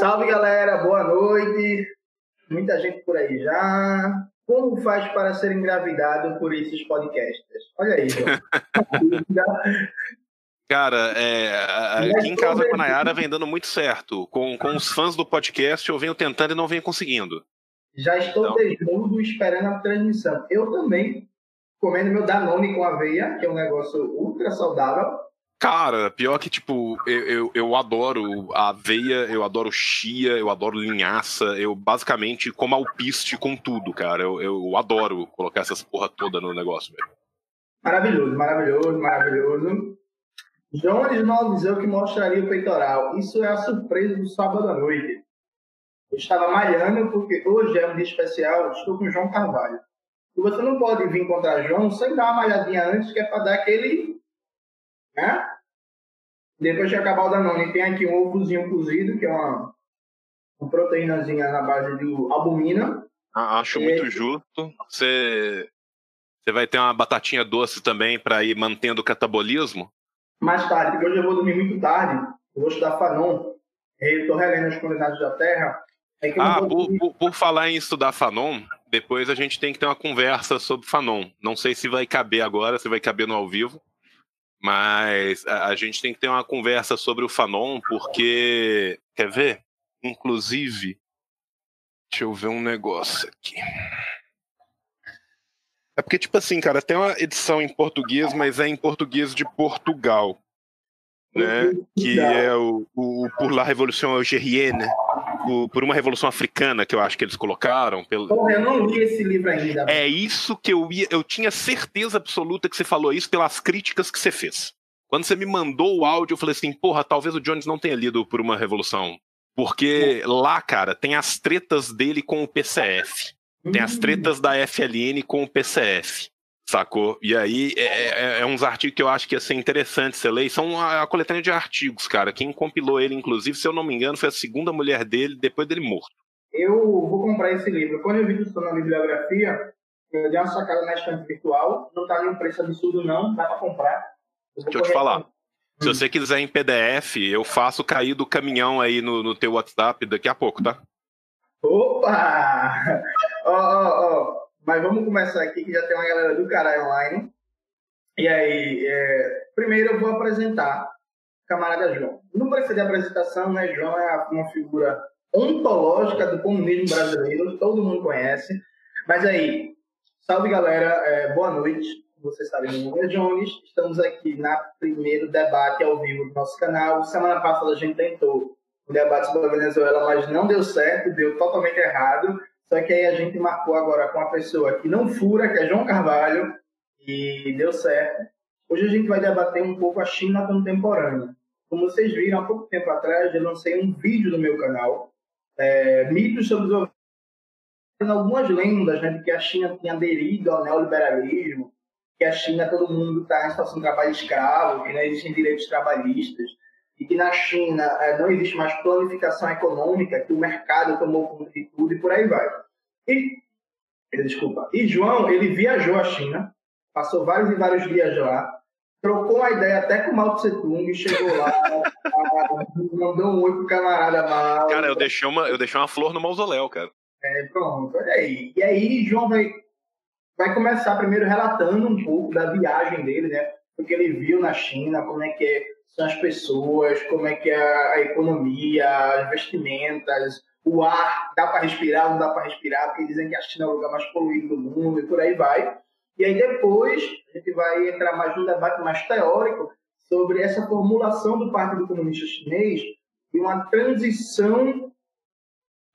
Salve galera, boa noite. Muita gente por aí já. Como faz para ser engravidado por esses podcasts? Olha aí, Cara, é, aqui em casa com a Nayara vem dando muito certo. Com, com os fãs do podcast, eu venho tentando e não venho conseguindo. Já estou então... desnudo esperando a transmissão. Eu também, comendo meu Danone com aveia, que é um negócio ultra saudável. Cara, pior que, tipo, eu, eu, eu, adoro aveia, eu adoro chia, eu adoro linhaça, eu basicamente como alpiste com tudo, cara. Eu, eu adoro colocar essas porra toda no negócio, velho. Maravilhoso, maravilhoso, maravilhoso. Jones avisou que mostraria o peitoral. Isso é a surpresa do sábado à noite. Eu estava malhando porque hoje é um dia especial, estou com o João Carvalho. E você não pode vir encontrar João sem dar uma malhadinha antes, que é para dar aquele né? Depois de acabar o Danone, tem aqui um ovozinho cozido, que é uma, uma proteínazinha na base de albumina. Ah, acho e muito é... justo. Você, você vai ter uma batatinha doce também para ir mantendo o catabolismo? Mais tarde, porque hoje eu vou dormir muito tarde. Eu vou estudar Fanon. Eu estou relendo as comunidades da Terra. É ah, por, por, por, falar em estudar Fanon, depois a gente tem que ter uma conversa sobre Fanon. Não sei se vai caber agora, se vai caber no ao vivo. Mas a, a, gente tem que ter uma conversa sobre o Fanon, porque. Quer ver? Inclusive. Deixa eu ver um negócio aqui. É porque, tipo assim, cara, tem uma edição em português, mas é em português de Portugal. Né? Que é o, o Por la Revolução Algérienne, por uma revolução africana que eu acho que eles colocaram. Pelo... Porra, eu não li esse livro ainda. É isso que eu ia. Eu tinha certeza absoluta que você falou isso pelas críticas que você fez. Quando você me mandou o áudio, eu falei assim, porra, talvez o Jones não tenha lido por uma revolução. Porque lá, cara, tem as tretas dele com o PCF. Tem as tretas da FLN com o PCF. Sacou? E aí é, é, é, uns artigos que eu acho que ia ser interessante você ler. São a, a, coletânea de artigos, cara. Quem compilou ele, inclusive, se eu não me engano, foi a segunda mulher dele depois dele morto. Eu vou comprar esse livro. Quando eu vi que estou na bibliografia, eu dei uma sacada na estante virtual. Não tá nenhum preço absurdo, não. Dá para comprar. Eu Deixa eu te falar. Se você quiser em PDF, eu faço cair do caminhão aí no, no teu WhatsApp daqui a pouco, tá? Opa! Ó, ó, ó. Mas vamos começar aqui, que já tem uma galera do caralho online. E aí, é... primeiro eu vou apresentar o camarada João. Não precisa de apresentação, né? João é uma figura ontológica do comunismo brasileiro, todo mundo conhece. Mas aí, salve galera, é, boa noite. Vocês sabem, meu nome é Jones. Estamos aqui na primeiro debate ao vivo do nosso canal. Semana passada a gente tentou um debate sobre a Venezuela, mas não deu certo, deu totalmente errado. Só que aí a gente marcou agora com uma pessoa que não fura, que é João Carvalho, e deu certo. Hoje a gente vai debater um pouco a China contemporânea. Como vocês viram, há pouco tempo atrás eu lancei um vídeo no meu canal, é, mitos sobre os algumas lendas né, de que a China tinha aderido ao neoliberalismo, que a China todo mundo está em situação de trabalho escravo, que não existem direitos trabalhistas e que na China é, não existe mais planificação econômica, que o mercado tomou conta de tudo e por aí vai. E, desculpa, e João, ele viajou à China, passou vários e vários dias lá, trocou uma ideia até com o Mao Tse Tung, chegou lá, mandou um oi pro camarada mal. Cara, eu deixei, uma, eu deixei uma flor no mausoléu, cara. É, pronto, olha aí. E aí, João vai, vai começar primeiro relatando um pouco da viagem dele, né? O que ele viu na China, como é que é as pessoas, como é que é a economia, as vestimentas, o ar, dá para respirar, não dá para respirar, porque dizem que a China é o lugar mais poluído do mundo e por aí vai. E aí depois a gente vai entrar mais num debate mais teórico sobre essa formulação do Partido Comunista Chinês e uma transição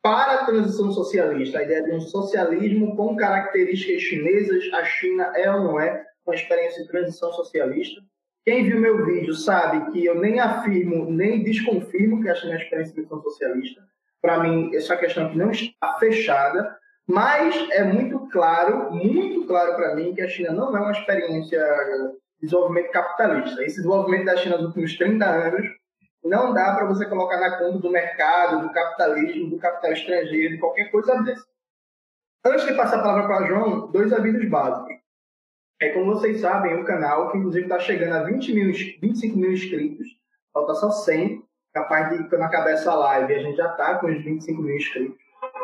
para a transição socialista, a ideia de um socialismo com características chinesas, a China é ou não é uma experiência de transição socialista. Quem viu meu vídeo sabe que eu nem afirmo, nem desconfirmo que a China é uma experiência de transição socialista. Para mim, essa questão não está fechada, mas é muito claro, muito claro para mim que a China não é uma experiência de desenvolvimento capitalista. Esse desenvolvimento da China nos últimos 30 anos não dá para você colocar na conta do mercado, do capitalismo, do capital estrangeiro, de qualquer coisa dessa. Antes de passar a palavra para João, dois avisos básicos. É como vocês sabem, o canal, que inclusive está chegando a 20 mil, 25 mil inscritos, falta só 100. capaz de, quando acabar essa live, a gente já está com os 25 mil inscritos.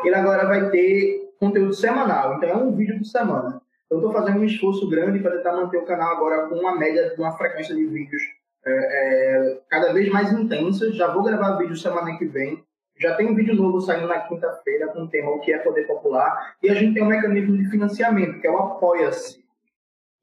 Ele agora vai ter conteúdo semanal, então é um vídeo por semana. Eu estou fazendo um esforço grande para tentar manter o canal agora com uma média, uma frequência de vídeos é, é, cada vez mais intensa. Já vou gravar vídeo semana que vem. Já tem um vídeo novo saindo na quinta-feira com o tema O que é Poder Popular. E a gente tem um mecanismo de financiamento, que é o Apoia-se.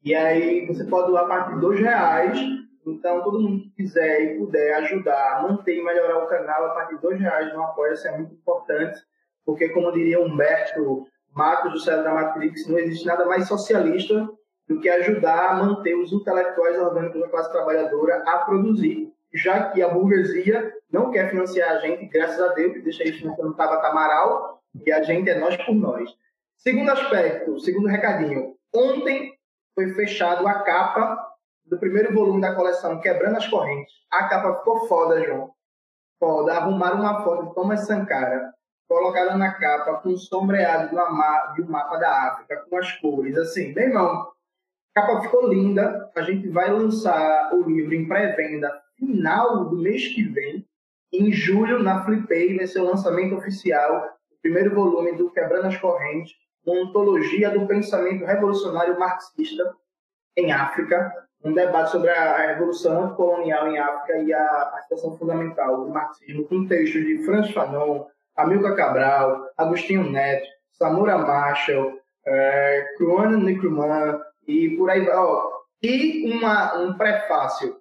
E aí você pode doar a partir de dois reais. Então, todo mundo que quiser e puder ajudar manter e melhorar o canal a partir de dois reais no Apoia-se é muito importante. Porque, como diria Humberto Matos do Céu da Matrix, não existe nada mais socialista do que ajudar a manter os intelectuais orgânicos da classe trabalhadora a produzir, já que a burguesia não quer financiar a gente, graças a Deus, que deixa isso no Tabata Amaral, e a gente é nós por nós. Segundo aspecto, segundo recadinho, ontem foi fechado a capa do primeiro volume da coleção Quebrando as Correntes. A capa ficou foda, João. Foda. Arrumaram uma foto de Thomas Sankara colocada na capa com sombreado de, uma, de um mapa da África, com as cores. Assim, meu irmão, a capa ficou linda. A gente vai lançar o livro em pré-venda final do mês que vem. Em julho, na Flipei, o lançamento oficial do primeiro volume do Quebrando as Correntes, ontologia do pensamento revolucionário marxista em África, um debate sobre a revolução colonial em África e a participação fundamental do marxismo, com textos de Franz Fanon, Amilcar Cabral, Agostinho Neto, Samura Marshall, é, Kruana e por aí vai. e uma, um prefácio,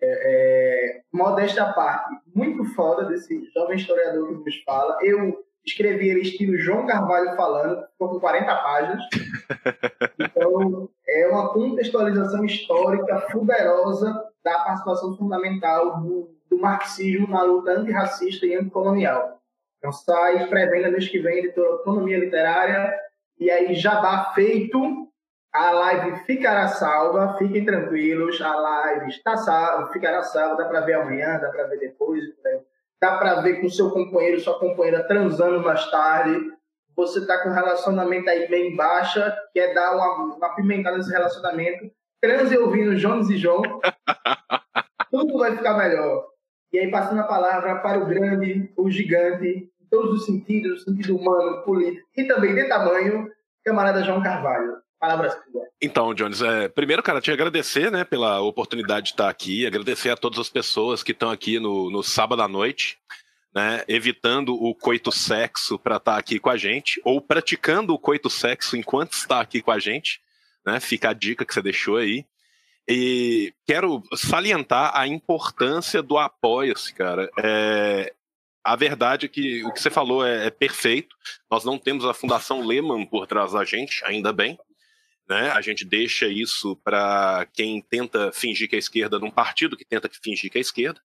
é, é, modesta parte, muito foda desse jovem historiador que nos fala. Eu escrevi ele estilo João Carvalho falando, ficou com 40 páginas. Então, é uma contextualização histórica poderosa da participação fundamental do, do marxismo na luta antirracista e anticolonial. Então sai pré-venda mês que vem, editora Autonomia Literária. E aí, jabá feito. A live ficará salva, fiquem tranquilos. A live está salva, ficará salva. Dá para ver amanhã, dá para ver depois. Dá para ver com seu companheiro, sua companheira transando mais tarde. Você está com um relacionamento aí bem baixa, quer dar uma, uma pimentada nesse relacionamento. Transe ouvindo Jones e João. Tudo vai ficar melhor. E aí, passando a palavra para o grande, o gigante, em todos os sentidos, no sentido humano, político e também de tamanho, camarada João Carvalho. Palavras. Então, Jones, é, primeiro, cara, te agradecer né, pela oportunidade de estar aqui, agradecer a todas as pessoas que estão aqui no, no sábado à noite, né, evitando o coito sexo para estar aqui com a gente, ou praticando o coito sexo enquanto está aqui com a gente. Né, fica a dica que você deixou aí. E quero salientar a importância do apoia-se, cara. É, a verdade é que o que você falou é, é, perfeito. Nós não temos a Fundação Lehman por trás da gente, ainda bem. Né? A gente deixa isso para quem tenta fingir que é esquerda num partido que tenta fingir que é esquerda.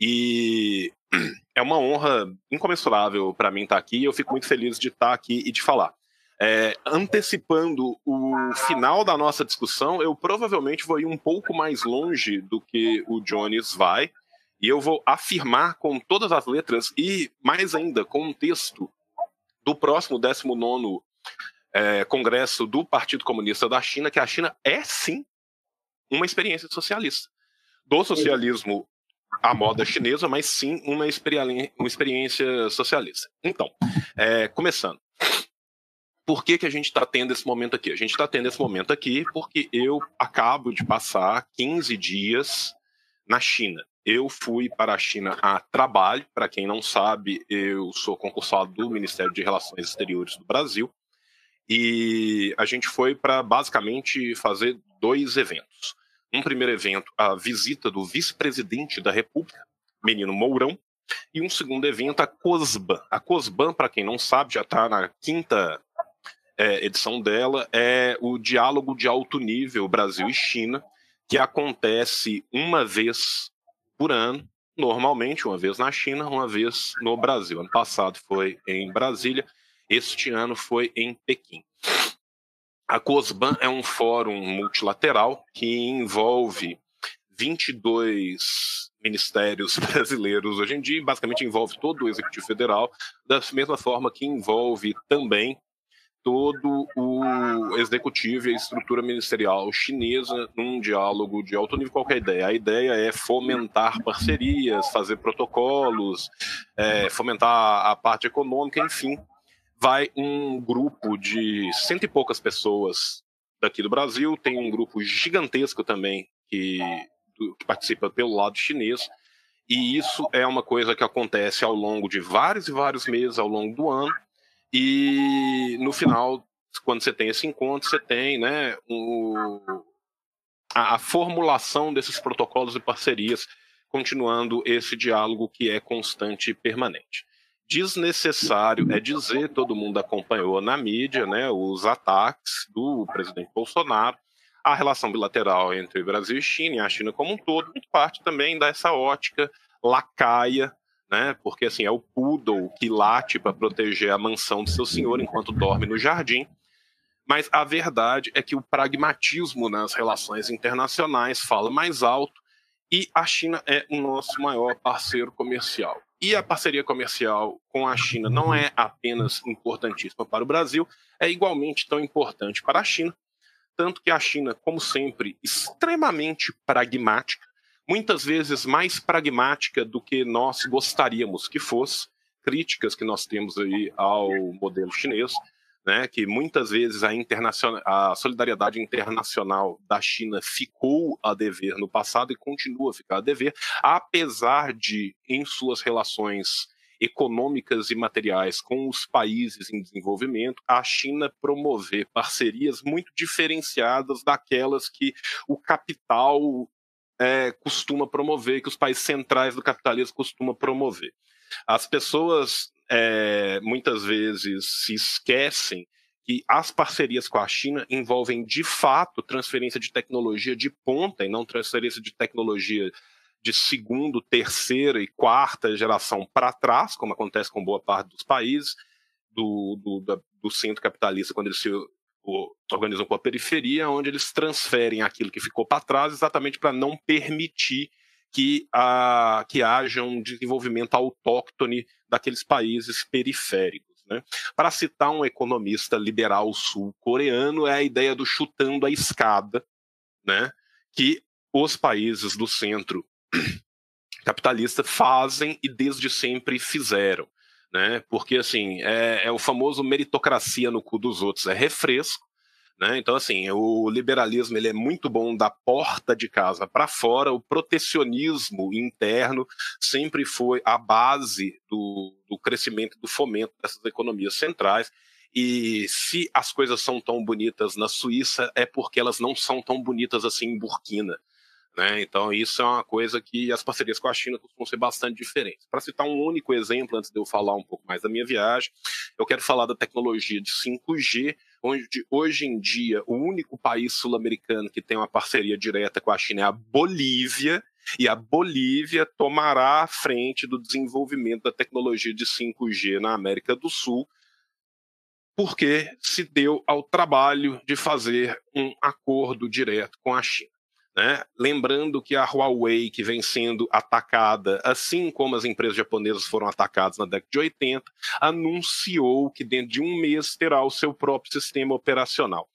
E é uma honra incomensurável para mim estar aqui. Eu fico muito feliz de estar aqui e de falar. É, antecipando o final da nossa discussão, eu provavelmente vou ir um pouco mais longe do que o Jones vai, e eu vou afirmar com todas as letras e, mais ainda, com um texto do próximo 19 é, Congresso do Partido Comunista da China, que a China é sim uma experiência socialista. Do socialismo à moda chinesa, mas sim uma, experiência socialista. Então, é, começando por que, que a gente está tendo esse momento aqui? A gente está tendo esse momento aqui porque eu acabo de passar 15 dias na China. Eu fui para a China a trabalho. Para quem não sabe, eu sou concursado do Ministério de Relações Exteriores do Brasil. E a gente foi para basicamente fazer dois eventos. Um primeiro evento, a visita do vice-presidente da República, menino Mourão, e um segundo evento, a COSBAN. A COSBAN, para quem não sabe, já está na quinta é, edição dela é o Diálogo de Alto Nível Brasil e China, que acontece uma vez por ano, normalmente uma vez na China, uma vez no Brasil. Ano passado foi em Brasília, este ano foi em Pequim. A COSBAN é um fórum multilateral que envolve 22 ministérios brasileiros hoje em dia, basicamente envolve todo o Executivo Federal, da mesma forma que envolve também todo o executivo e a estrutura ministerial chinesa num diálogo de alto nível. Qualquer ideia? A ideia é fomentar parcerias, fazer protocolos, é, fomentar a parte econômica, enfim. Vai um grupo de cento e poucas pessoas daqui do Brasil, tem um grupo gigantesco também que, que participa pelo lado chinês. E isso é uma coisa que acontece ao longo de vários e vários meses ao longo do ano e no final, quando você tem esse encontro, você tem né, a, a formulação desses protocolos e parcerias, continuando esse diálogo que é constante e permanente desnecessário é dizer, todo mundo acompanhou na mídia, né, os ataques do presidente Bolsonaro, a relação bilateral entre Brasil e China e a China como um todo, muito parte também dessa ótica lacaia né? Porque assim é o poodle que late para proteger a mansão do seu senhor enquanto dorme no jardim. Mas a verdade é que o pragmatismo nas relações internacionais fala mais alto e a China é o nosso maior parceiro comercial. E a parceria comercial com a China não é apenas importantíssima para o Brasil, é igualmente tão importante para a China, tanto que a China, como sempre, extremamente pragmática, muitas vezes mais pragmática do que nós gostaríamos que fosse. Críticas que nós temos aí ao modelo chinês, né, que muitas vezes a, a solidariedade internacional da China ficou a dever no passado e continua a ficar a dever, apesar de, em suas relações econômicas e materiais com os países em desenvolvimento, a China promover parcerias muito diferenciadas daquelas que o capital é, costuma promover, que os países centrais do capitalismo costumam promover. As pessoas é, muitas vezes se esquecem que as parcerias com a China envolvem de fato transferência de tecnologia de ponta e não transferência de tecnologia de segundo, terceira e quarta geração para trás, como acontece com boa parte dos países do, do, do centro capitalista, quando eles se organizam com a periferia, onde eles transferem aquilo que ficou para trás exatamente para não permitir que, a, que haja um desenvolvimento autóctone daqueles países periféricos. Né? Para citar um economista liberal sul-coreano, é a ideia do chutando a escada, né? que os países do centro capitalista fazem e desde sempre fizeram né? Porque assim é, é, o famoso meritocracia no cu dos outros, é refresco, né? Então assim o liberalismo ele é muito bom da porta de casa para fora, o protecionismo interno sempre foi a base do, do crescimento, do fomento dessas economias centrais. E se as coisas são tão bonitas na Suíça, é porque elas não são tão bonitas assim em Burkina. Né? Então, isso é uma coisa que as parcerias com a China costumam ser bastante diferentes. Para citar um único exemplo, antes de eu falar um pouco mais da minha viagem, eu quero falar da tecnologia de 5G, onde hoje em dia o único país sul-americano que tem uma parceria direta com a China é a Bolívia, e a Bolívia tomará a frente do desenvolvimento da tecnologia de 5G na América do Sul, porque se deu ao trabalho de fazer um acordo direto com a China. Né? Lembrando que a Huawei, que vem sendo atacada, assim como as empresas japonesas foram atacadas na década de 80, anunciou que dentro de um mês terá o seu próprio sistema operacional.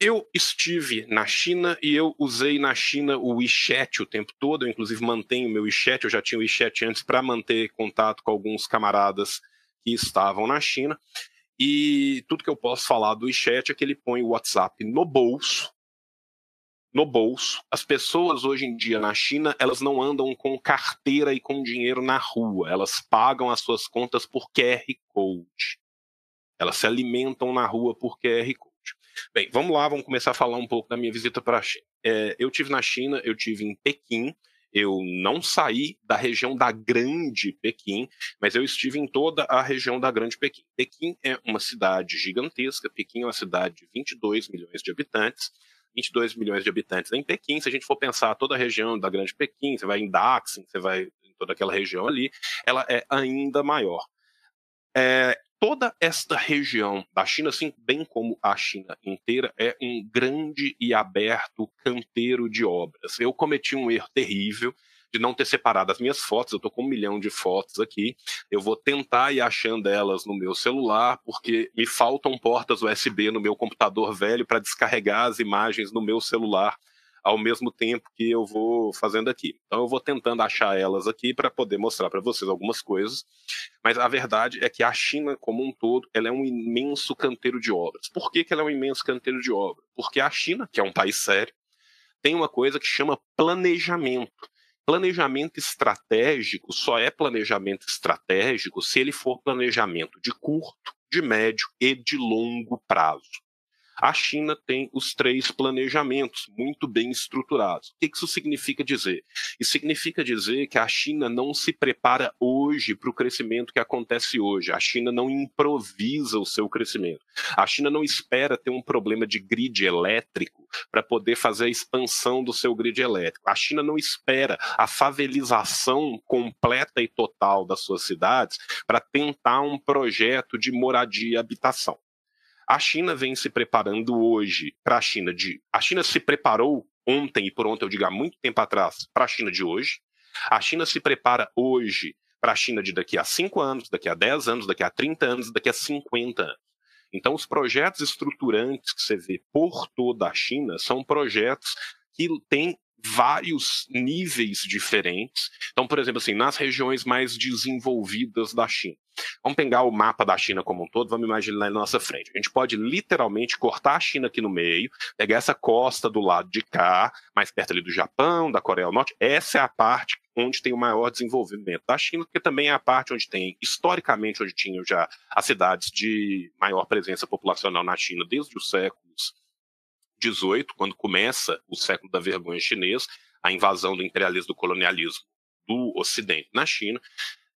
Eu estive na China e eu usei na China o WeChat o tempo todo, eu inclusive mantenho meu WeChat, eu já tinha o WeChat antes para manter contato com alguns camaradas que estavam na China. E tudo que eu posso falar do WeChat é que ele põe o WhatsApp no bolso, no bolso. As pessoas hoje em dia na China, elas não andam com carteira e com dinheiro na rua. Elas pagam as suas contas por QR Code. Elas se alimentam na rua por QR Code. Bem, vamos lá, vamos começar a falar um pouco da minha visita para a China. É, eu tive na China, eu tive em Pequim. Eu não saí da região da Grande Pequim, mas eu estive em toda a região da Grande Pequim. Pequim é uma cidade gigantesca, Pequim é uma cidade de 22 milhões de habitantes. 22 milhões de habitantes. Em Pequim, se a gente for pensar toda a região da Grande Pequim, você vai em Daxing, você vai em toda aquela região ali, ela é ainda maior. É, toda esta região da China, assim bem como a China inteira, é um grande e aberto canteiro de obras. Eu cometi um erro terrível de não ter separado as minhas fotos. Eu tô com um milhão de fotos aqui. Eu vou tentar ir achando elas no meu celular, porque me faltam portas USB no meu computador velho para descarregar as imagens no meu celular ao mesmo tempo que eu vou fazendo aqui. Então eu vou tentando achar elas aqui para poder mostrar para vocês algumas coisas. Mas a verdade é que a China como um todo, ela é um imenso canteiro de obras. Por que, que ela é um imenso canteiro de obras? Porque a China, que é um país sério, tem uma coisa que chama planejamento. Planejamento estratégico só é planejamento estratégico se ele for planejamento de curto, de médio e de longo prazo. A China tem os três planejamentos muito bem estruturados. O que isso significa dizer? Isso significa dizer que a China não se prepara hoje para o crescimento que acontece hoje. A China não improvisa o seu crescimento. A China não espera ter um problema de grid elétrico para poder fazer a expansão do seu grid elétrico. A China não espera a favelização completa e total das suas cidades para tentar um projeto de moradia e habitação. A China vem se preparando hoje para a China de. A China se preparou ontem, e por ontem eu digo há muito tempo atrás, para a China de hoje. A China se prepara hoje para a China de daqui a 5 anos, daqui a 10 anos, daqui a 30 anos, daqui a 50 anos. Então, os projetos estruturantes que você vê por toda a China são projetos que têm vários níveis diferentes. Então, por exemplo, assim, nas regiões mais desenvolvidas da China. Vamos pegar o mapa da China como um todo, vamos imaginar na nossa frente. A gente pode literalmente cortar a China aqui no meio, pegar essa costa do lado de cá, mais perto ali do Japão, da Coreia do Norte. Essa é a parte onde tem o maior desenvolvimento da China, porque também é a parte onde tem, historicamente, onde tinham já as cidades de maior presença populacional na China desde os séculos 18, quando começa o século da vergonha chinês, a invasão do imperialismo, do colonialismo do Ocidente na China,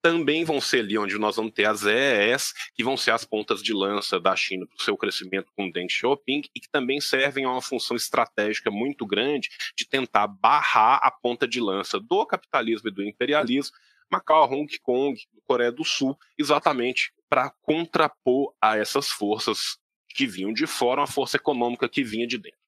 também vão ser ali onde nós vamos ter as EES, que vão ser as pontas de lança da China para o seu crescimento com Deng Xiaoping, e que também servem a uma função estratégica muito grande de tentar barrar a ponta de lança do capitalismo e do imperialismo, Macau, Hong Kong, Coreia do Sul, exatamente para contrapor a essas forças que vinham de fora, uma força econômica que vinha de dentro.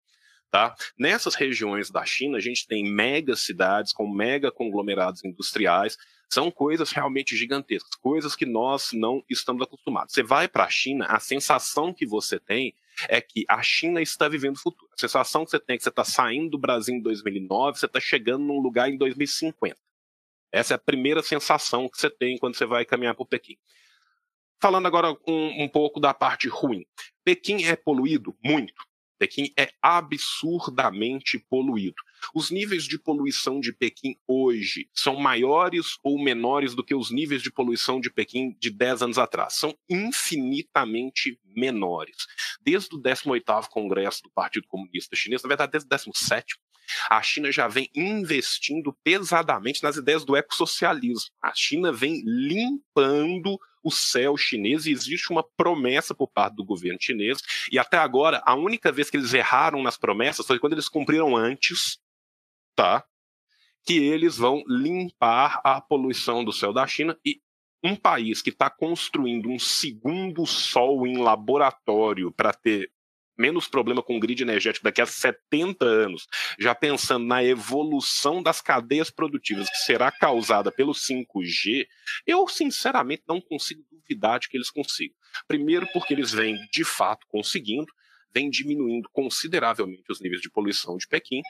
Tá? Nessas regiões da China, a gente tem mega cidades com mega conglomerados industriais, são coisas realmente gigantescas, coisas que nós não estamos acostumados. Você vai para a China, a sensação que você tem é que a China está vivendo o futuro. A sensação que você tem é que você está saindo do Brasil em 2009, você está chegando num lugar em 2050. Essa é a primeira sensação que você tem quando você vai caminhar por Pequim. Falando agora um, um pouco da parte ruim. Pequim é poluído? Muito. Pequim é absurdamente poluído. Os níveis de poluição de Pequim hoje são maiores ou menores do que os níveis de poluição de Pequim de 10 anos atrás. São infinitamente menores. Desde o 18º Congresso do Partido Comunista Chinês, na verdade desde o 17º, a China já vem investindo pesadamente nas ideias do ecossocialismo. A China vem limpando o céu chinês e existe uma promessa por parte do governo chinês. E até agora, a única vez que eles erraram nas promessas foi quando eles cumpriram antes, tá? Que eles vão limpar a poluição do céu da China e um país que está construindo um segundo sol em laboratório para ter menos problema com o grid energético daqui a 70 anos, já pensando na evolução das cadeias produtivas que será causada pelo 5G, eu sinceramente não consigo duvidar de que eles consigam. Primeiro, porque eles vêm de fato conseguindo, vêm diminuindo consideravelmente os níveis de poluição de Pequim,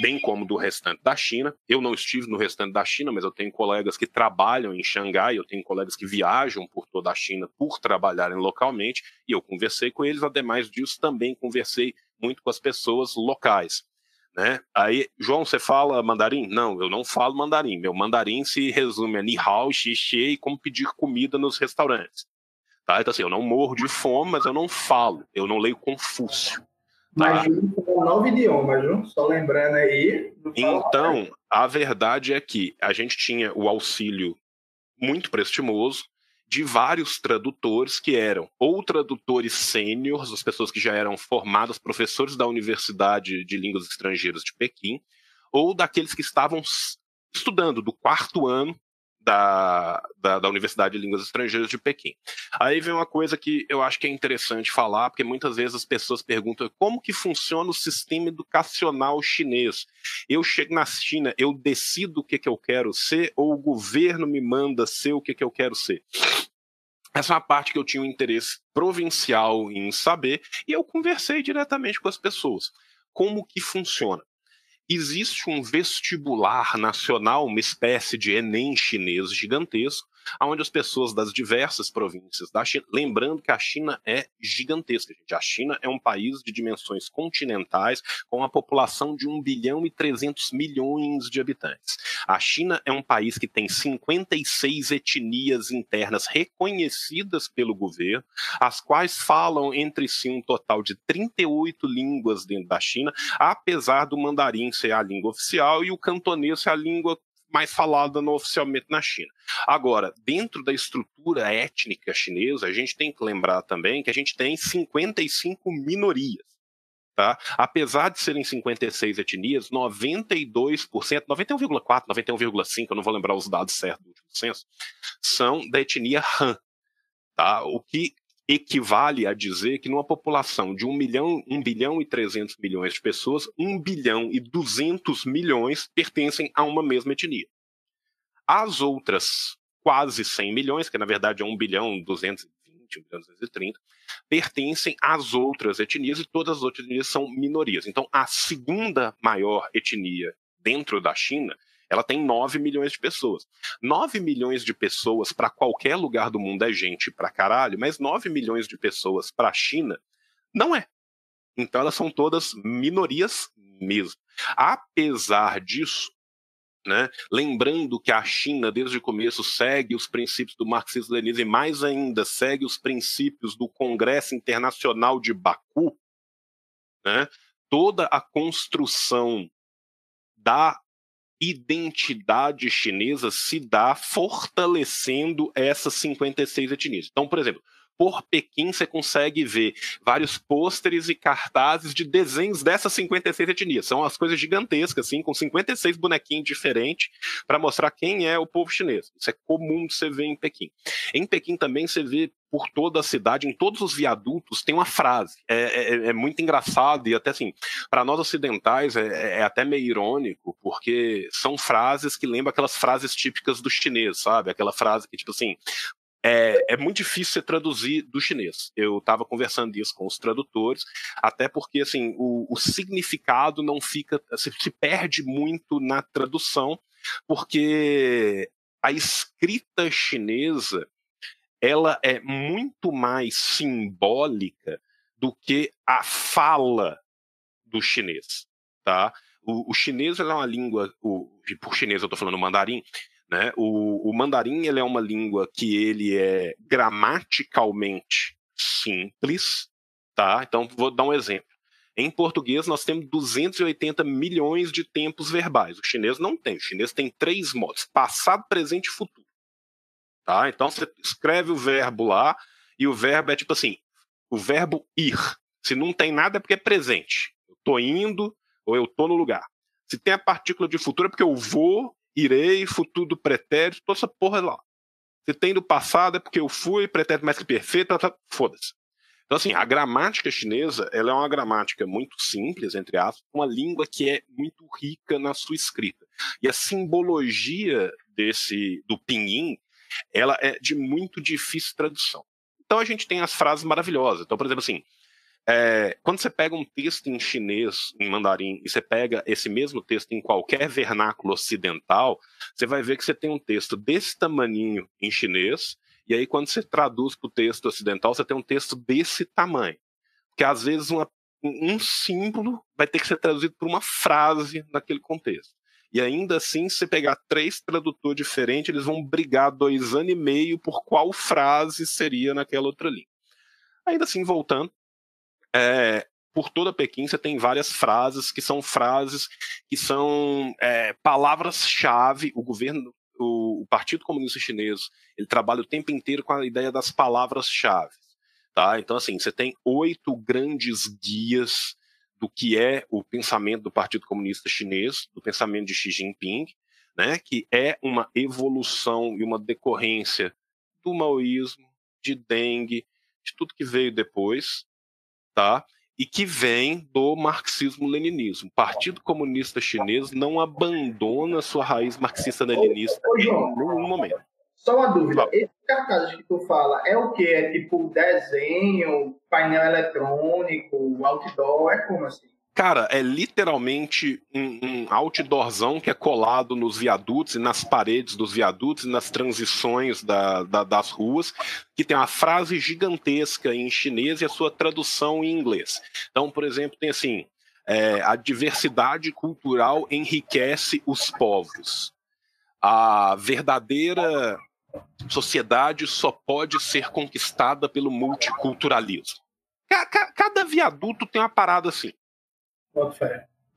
bem como do restante da China. Eu não estive no restante da China, mas eu tenho colegas que trabalham em Xangai, eu tenho colegas que viajam por toda a China por trabalharem localmente, e eu conversei com eles, ademais disso, também conversei muito com as pessoas locais. Né? Aí, João, você fala mandarim? Não, eu não falo mandarim. Meu mandarim se resume a ni hao, xi, xie e como pedir comida nos restaurantes. Tá? Então, assim, eu não morro de fome, mas eu não falo, eu não leio Confúcio. Mas tá. um novo idioma, Ju? Só lembrando aí. Então, a verdade é que a gente tinha o auxílio muito prestimoso de vários tradutores que eram ou tradutores sêniores, as pessoas que já eram formadas, professores da Universidade de Línguas Estrangeiras de Pequim, ou daqueles que estavam estudando do quarto ano da, da, da, Universidade de Línguas Estrangeiras de Pequim. Aí vem uma coisa que eu acho que é interessante falar, porque muitas vezes as pessoas perguntam como que funciona o sistema educacional chinês. Eu chego na China, eu decido o que, que eu quero ser, ou o governo me manda ser o que, que eu quero ser? Essa é uma parte que eu tinha um interesse provincial em saber, e eu conversei diretamente com as pessoas. Como que funciona? Existe um vestibular nacional, uma espécie de Enem chinês gigantesco, onde as pessoas das diversas províncias da China, lembrando que a China é gigantesca, gente. A China é um país de dimensões continentais, com uma população de 1 bilhão e 300 milhões de habitantes. A China é um país que tem 56 etnias internas reconhecidas pelo governo, as quais falam entre si um total de 38 línguas dentro da China, apesar do mandarim ser a língua oficial e o cantonês ser a língua mais falada no, oficialmente na China. Agora, dentro da estrutura étnica chinesa, a gente tem que lembrar também que a gente tem 55 minorias. Tá? Apesar de serem 56 etnias, 92%, 91,4%, 91,5%, eu não vou lembrar os dados certos do último censo, são da etnia Han. Tá? O que equivale a dizer que numa população de 1 milhão, 1 bilhão e 300 milhões de pessoas, 1 bilhão e 200 milhões pertencem a uma mesma etnia. As outras quase 100 milhões, que na verdade é 1 bilhão 220, 1 bilhão 230, pertencem às outras etnias e todas as outras etnias são minorias. Então, a segunda maior etnia dentro da China ela tem 9 milhões de pessoas. 9 milhões de pessoas para qualquer lugar do mundo é gente pra caralho, mas 9 milhões de pessoas para a China não é. Então elas são todas minorias mesmo. Apesar disso, né, lembrando que a China, desde o começo, segue os princípios do marxismo-leninismo e mais ainda segue os princípios do Congresso Internacional de Baku, né, toda a construção da identidade chinesa se dá fortalecendo essas 56 etnias. Então, por exemplo, por Pequim você consegue ver vários pôsteres e cartazes de desenhos dessas 56 etnias. São as coisas gigantescas, assim, com 56 bonequinhos diferentes para mostrar quem é o povo chinês. Isso é comum de você ver em Pequim. Em Pequim também você vê por toda a cidade, em todos os viadutos, tem uma frase. É, é, é muito engraçado e até assim, para nós ocidentais é, é, até meio irônico, porque são frases que lembram aquelas frases típicas do chinês, sabe? Aquela frase que, tipo assim, é, é, muito difícil você traduzir do chinês. Eu estava conversando isso com os tradutores, até porque assim o, o significado não fica, se, se, perde muito na tradução, porque a escrita chinesa ela é muito mais simbólica do que a fala do chinês, tá? O, o chinês é uma língua, o, por chinês eu estou falando mandarim, né? O, o mandarim ele é uma língua que ele é gramaticalmente simples, tá? Então vou dar um exemplo. Em português nós temos 280 milhões de tempos verbais. O chinês não tem. O chinês tem três modos: passado, presente e futuro. Tá? Então você escreve o verbo lá e o verbo é tipo assim: o verbo ir. Se não tem nada é porque é presente. Eu tô indo ou eu tô no lugar. Se tem a partícula de futuro é porque eu vou irei, futuro do pretérito, toda essa porra lá. Se tem do passado é porque eu fui, pretérito mais que perfeito, tá, tá, foda-se. Então, assim, a gramática chinesa, ela é uma gramática muito simples, entre aspas, uma língua que é muito rica na sua escrita. E a simbologia desse, do pinyin, ela é de muito difícil tradução. Então a gente tem as frases maravilhosas. Então, por exemplo, assim, é, quando você pega um texto em chinês, em mandarim, e você pega esse mesmo texto em qualquer vernáculo ocidental, você vai ver que você tem um texto desse tamaninho em chinês, e aí quando você traduz para o texto ocidental, você tem um texto desse tamanho. Porque às vezes uma, um símbolo vai ter que ser traduzido por uma frase naquele contexto. E ainda assim, se pegar três tradutores diferentes, eles vão brigar dois anos e meio por qual frase seria naquela outra língua. Ainda assim, voltando, é, por toda Pequim você tem várias frases que são frases que são é, palavras-chave. O governo, o, o, Partido Comunista Chinês, ele trabalha o tempo inteiro com a ideia das palavras-chave. Tá? Então, assim, você tem oito grandes guias do que é o pensamento do Partido Comunista Chinês, do pensamento de Xi Jinping. né, que é uma evolução e uma decorrência do maoísmo, de dengue, de tudo que veio depois, tá? E que vem do marxismo-leninismo. O Partido Comunista Chinês não abandona sua raiz marxista-leninista em nenhum momento. Só uma dúvida, esse cartaz que tu fala é o que? É tipo desenho, painel eletrônico, outdoor, é como assim? Cara, é literalmente um, um, outdoorzão que é colado nos viadutos e nas paredes dos viadutos e nas transições da, da, das ruas, que tem uma frase gigantesca em chinês e a sua tradução em inglês. Então, por exemplo, tem assim: é, a diversidade cultural enriquece os povos. A verdadeira sociedade só pode ser conquistada pelo multiculturalismo. Cada viaduto tem uma parada assim.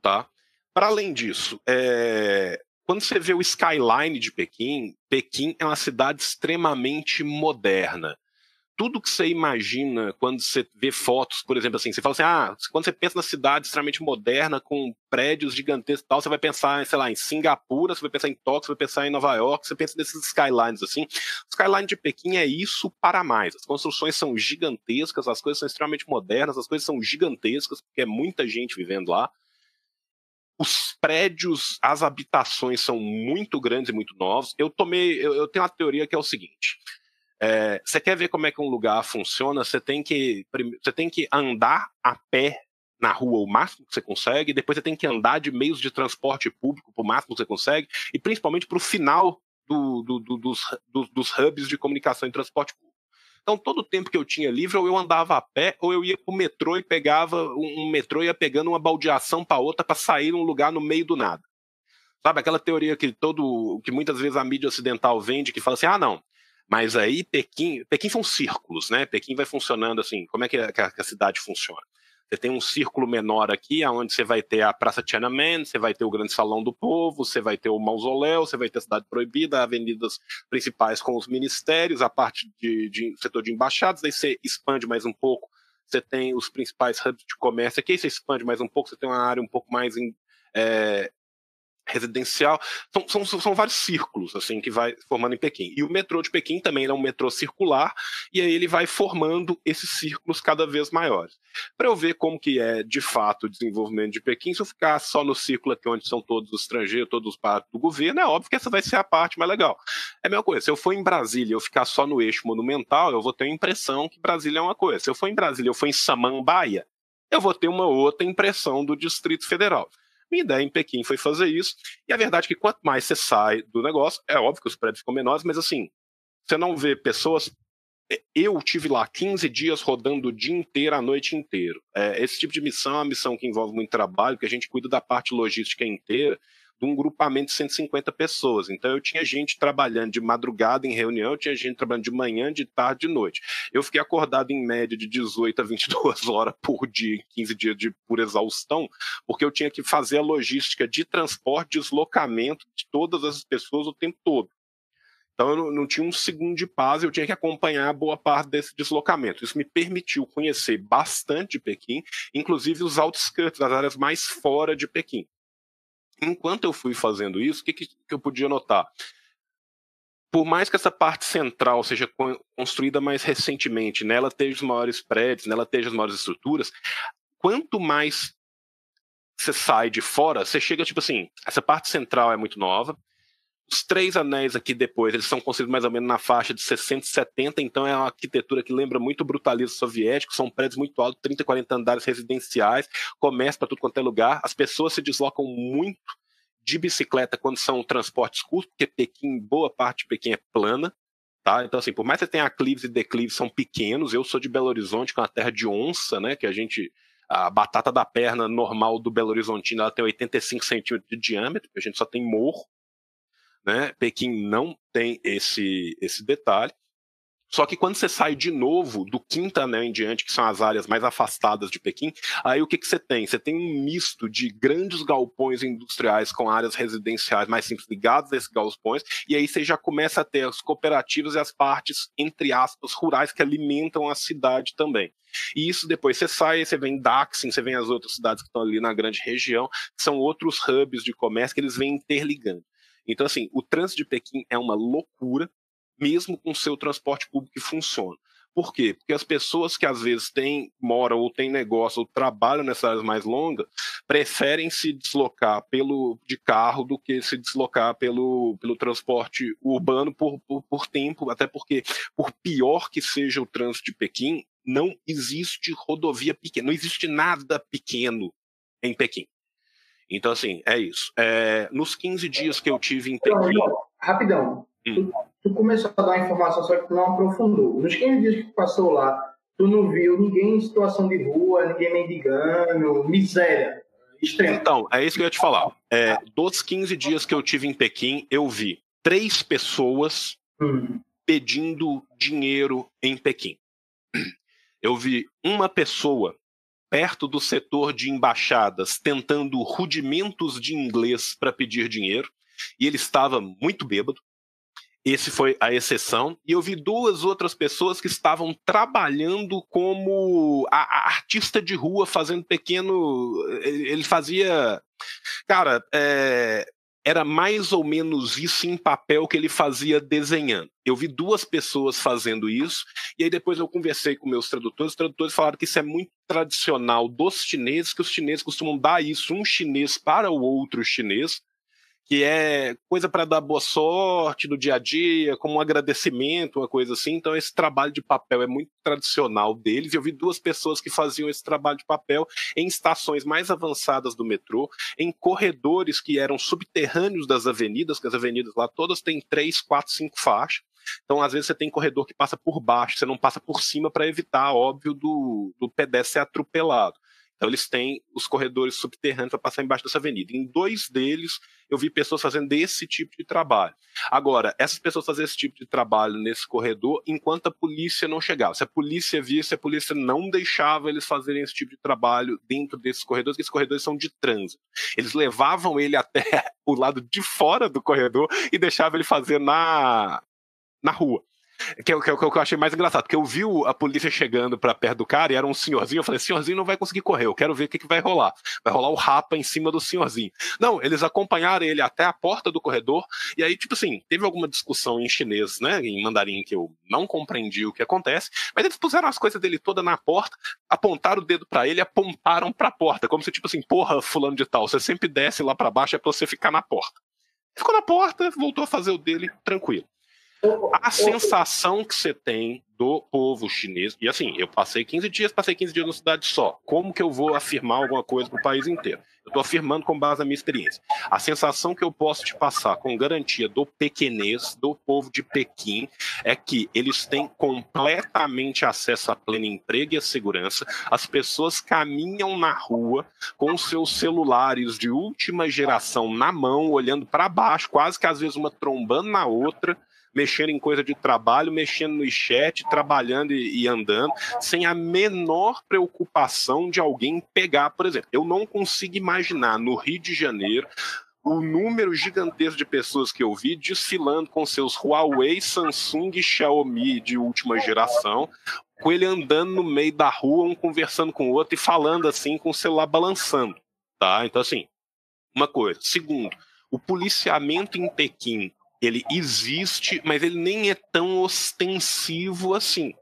Tá? Para além disso, é... quando você vê o skyline de Pequim, Pequim é uma cidade extremamente moderna tudo que você imagina quando você vê fotos, por exemplo, assim, você fala assim, ah, quando você pensa na cidade extremamente moderna, com prédios gigantescos e tal, você vai pensar, sei lá, em Singapura, você vai pensar em Tóquio, você vai pensar em Nova York, você pensa nesses skylines, assim. O skyline de Pequim é isso para mais. As construções são gigantescas, as coisas são extremamente modernas, as coisas são gigantescas, porque é muita gente vivendo lá. Os prédios, as habitações são muito grandes e muito novos. Eu tomei, eu, eu tenho uma teoria que é o seguinte: é, você quer ver como é que um lugar funciona? Você tem que, você tem que andar a pé na rua o máximo que você consegue, depois você tem que andar de meios de transporte público o máximo que você consegue, e principalmente para o final do, do, do, dos, dos hubs de comunicação e transporte público. Então, todo o tempo que eu tinha livre, ou eu andava a pé, ou eu ia para o metrô e pegava um, um metrô e ia pegando uma baldeação para outra para sair num lugar no meio do nada. Sabe, aquela teoria que todo que muitas vezes a mídia ocidental vende, que fala assim: ah, não, mas aí Pequim, Pequim são círculos, né? Pequim vai funcionando assim, como é que a, que a cidade funciona? Você tem um círculo menor aqui, onde você vai ter a Praça Tiananmen, você vai ter o Grande Salão do Povo, você vai ter o Mausoléu, você vai ter a Cidade Proibida, avenidas principais com os ministérios, a parte de, de setor de embaixadas, daí você expande mais um pouco, você tem os principais hubs de comércio aqui, você expande mais um pouco, você tem uma área um pouco mais em, é, residencial. São, são, são, vários círculos assim que vai formando em Pequim. E o metrô de Pequim também é um metrô circular, e aí ele vai formando esses círculos cada vez maiores. Para eu ver como que é de fato o desenvolvimento de Pequim, se eu ficar só no círculo aqui onde são todos os estrangeiros, todos os partes do governo, é óbvio que essa vai ser a parte mais legal. É a mesma coisa, se eu for em Brasília eu ficar só no eixo monumental, eu vou ter a impressão que Brasília é uma coisa. Se eu for em Brasília eu for em Samambaia, eu vou ter uma outra impressão do Distrito Federal. Minha ideia em Pequim foi fazer isso. E a verdade é que quanto mais você sai do negócio, é óbvio que os prédios ficam menores, mas assim, você não vê pessoas. Eu tive lá 15 dias rodando o dia inteiro, a noite inteira. É, esse tipo de missão é uma missão que envolve muito trabalho, que a gente cuida da parte logística inteira de um grupamento de 150 pessoas. Então eu tinha gente trabalhando de madrugada em reunião, eu tinha gente trabalhando de manhã, de tarde, de noite. Eu fiquei acordado em média de 18 a 22 horas por dia, 15 dias de pura exaustão, porque eu tinha que fazer a logística de transporte, deslocamento de todas as pessoas o tempo todo. Então eu não, não, tinha um segundo de paz, eu tinha que acompanhar boa parte desse deslocamento. Isso me permitiu conhecer bastante de Pequim, inclusive os outskirts, as áreas mais fora de Pequim enquanto eu fui fazendo isso, o que, que, eu podia notar? Por mais que essa parte central seja construída mais recentemente, nela esteja os maiores prédios, nela esteja as maiores estruturas, quanto mais você sai de fora, você chega tipo assim, essa parte central é muito nova, os três anéis aqui depois, eles são construídos mais ou menos na faixa de 60 e 70, então é uma arquitetura que lembra muito o brutalismo soviético, são prédios muito altos, 30, 40 andares residenciais, comércio para tudo quanto é lugar, as pessoas se deslocam muito de bicicleta quando são transportes curtos, porque Pequim, boa parte de Pequim é plana, tá? Então assim, por mais que você tenha aclives e declives são pequenos, eu sou de Belo Horizonte, com é a terra de onça, né, que a gente a batata da perna normal do Belo Horizontino ela tem 85 centímetros de diâmetro, a gente só tem morro, né? Pequim não tem esse, esse detalhe. Só que quando você sai de novo do quinto anel em diante, que são as áreas mais afastadas de Pequim, aí o que, que você tem? Você tem um misto de grandes galpões industriais com áreas residenciais mais simples ligadas a esses galpões, e aí você já começa a ter as cooperativas e as partes, entre aspas, rurais que alimentam a cidade também. E isso depois você sai, você vem Daxin, você vem as outras cidades que estão ali na grande região, que são outros hubs de comércio que eles vêm interligando. Então, assim, o trânsito de Pequim é uma loucura, mesmo com o seu transporte público que funciona. Por quê? Porque as pessoas que às vezes têm, moram ou têm negócio ou trabalham nessas áreas mais longas, preferem se deslocar pelo de carro do que se deslocar pelo, pelo transporte urbano por, por, por tempo, até porque, por pior que seja o trânsito de Pequim, não existe rodovia pequena, não existe nada pequeno em Pequim. Então, assim, é isso. É, nos 15 dias que eu tive em Pequim. Rapidão. Hum. Tu, tu, começou a dar informação, só que tu não aprofundou. Nos 15 dias que tu passou lá, tu não viu ninguém em situação de rua, ninguém mendigando, miséria. Extrema. Então, é isso que eu ia te falar. É, dos 15 dias que eu tive em Pequim, eu vi três pessoas hum. pedindo dinheiro em Pequim. Eu vi uma pessoa perto do setor de embaixadas tentando rudimentos de inglês para pedir dinheiro e ele estava muito bêbado. Esse foi a exceção. E eu vi duas outras pessoas que estavam trabalhando como a, a artista de rua, fazendo pequeno. Ele fazia. Cara, é, era mais ou menos isso em papel que ele fazia desenhando. Eu vi duas pessoas fazendo isso, e aí depois eu conversei com meus tradutores. Os tradutores falaram que isso é muito tradicional dos chineses, que os chineses costumam dar isso, um chinês para o outro chinês, que é coisa para dar boa sorte no dia a dia, como um agradecimento, uma coisa assim. Então, esse trabalho de papel é muito tradicional deles. Eu vi duas pessoas que faziam esse trabalho de papel em estações mais avançadas do metrô, em corredores que eram subterrâneos das avenidas, que as avenidas lá todas têm três, quatro, cinco faixas. Então, às vezes, você tem corredor que passa por baixo, você não passa por cima para evitar, óbvio, do, do pedestre ser atropelado. Então, eles têm os corredores subterrâneos para passar embaixo dessa avenida. Em dois deles, eu vi pessoas fazendo esse tipo de trabalho. Agora, essas pessoas fazendo esse tipo de trabalho nesse corredor enquanto a polícia não chegava. Se a polícia visse, a polícia não deixava eles fazerem esse tipo de trabalho dentro desses corredores, que esses corredores são de trânsito. Eles levavam ele até o lado de fora do corredor e deixavam ele fazer na, na rua. Que é, que, que, que eu achei mais engraçado, porque eu vi a polícia chegando para perto do cara e era um senhorzinho. Eu falei: senhorzinho não vai conseguir correr, eu quero ver o que, que vai rolar. Vai rolar o rapa em cima do senhorzinho. Não, eles acompanharam ele até a porta do corredor, e aí, tipo assim, teve alguma discussão em chinês, né, em mandarim, que eu não compreendi o que acontece, mas eles puseram as coisas dele toda na porta, apontaram o dedo para ele apontaram para a porta, como se, tipo assim, porra, fulano de tal, você sempre desce lá para baixo é pra você ficar na porta. Ficou na porta, voltou a fazer o dele tranquilo. A sensação que você tem do povo chinês, e assim, eu passei 15 dias, passei 15 dias numa cidade só. Como que eu vou afirmar alguma coisa para o país inteiro? Eu estou afirmando com base na minha experiência. A sensação que eu posso te passar com garantia do pequenês, do povo de Pequim, é que eles têm completamente acesso a pleno emprego e a segurança. As pessoas caminham na rua com seus celulares de última geração na mão, olhando para baixo, quase que às vezes uma trombando na outra mexendo em coisa de trabalho, mexendo no chat, trabalhando e, e, andando, sem a menor preocupação de alguém pegar, por exemplo. Eu não consigo imaginar no Rio de Janeiro o número gigantesco de pessoas que eu vi desfilando com seus Huawei, Samsung e Xiaomi de última geração, com ele andando no meio da rua, um conversando com o outro e falando assim com o celular balançando, tá? Então assim, uma coisa. Segundo, o policiamento em Pequim ele existe, mas ele nem é tão ostensivo assim.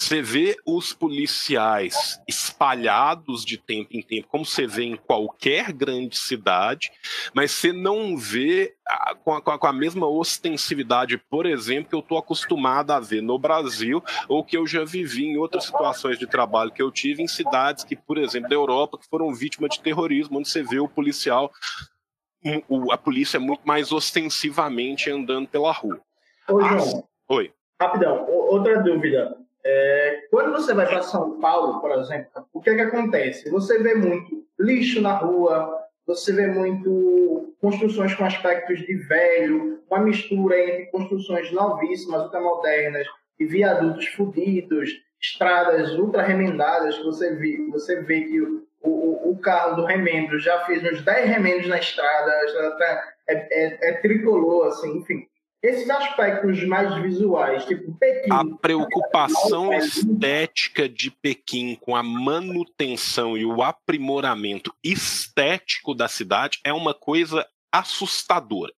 Você vê os policiais espalhados de tempo em tempo, como você vê em qualquer grande cidade, mas você não vê com a, com a mesma ostensividade, por exemplo, que eu estou acostumado a ver no Brasil, ou que eu já vivi em outras situações de trabalho que eu tive em cidades que, por exemplo, da Europa, que foram vítimas de terrorismo, onde você vê o policial a polícia é muito mais ostensivamente andando pela rua. Oi, João. Oi. Rapidão, outra dúvida. É, quando você vai para São Paulo, por exemplo, o que, é que acontece? Você vê muito lixo na rua, você vê muito construções com aspectos de velho, uma mistura entre construções novíssimas, ultramodernas, e viadutos fodidos, estradas ultra remendadas, que você vê, você vê que o, o, carro do remendo já fez uns 10 remendos na estrada, tá, é, é, é, tricolor, assim, enfim. Esses aspectos mais visuais, tipo Pequim. A preocupação estética de Pequim com a manutenção e o aprimoramento estético da cidade é uma coisa assustadora.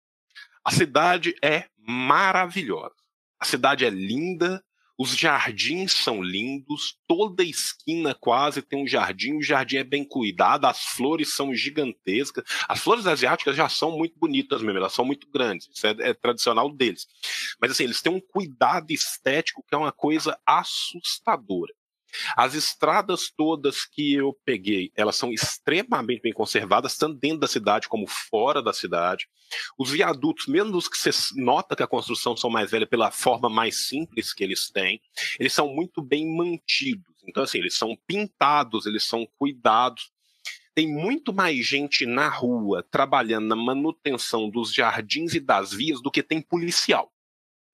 A cidade é maravilhosa. A cidade é linda, os jardins são lindos, toda esquina quase tem um jardim, o jardim é bem cuidado, as flores são gigantescas. As flores asiáticas já são muito bonitas mesmo, elas são muito grandes, isso é, é tradicional deles. Mas assim, eles têm um cuidado estético que é uma coisa assustadora. As estradas todas que eu peguei, elas são extremamente bem conservadas, tanto dentro da cidade como fora da cidade. Os viadutos, mesmo os que você nota que a construção são mais velha pela forma mais simples que eles têm, eles são muito bem mantidos. Então, assim, eles são pintados, eles são cuidados. Tem muito mais gente na rua trabalhando na manutenção dos jardins e das vias do que tem policial.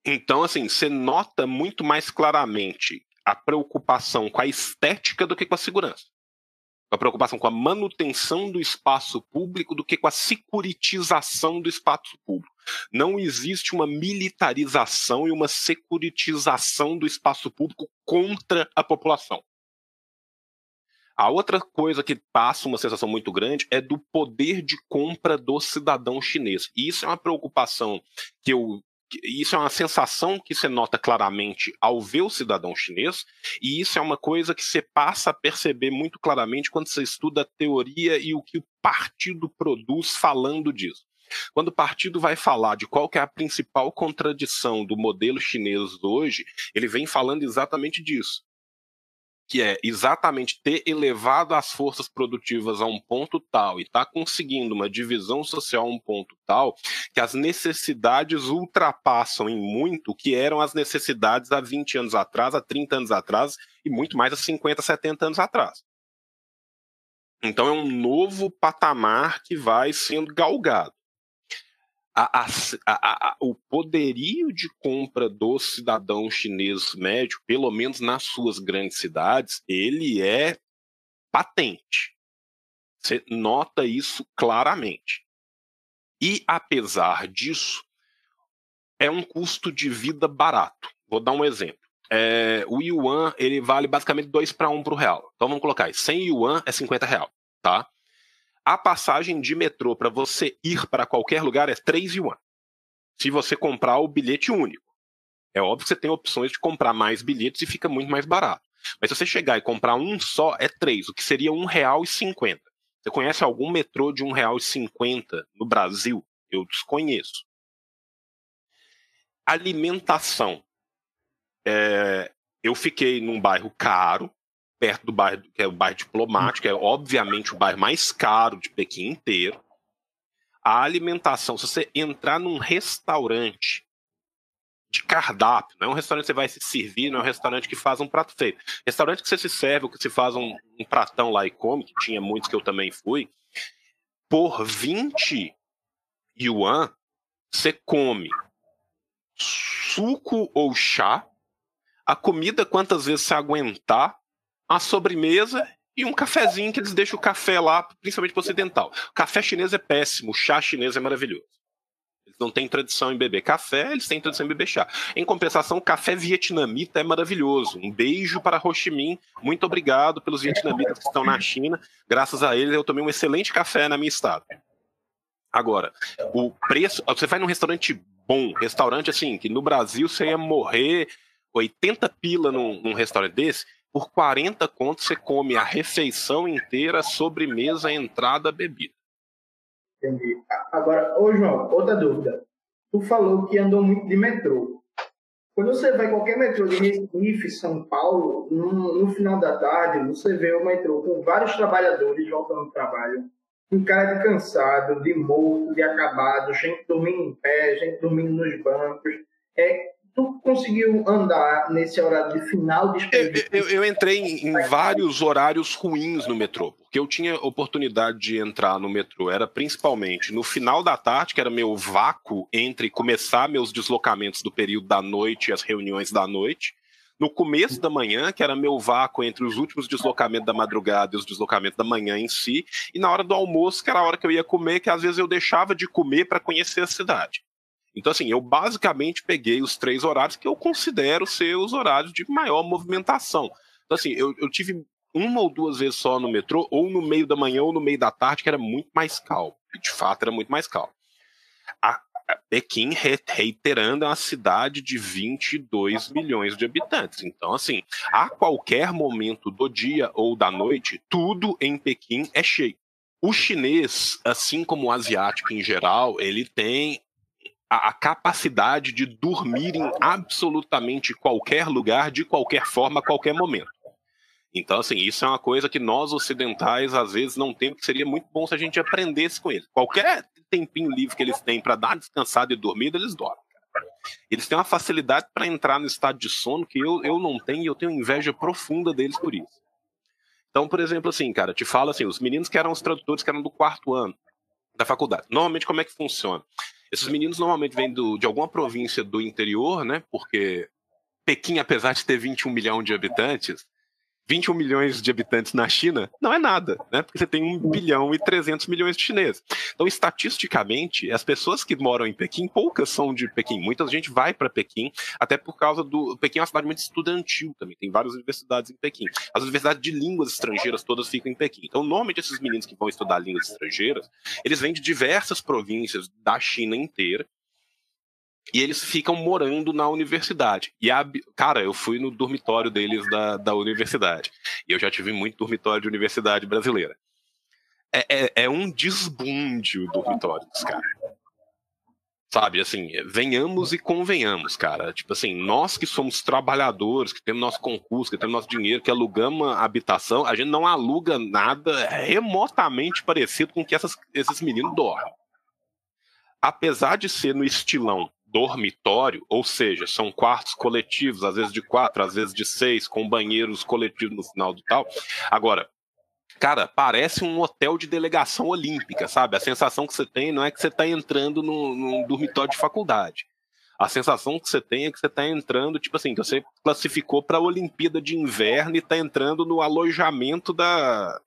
Então, assim, você nota muito mais claramente a preocupação com a estética do que com a segurança. A preocupação com a manutenção do espaço público do que com a securitização do espaço público. Não existe uma militarização e uma securitização do espaço público contra a população. A outra coisa que passa uma sensação muito grande é do poder de compra do cidadão chinês. E isso é uma preocupação que eu isso é uma sensação que você nota claramente ao ver o cidadão chinês, e isso é uma coisa que você passa a perceber muito claramente quando você estuda a teoria e o que o partido produz falando disso. Quando o partido vai falar de qual é a principal contradição do modelo chinês hoje, ele vem falando exatamente disso que é exatamente ter elevado as forças produtivas a um ponto tal e estar tá conseguindo uma divisão social a um ponto tal que as necessidades ultrapassam em muito o que eram as necessidades há 20 anos atrás, há 30 anos atrás e muito mais há 50, 70 anos atrás. Então é um novo patamar que vai sendo galgado a, a, a, o poderio de compra do cidadão chinês médio, pelo menos nas suas grandes cidades, ele é patente. Você nota isso claramente. E apesar disso, é um custo de vida barato. Vou dar um exemplo. É, o yuan ele vale basicamente 2 para 1 para o real. Então vamos colocar aí, 100 yuan é 50 real, tá? A passagem de metrô para você ir para qualquer lugar é 3 yuan. Se você comprar o bilhete único. É óbvio que você tem opções de comprar mais bilhetes e fica muito mais barato. Mas se você chegar e comprar um só, é 3, o que seria R$ 1,50. Você conhece algum metrô de R$ 1,50 no Brasil? Eu desconheço. Alimentação. É, eu fiquei num bairro caro, perto do bairro, que é o bairro diplomático, que é obviamente o bairro mais caro de Pequim inteiro. A alimentação, se você entrar num restaurante de cardápio, não é um restaurante que você vai se servir, não é um restaurante que faz um prato feio. Restaurante que você se serve, que você faz um, um pratão lá e come, que tinha muitos que eu também fui, por 20 yuan, você come suco ou chá, a comida quantas vezes você aguentar, a sobremesa e um cafezinho que eles deixam o café lá, principalmente para o ocidental. O café chinês é péssimo, o chá chinês é maravilhoso. Eles não têm tradição em beber café, eles têm tradição em beber chá. Em compensação, o café vietnamita é maravilhoso. Um beijo para Ho Chi Minh. Muito obrigado pelos vietnamitas que estão na China. Graças a eles, eu tomei um excelente café na minha estado. Agora, o preço. Você vai num restaurante bom, restaurante assim, que no Brasil você ia morrer 80 pila num, num restaurante desse por 40 contos você come a refeição inteira, sobremesa, entrada, bebida. Entendi. Agora, ô João, outra dúvida. Tu falou que andou muito de metrô. Quando você vai qualquer metrô de Recife, São Paulo, no, no, final da tarde, você vê o metrô com vários trabalhadores voltando do trabalho, com cara de cansado, de morto, de acabado, gente dormindo em pé, gente dormindo nos bancos. É, tu conseguiu andar nesse horário de final de? Eu, eu, eu, entrei em, em, vários horários ruins no metrô, porque eu tinha oportunidade de entrar no metrô, era principalmente no final da tarde, que era meu vácuo entre começar meus deslocamentos do período da noite e as reuniões da noite, no começo da manhã, que era meu vácuo entre os últimos deslocamentos da madrugada e os deslocamentos da manhã em si, e na hora do almoço, que era a hora que eu ia comer, que às vezes eu deixava de comer para conhecer a cidade. Então, assim, eu basicamente peguei os três horários que eu considero ser os horários de maior movimentação. Então, assim, eu, eu tive uma ou duas vezes só no metrô, ou no meio da manhã ou no meio da tarde, que era muito mais calmo. De fato, era muito mais calmo. A, Pequim, reiterando, é uma cidade de 22 milhões de habitantes. Então, assim, a qualquer momento do dia ou da noite, tudo em Pequim é cheio. O chinês, assim como o asiático em geral, ele tem a, a capacidade de dormir em absolutamente qualquer lugar, de qualquer forma, a qualquer momento. Então, assim, isso é uma coisa que nós ocidentais às vezes não temos, que seria muito bom se a gente aprendesse com eles. Qualquer tempinho livre que eles têm para dar descansado e dormida, eles dormem. Eles têm uma facilidade para entrar no estado de sono que eu, eu não tenho e eu tenho inveja profunda deles por isso. Então, por exemplo, assim, cara, te falo assim, os meninos que eram os tradutores que eram do quarto ano da faculdade. Normalmente, como é que funciona? Esses meninos normalmente vêm do, de alguma província do interior, né? Porque Pequim, apesar de ter 21 milhões de habitantes, 21 milhões de habitantes na China não é nada, né? Porque você tem 1 bilhão e 300 milhões de chineses. Então, estatisticamente, as pessoas que moram em Pequim, poucas são de Pequim. Muita gente vai para Pequim, até por causa do. Pequim é uma cidade muito estudantil também, tem várias universidades em Pequim. As universidades de línguas estrangeiras todas ficam em Pequim. Então, normalmente, esses meninos que vão estudar línguas estrangeiras, eles vêm de diversas províncias da China inteira e eles ficam morando na universidade. E a, cara, eu fui no dormitório deles da, da universidade. E eu já tive muito dormitório de universidade brasileira. É, é, é um desbunde o dormitório dos caras. Sabe, assim, venhamos e convenhamos, cara. Tipo assim, nós que somos trabalhadores, que temos nosso concurso, que temos nosso dinheiro, que alugamos habitação, a gente não aluga nada remotamente parecido com que essas, esses meninos dormem. Apesar de ser no estilão dormitório, ou seja, são quartos coletivos, às vezes de quatro, às vezes de seis, com banheiros coletivos no final do tal. Agora, cara, parece um hotel de delegação olímpica, sabe? A sensação que você tem não é que você está entrando num, num dormitório de faculdade. A sensação que você tem é que você está entrando, tipo assim, que você classificou para a Olimpíada de Inverno e está entrando no alojamento da,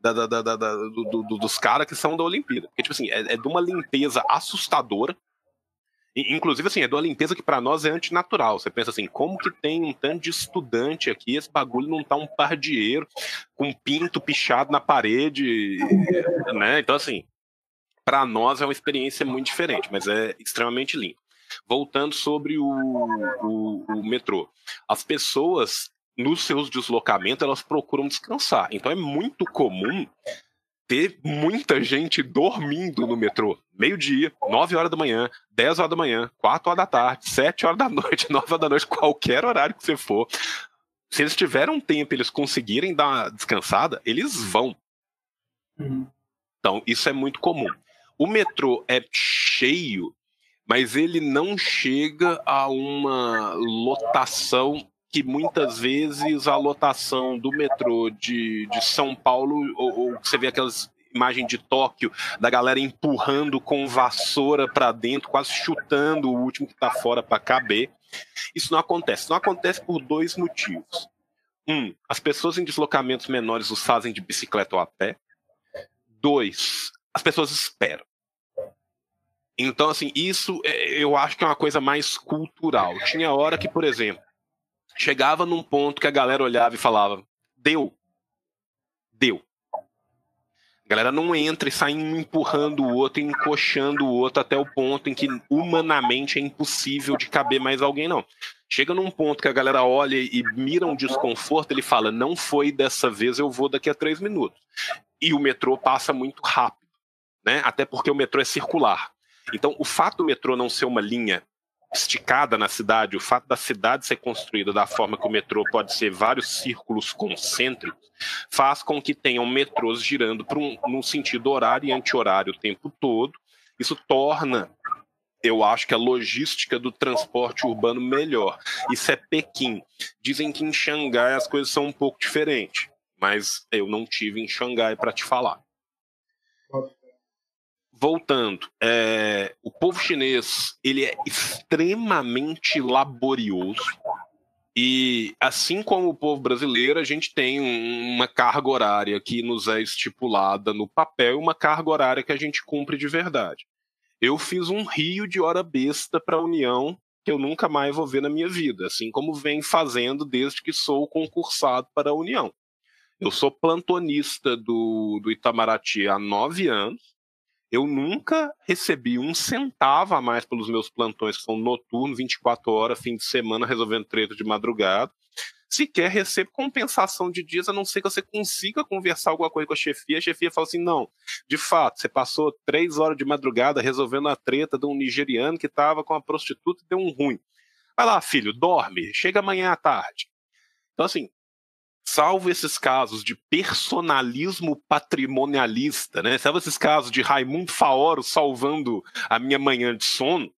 da, da, da, do, do, dos caras que são da Olimpíada. Porque, tipo assim, é, é de uma limpeza assustadora. Inclusive, assim, é de uma limpeza que para nós é antinatural. Você pensa assim, como que tem um tanto de estudante aqui, esse bagulho não tá um pardieiro com pinto pichado na parede, né? Então, assim, para nós é uma experiência muito diferente, mas é extremamente limpo. Voltando sobre o, o, o metrô. As pessoas, nos seus deslocamentos, elas procuram descansar. Então é muito comum ter muita gente dormindo no metrô. Meio-dia, 9 horas da manhã, 10 horas da manhã, 4 horas da tarde, 7 horas da noite, 9 horas da noite, qualquer horário que você for. Se eles tiverem um tempo eles conseguirem dar uma descansada, eles vão. Uhum. Então, isso é muito comum. O metrô é cheio, mas ele não chega a uma lotação que muitas vezes a lotação do metrô de, de São Paulo, ou, ou você vê aquelas imagens de Tóquio, da galera empurrando com vassoura para dentro, quase chutando o último que está fora para caber. Isso não acontece. Não acontece por dois motivos. Um, as pessoas em deslocamentos menores os fazem de bicicleta ou a pé. Dois, as pessoas esperam. Então, assim, isso é, eu acho que é uma coisa mais cultural. Tinha hora que, por exemplo, chegava num ponto que a galera olhava e falava: deu. Deu. A galera não entra e sai empurrando o outro, encoxando o outro até o ponto em que humanamente é impossível de caber mais alguém, não. Chega num ponto que a galera olha e mira um desconforto, ele fala: não foi dessa vez, eu vou daqui a três minutos. E o metrô passa muito rápido, né? Até porque o metrô é circular. Então, o fato do metrô não ser uma linha esticada na cidade, o fato da cidade ser construída da forma que o metrô pode ser vários círculos concêntricos, faz com que tenham metrôs girando para um, num sentido horário e anti-horário o tempo todo. Isso torna, eu acho que a logística do transporte urbano melhor. Isso é Pequim. Dizem que em Xangai as coisas são um pouco diferentes, mas eu não tive em Xangai para te falar voltando, é, o povo chinês ele é extremamente laborioso e assim como o povo brasileiro, a gente tem uma carga horária que nos é estipulada no papel, uma carga horária que a gente cumpre de verdade. Eu fiz um rio de hora besta para a União que eu nunca mais vou ver na minha vida, assim como vem fazendo desde que sou concursado para a União. Eu sou plantonista do, do Itamaraty há nove anos Eu nunca recebi um centavo a mais pelos meus plantões, que são noturnos, 24 horas, fim de semana, resolvendo treta de madrugada. Sequer recebo compensação de dias, a não ser que você consiga conversar alguma coisa com a chefia. A chefia fala assim: não, de fato, você passou três horas de madrugada resolvendo a treta de um nigeriano que estava com a prostituta e deu um ruim. Vai lá, filho, dorme, chega amanhã à tarde. Então, assim, salvo esses casos de personalismo patrimonialista, né? Salvo esses casos de Raimundo Faoro salvando a minha manhã de sono,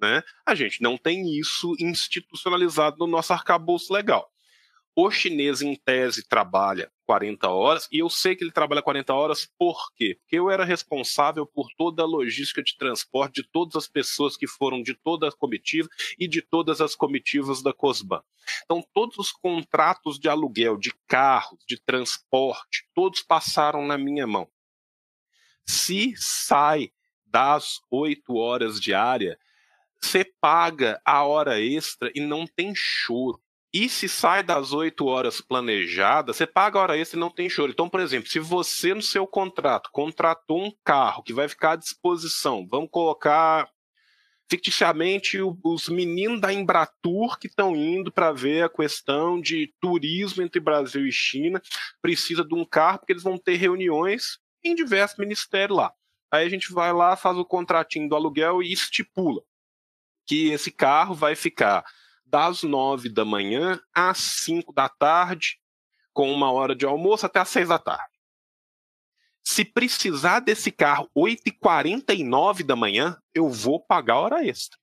né? A gente não tem isso institucionalizado no nosso arcabouço legal. O chinês, em tese, trabalha 40 horas, e eu sei que ele trabalha 40 horas por quê? Porque eu era responsável por toda a logística de transporte de todas as pessoas que foram de toda a comitiva e de todas as comitivas da COSBAN. Então, todos os contratos de aluguel de carros, de transporte, todos passaram na minha mão. Se sai das 8 horas diária, você paga a hora extra e não tem choro. E se sai das 8 horas planejadas, você paga a hora extra e não tem choro. Então, por exemplo, se você no seu contrato contratou um carro que vai ficar à disposição, vamos colocar ficticiamente os meninos da Embratur que estão indo para ver a questão de turismo entre Brasil e China, precisa de um carro porque eles vão ter reuniões em diversos ministérios lá. Aí a gente vai lá, faz o contratinho do aluguel e estipula que esse carro vai ficar das nove da manhã às cinco da tarde, com uma hora de almoço até às seis da tarde. Se precisar desse carro 8h49 da manhã, eu vou pagar hora extra.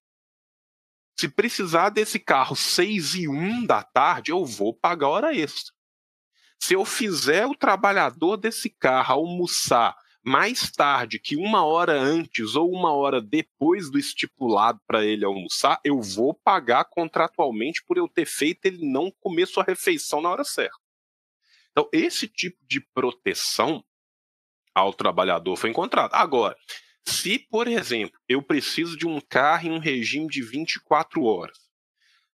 Se precisar desse carro 6 e 1 da tarde, eu vou pagar hora extra. Se eu fizer o trabalhador desse carro almoçar mais tarde que uma hora antes ou uma hora depois do estipulado para ele almoçar, eu vou pagar contratualmente por eu ter feito ele não comer sua refeição na hora certa. Então, esse tipo de proteção ao trabalhador foi encontrado. Agora, se, por exemplo, eu preciso de um carro em um regime de 24 horas,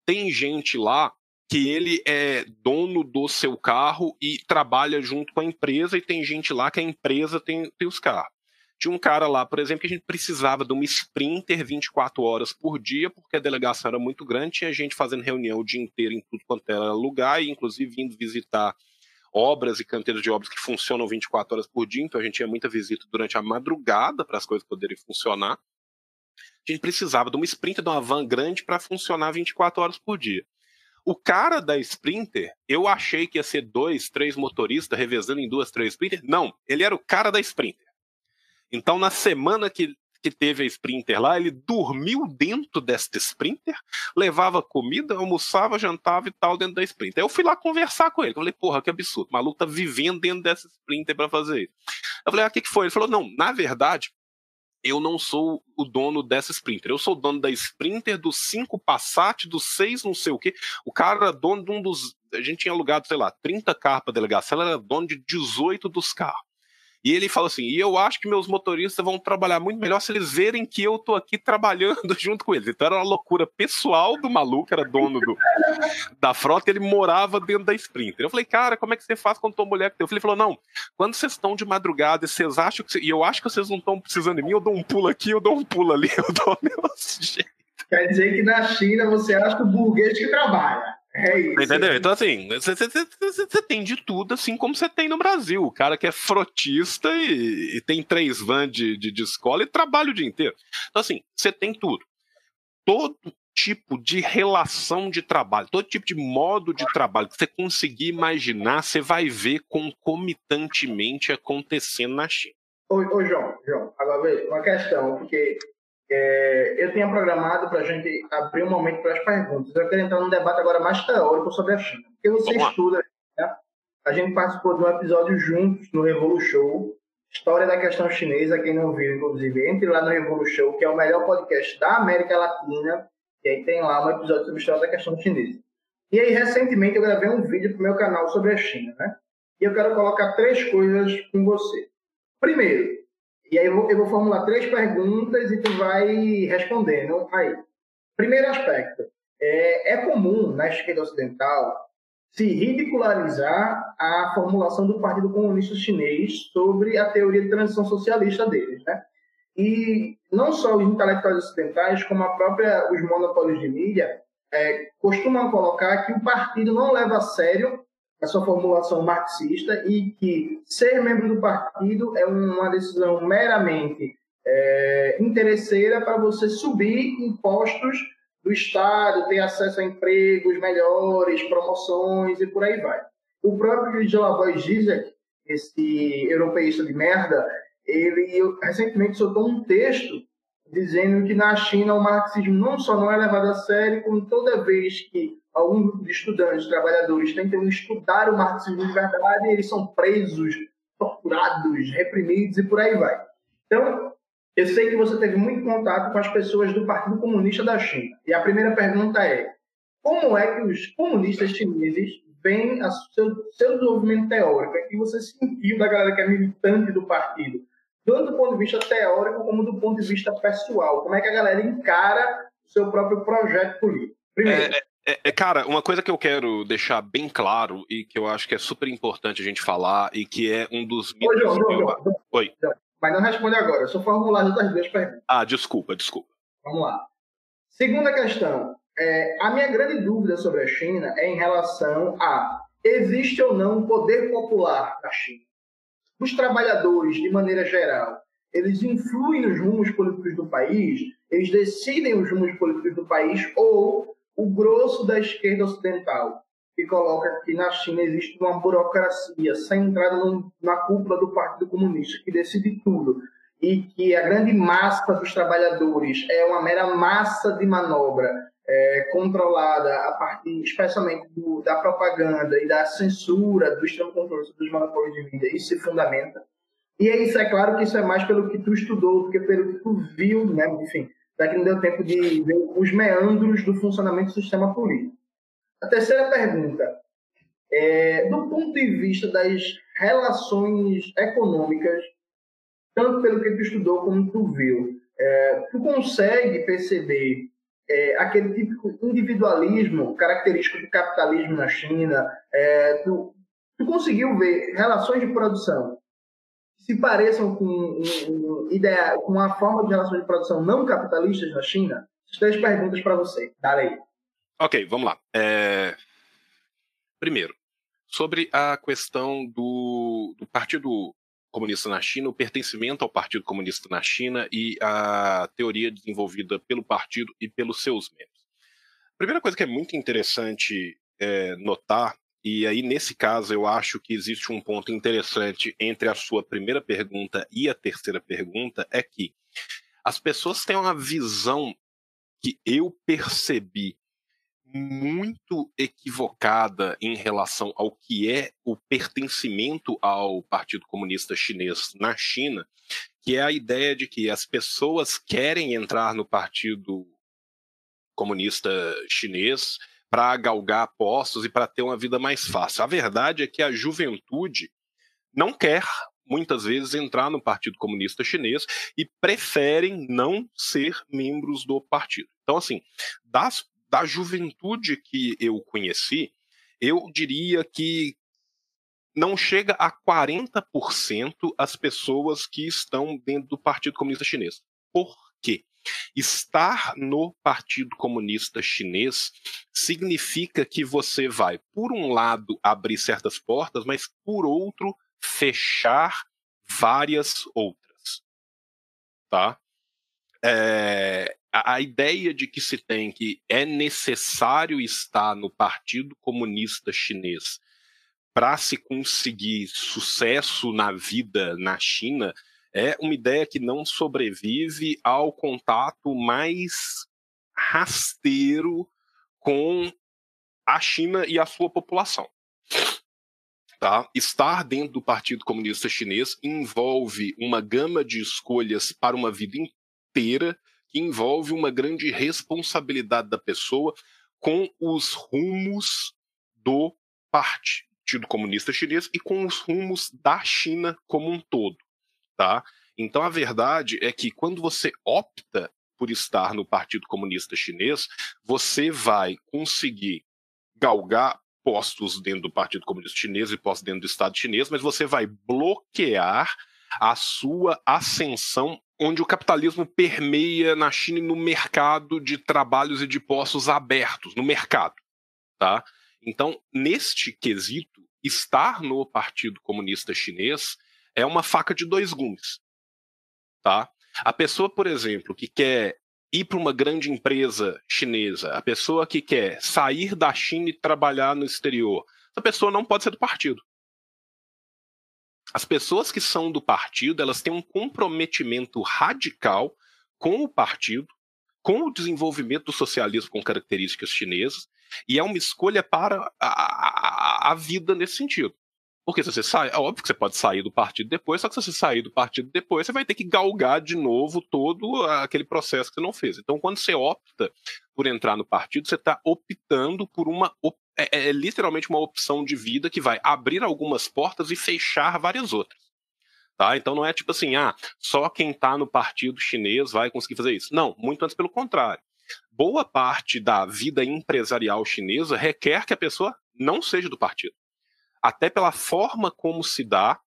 tem gente lá que ele é dono do seu carro e trabalha junto com a empresa, e tem gente lá que a empresa tem, tem os carros. Tinha um cara lá, por exemplo, que a gente precisava de uma Sprinter 24 horas por dia, porque a delegação era muito grande, tinha gente fazendo reunião o dia inteiro em tudo quanto era lugar, e inclusive vindo visitar obras e canteiros de obras que funcionam 24 horas por dia, então a gente tinha muita visita durante a madrugada para as coisas poderem funcionar. A gente precisava de uma Sprinter, de uma van grande para funcionar 24 horas por dia. O cara da Sprinter, eu achei que ia ser dois, três motoristas revezando em duas, três Sprinter. Não, ele era o cara da Sprinter. Então, na semana que, que teve a Sprinter lá, ele dormiu dentro desta Sprinter, levava comida, almoçava, jantava e tal dentro da Sprinter. Eu fui lá conversar com ele. Eu falei, porra, que absurdo. O maluco tá vivendo dentro dessa Sprinter para fazer isso. Eu falei, ah, o que, que foi? Ele falou, não, na verdade, eu não sou o dono dessa Sprinter. Eu sou dono da Sprinter, dos cinco Passat, dos seis não sei o quê. O cara era dono de um dos. A gente tinha alugado, sei lá, 30 carros para delegação, ela era dono de 18 dos carros. E ele fala assim: e eu acho que meus motoristas vão trabalhar muito melhor se eles verem que eu tô aqui trabalhando junto com eles. Então era uma loucura pessoal do maluco, era dono do, da frota, ele morava dentro da Sprinter. Eu falei, cara, como é que você faz quando tua mulher que tem? Eu falei, falou, não, quando vocês estão de madrugada e vocês acham que. E eu acho que vocês não estão precisando de mim, eu dou um pulo aqui, eu dou um pulo ali, eu dou meu jeito. Quer dizer que na China você acha que o burguês que trabalha. É isso. Entendeu? Então, assim, você tem de tudo, assim como você tem no Brasil. O cara que é frotista e, e tem três vans de, de, de, escola e trabalha o dia inteiro. Então, assim, você tem tudo. Todo tipo de relação de trabalho, todo tipo de modo de trabalho que você conseguir imaginar, você vai ver concomitantemente acontecendo na China. Ô, ô João, João, agora veja, uma questão, porque é, eu tinha programado para a gente abrir um momento para as perguntas. Eu quero entrar num debate agora mais teórico sobre a China. Porque você Vamos estuda, né? a gente participou de um episódio juntos no Revolu Show, História da Questão Chinesa, quem não viu, inclusive, entre lá no Revolu Show, que é o melhor podcast da América Latina, e aí tem lá um episódio sobre a História da Questão Chinesa. E aí, recentemente, eu gravei um vídeo para o meu canal sobre a China, né? E eu quero colocar três coisas com você. Primeiro, e aí eu vou, eu vou formular três perguntas e tu vai respondendo aí. Primeiro aspecto. É, é comum na esquerda ocidental se ridicularizar a formulação do Partido Comunista Chinês sobre a teoria de transição socialista deles, né? E não só os intelectuais ocidentais, como a própria os monopólios de mídia é, costumam colocar que o partido não leva a sério a sua formulação marxista e que ser membro do partido é uma decisão meramente é, interesseira para você subir impostos do Estado, ter acesso a empregos melhores, promoções e por aí vai. O próprio Slavoj Zizek, esse europeísta de merda, ele recentemente soltou um texto dizendo que na China o marxismo não só não é levado a sério, como toda vez que de estudantes, trabalhadores tentam estudar o marxismo de verdade, eles são presos, torturados, reprimidos e por aí vai. Então, eu sei que você teve muito contato com as pessoas do Partido Comunista da China. E a primeira pergunta é: como é que os comunistas chineses veem o seu, seu desenvolvimento teórico? É que você sentiu da galera que é militante do partido, tanto do ponto de vista teórico como do ponto de vista pessoal. Como é que a galera encara o seu próprio projeto político? Primeiro. É, é, é, cara, uma coisa que eu quero deixar bem claro e que eu acho que é super importante a gente falar e que é um dos mitos. Oi, João, João, João. Oi. Mas não responde agora, eu só formular as duas perguntas. Ah, desculpa, desculpa. Vamos lá. Segunda questão. É, a minha grande dúvida sobre a China é em relação a existe ou não um poder popular na China. Os trabalhadores, de maneira geral, eles influem nos rumos políticos do país, eles decidem os rumos políticos do país, ou o grosso da esquerda ocidental que coloca que na China existe uma burocracia centrada no, na cúpula do Partido Comunista, que decide tudo, e que a grande massa dos trabalhadores é uma mera massa de manobra é, controlada a partir, especialmente do, da propaganda e da censura do extremo controle dos monopólios de mídia, isso se fundamenta. E é isso é claro que isso é mais pelo que tu estudou do que pelo que tu viu, né? enfim, já que não deu tempo de ver os meandros do funcionamento do sistema político. A terceira pergunta. É, do ponto de vista das relações econômicas, tanto pelo que tu estudou como tu viu, é, tu consegue perceber é, aquele típico individualismo característico do capitalismo na China? É, tu, tu, conseguiu ver relações de produção se pareçam com, um, um, ideia, com uma forma de relações de produção não capitalistas na China? Três perguntas para você. Dá aí. Ok, vamos lá. É... Primeiro, sobre a questão do, do Partido Comunista na China, o pertencimento ao Partido Comunista na China e a teoria desenvolvida pelo partido e pelos seus membros. A primeira coisa que é muito interessante é, notar, e aí nesse caso eu acho que existe um ponto interessante entre a sua primeira pergunta e a terceira pergunta, é que as pessoas têm uma visão que eu percebi muito equivocada em relação ao que é o pertencimento ao Partido Comunista Chinês na China, que é a ideia de que as pessoas querem entrar no Partido Comunista Chinês para galgar postos e para ter uma vida mais fácil. A verdade é que a juventude não quer muitas vezes entrar no Partido Comunista Chinês e preferem não ser membros do partido. Então, assim, das da juventude que eu conheci, eu diria que não chega a 40% as pessoas que estão dentro do Partido Comunista Chinês. Por quê? Estar no Partido Comunista Chinês significa que você vai, por um lado, abrir certas portas, mas por outro, fechar várias outras. Tá? É, a, a ideia de que se tem que é necessário estar no Partido Comunista Chinês para se conseguir sucesso na vida na China é uma ideia que não sobrevive ao contato mais rasteiro com a China e a sua população. Tá? Estar dentro do Partido Comunista Chinês envolve uma gama de escolhas para uma vida inteira que envolve uma grande responsabilidade da pessoa com os rumos do Partido Comunista Chinês e com os rumos da China como um todo, tá? Então a verdade é que quando você opta por estar no Partido Comunista Chinês, você vai conseguir galgar postos dentro do Partido Comunista Chinês e postos dentro do Estado chinês, mas você vai bloquear a sua ascensão onde o capitalismo permeia na China e no mercado de trabalhos e de postos abertos, no mercado, tá? Então, neste quesito, estar no Partido Comunista Chinês é uma faca de dois gumes, tá? A pessoa, por exemplo, que quer ir para uma grande empresa chinesa, a pessoa que quer sair da China e trabalhar no exterior, essa pessoa não pode ser do partido. As pessoas que são do partido, elas têm um comprometimento radical com o partido, com o desenvolvimento do socialismo com características chinesas, e é uma escolha para a, a, a vida nesse sentido. Porque se você sai, é óbvio que você pode sair do partido depois, só que se você sair do partido depois, você vai ter que galgar de novo todo aquele processo que você não fez. Então, quando você opta por entrar no partido, você está optando por uma é, é, literalmente uma opção de vida que vai abrir algumas portas e fechar várias outras. Tá? Então não é tipo assim, ah, só quem está no partido chinês vai conseguir fazer isso. Não, muito antes pelo contrário. Boa parte da vida empresarial chinesa requer que a pessoa não seja do partido. Até pela forma como se dá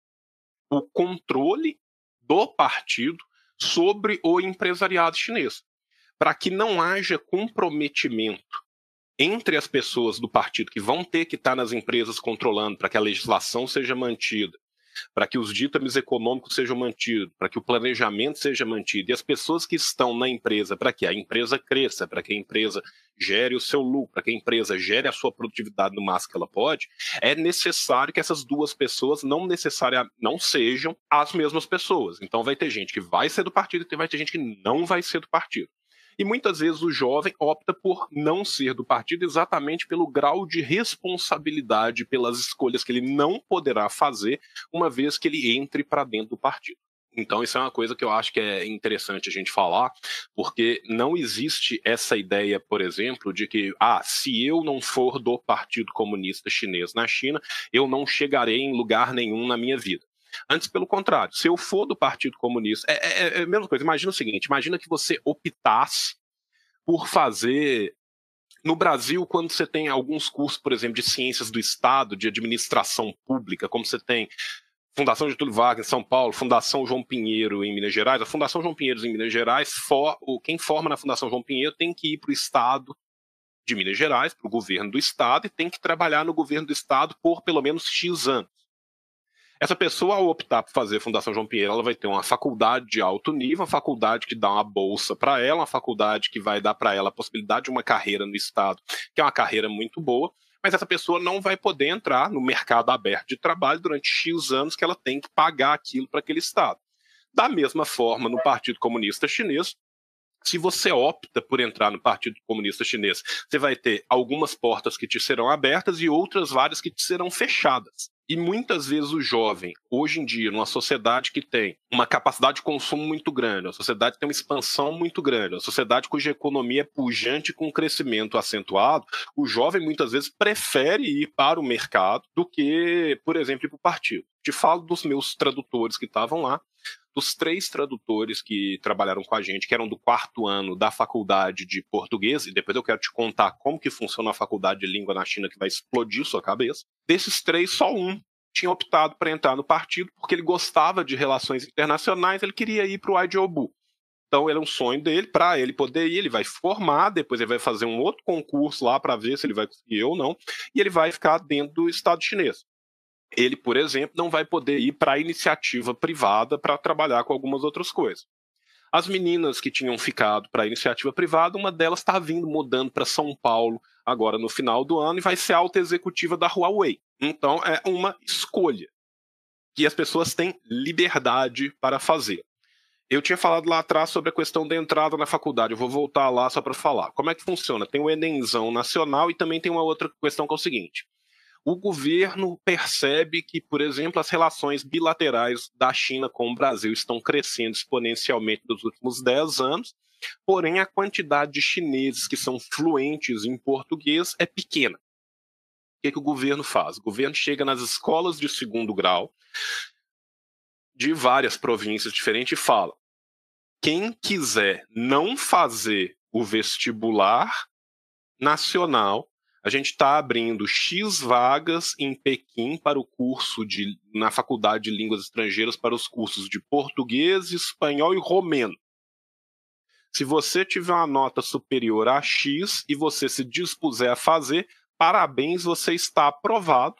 o controle do partido sobre o empresariado chinês. Para que não haja comprometimento entre as pessoas do partido que vão ter que estar nas empresas controlando para que a legislação seja mantida, para que os ditames econômicos sejam mantidos, para que o planejamento seja mantido, e as pessoas que estão na empresa, para que a empresa cresça, para que a empresa gere o seu lucro, para que a empresa gere a sua produtividade no máximo que ela pode, é necessário que essas duas pessoas não necessariamente não sejam as mesmas pessoas. Então vai ter gente que vai ser do partido e vai ter gente que não vai ser do partido. E muitas vezes o jovem opta por não ser do partido exatamente pelo grau de responsabilidade pelas escolhas que ele não poderá fazer uma vez que ele entre para dentro do partido. Então, isso é uma coisa que eu acho que é interessante a gente falar, porque não existe essa ideia, por exemplo, de que, ah, se eu não for do Partido Comunista Chinês na China, eu não chegarei em lugar nenhum na minha vida. Antes, pelo contrário, se eu for do Partido Comunista, é, é, é a mesma coisa. Imagina o seguinte: imagina que você optasse por fazer. No Brasil, quando você tem alguns cursos, por exemplo, de ciências do Estado, de administração pública, como você tem Fundação Getúlio Vargas em São Paulo, Fundação João Pinheiro em Minas Gerais. A Fundação João Pinheiro em Minas Gerais, for, quem forma na Fundação João Pinheiro tem que ir para o Estado de Minas Gerais, para o governo do Estado, e tem que trabalhar no governo do Estado por pelo menos X anos. Essa pessoa, ao optar por fazer Fundação João Pinheiro, ela vai ter uma faculdade de alto nível, uma faculdade que dá uma bolsa para ela, uma faculdade que vai dar para ela a possibilidade de uma carreira no Estado, que é uma carreira muito boa, mas essa pessoa não vai poder entrar no mercado aberto de trabalho durante X anos que ela tem que pagar aquilo para aquele Estado. Da mesma forma, no Partido Comunista Chinês, se você opta por entrar no Partido Comunista Chinês, você vai ter algumas portas que te serão abertas e outras várias que te serão fechadas. E muitas vezes o jovem, hoje em dia, numa sociedade que tem uma capacidade de consumo muito grande, uma sociedade que tem uma expansão muito grande, uma sociedade cuja economia é pujante com um crescimento acentuado, o jovem muitas vezes prefere ir para o mercado do que, por exemplo, ir para o partido. Te falo dos meus tradutores que estavam lá, dos três tradutores que trabalharam com a gente, que eram do quarto ano da faculdade de português, e depois eu quero te contar como que funciona a faculdade de língua na China, que vai explodir sua cabeça. Desses três, só um tinha optado para entrar no partido porque ele gostava de relações internacionais, ele queria ir para o IDOBU. Então, ele é um sonho dele, para ele poder ir, ele vai formar, depois ele vai fazer um outro concurso lá para ver se ele vai conseguir ou não, e ele vai ficar dentro do Estado chinês ele, por exemplo, não vai poder ir para a iniciativa privada para trabalhar com algumas outras coisas. As meninas que tinham ficado para a iniciativa privada, uma delas está vindo mudando para São Paulo agora no final do ano e vai ser alta executiva da Huawei. Então é uma escolha que as pessoas têm liberdade para fazer. Eu tinha falado lá atrás sobre a questão da entrada na faculdade, eu vou voltar lá só para falar. Como é que funciona? Tem o Enemzão nacional e também tem uma outra questão que é o seguinte: o governo percebe que, por exemplo, as relações bilaterais da China com o Brasil estão crescendo exponencialmente nos últimos 10 anos, porém a quantidade de chineses que são fluentes em português é pequena. O que, que o governo faz? O governo chega nas escolas de segundo grau de várias províncias diferentes e fala: quem quiser não fazer o vestibular nacional a gente está abrindo X vagas em Pequim para o curso de na Faculdade de Línguas Estrangeiras para os cursos de português, espanhol e romeno. Se você tiver uma nota superior a X e você se dispuser a fazer, parabéns, você está aprovado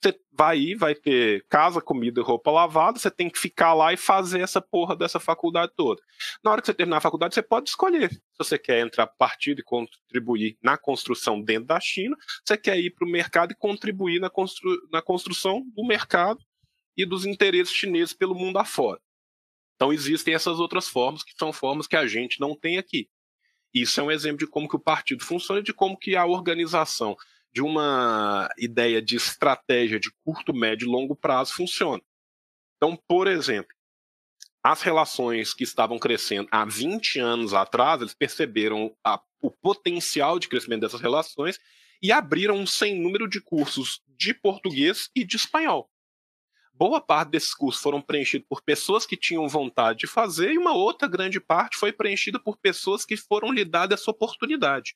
você vai ir, vai ter casa, comida roupa lavada, você tem que ficar lá e fazer essa porra dessa faculdade toda. Na hora que você terminar a faculdade, você pode escolher se você quer entrar partido e contribuir na construção dentro da China, você quer ir para o mercado e contribuir na, constru na construção do mercado e dos interesses chineses pelo mundo afora. Então existem essas outras formas, que são formas que a gente não tem aqui. Isso é um exemplo de como que o partido funciona e de como que a organização de uma ideia de estratégia de curto, médio e longo prazo funciona. Então, por exemplo, as relações que estavam crescendo há 20 anos atrás, eles perceberam a, o potencial de crescimento dessas relações e abriram um sem número de cursos de português e de espanhol. Boa parte desses cursos foram preenchidos por pessoas que tinham vontade de fazer, e uma outra grande parte foi preenchida por pessoas que foram lhe dadas essa oportunidade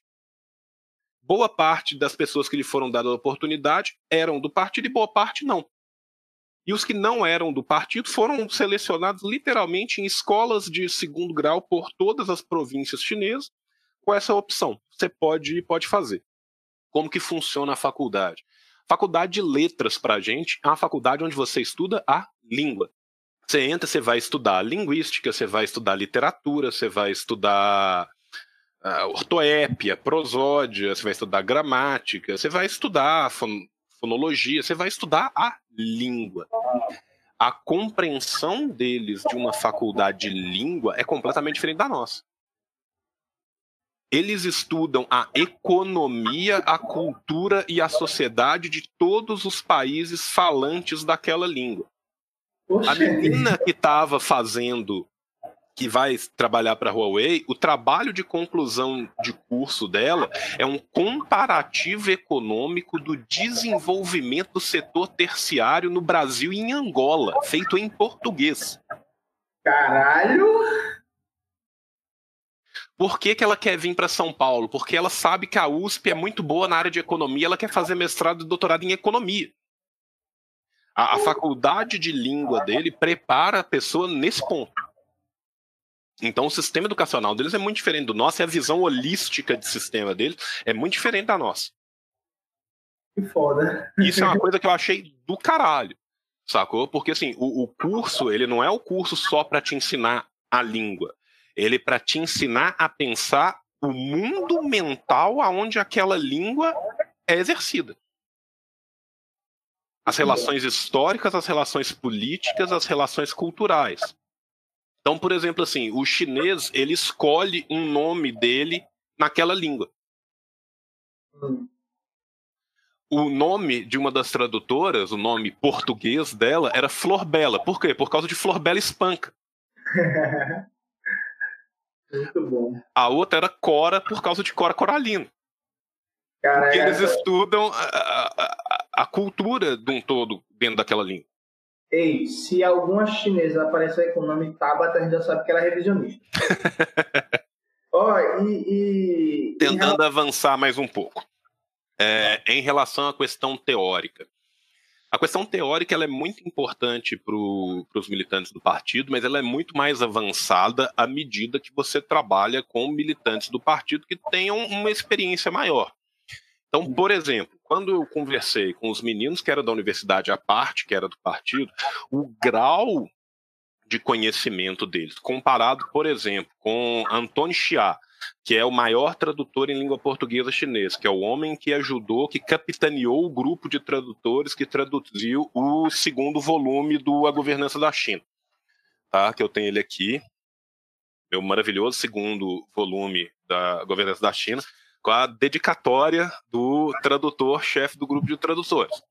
boa parte das pessoas que lhe foram dadas a oportunidade eram do partido e boa parte não. E os que não eram do partido foram selecionados literalmente em escolas de segundo grau por todas as províncias chinesas com essa opção. Você pode pode fazer. Como que funciona a faculdade? Faculdade de letras para a gente é uma faculdade onde você estuda a língua. Você entra, você vai estudar linguística, você vai estudar literatura, você vai estudar uh, ortoépia, prosódia, você vai estudar gramática, você vai estudar fon fonologia, você vai estudar a língua. A compreensão deles de uma faculdade de língua é completamente diferente da nossa. Eles estudam a economia, a cultura e a sociedade de todos os países falantes daquela língua. A menina que estava fazendo que vai trabalhar para a Huawei, o trabalho de conclusão de curso dela é um comparativo econômico do desenvolvimento do setor terciário no Brasil e em Angola, feito em português. Caralho! Por que, que ela quer vir para São Paulo? Porque ela sabe que a USP é muito boa na área de economia, ela quer fazer mestrado e doutorado em economia. A, a faculdade de língua dele prepara a pessoa nesse ponto. Então, o sistema educacional deles é muito diferente do nosso e a visão holística de sistema deles é muito diferente da nossa. Que foda. Isso é uma coisa que eu achei do caralho, sacou? Porque, assim, o, o curso, ele não é o curso só para te ensinar a língua. Ele é para te ensinar a pensar o mundo mental aonde aquela língua é exercida. As relações históricas, as relações políticas, as relações culturais. Então, por exemplo, assim, o chinês ele escolhe um nome dele naquela língua. Hum. O nome de uma das tradutoras, o nome português dela, era Flor Bela. Por quê? Por causa de Flor Bela Espanca. Muito bom. A outra era Cora por causa de Cora Coralina. Cara, porque eles estudam a, a, a, cultura de um todo dentro daquela língua. Ei, se alguma chinesa aparecer com o nome Tabata, a gente já sabe que ela é revisionista. Ó, oh, e, e, Tentando e... avançar mais um pouco. É, em relação à questão teórica. A questão teórica ela é muito importante para os militantes do partido, mas ela é muito mais avançada à medida que você trabalha com militantes do partido que tenham uma experiência maior. Então, por exemplo, quando eu conversei com os meninos que eram da universidade à parte, que era do partido, o grau de conhecimento deles, comparado, por exemplo, com Antônio Chia, que é o maior tradutor em língua portuguesa chinesa, que é o homem que ajudou, que capitaneou o grupo de tradutores que traduziu o segundo volume do A Governança da China. Tá? Que eu tenho ele aqui, meu maravilhoso segundo volume da Governança da China com a dedicatória do tradutor-chefe do grupo de tradutores.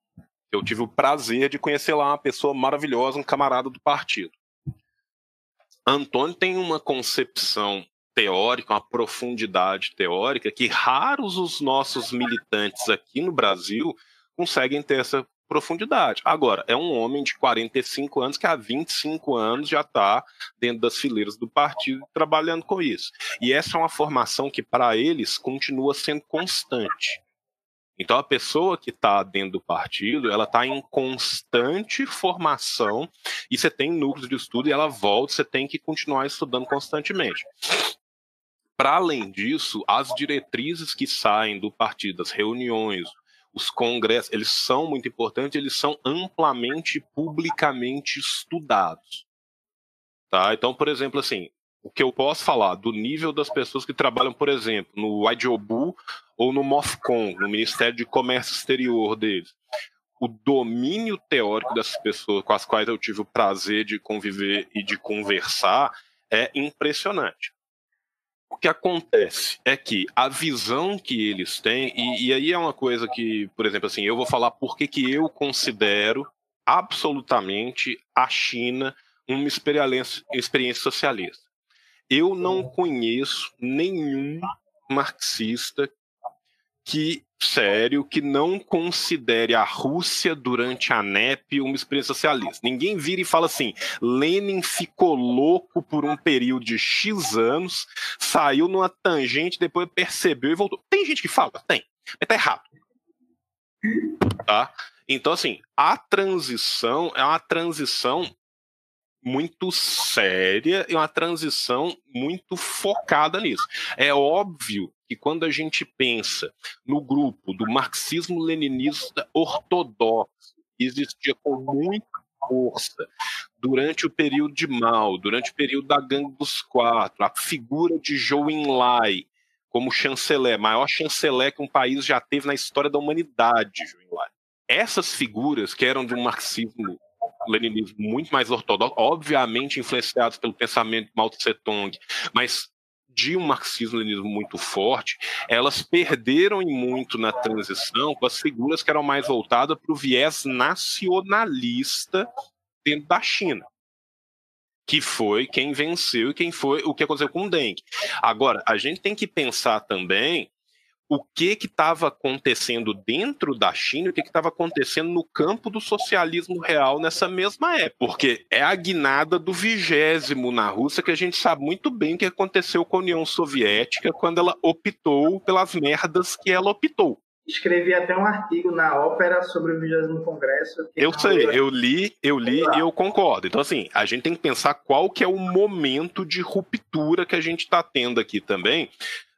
Eu tive o prazer de conhecer lá uma pessoa maravilhosa, um camarada do partido. Antônio tem uma concepção teórica, uma profundidade teórica que raros os nossos militantes aqui no Brasil conseguem ter essa profundidade. Agora, é um homem de 45 anos que há 25 anos já está dentro das fileiras do partido trabalhando com isso. E essa é uma formação que, para eles, continua sendo constante. Então a pessoa que está dentro do partido, ela está em constante formação e você tem núcleos de estudo e ela volta, você tem que continuar estudando constantemente. Para além disso, as diretrizes que saem do partido, as reuniões, os congressos, eles são muito importantes, eles são amplamente publicamente estudados. Tá? Então, por exemplo, assim, o que eu posso falar do nível das pessoas que trabalham, por exemplo, no IDOBU ou no MOFCOM, no Ministério de Comércio Exterior deles. O domínio teórico dessas pessoas com as quais eu tive o prazer de conviver e de conversar é impressionante o que acontece é que a visão que eles têm, e, e, aí é uma coisa que, por exemplo, assim, eu vou falar por que eu considero absolutamente a China uma experiência, experiência socialista. Eu não conheço nenhum marxista que sério que não considere a Rússia durante a NEP uma experiência socialista. Ninguém vira e fala assim: Lenin ficou louco por um período de X anos, saiu numa tangente, depois percebeu e voltou. Tem gente que fala? Tem. Mas tá errado. Tá? Então, assim, a transição é uma transição muito séria e uma transição muito focada nisso. É óbvio que quando a gente pensa no grupo do marxismo-leninista ortodoxo, que existia com muita força durante o período de Mao, durante o período da Gangue dos Quatro, a figura de Zhou Enlai como chanceler, maior chanceler que um país já teve na história da humanidade, Zhou Enlai. Essas figuras que eram de um marxismo leninismo muito mais ortodoxo, obviamente influenciados pelo pensamento de Mao Tse Tung, mas de um marxismo-leninismo muito forte, elas perderam muito na transição com as figuras que eram mais voltadas para o viés nacionalista dentro da China que foi quem venceu e quem foi o que aconteceu com o Deng. Agora, a gente tem que pensar também o que estava acontecendo dentro da China e o que estava acontecendo no campo do socialismo real nessa mesma época. Porque é a guinada do vigésimo na Rússia que a gente sabe muito bem o que aconteceu com a União Soviética quando ela optou pelas merdas que ela optou. Escrevi até um artigo na ópera sobre o vigésimo congresso. Eu sei, eu li, eu li e eu concordo. Então, assim, a gente tem que pensar qual que é o momento de ruptura que a gente está tendo aqui também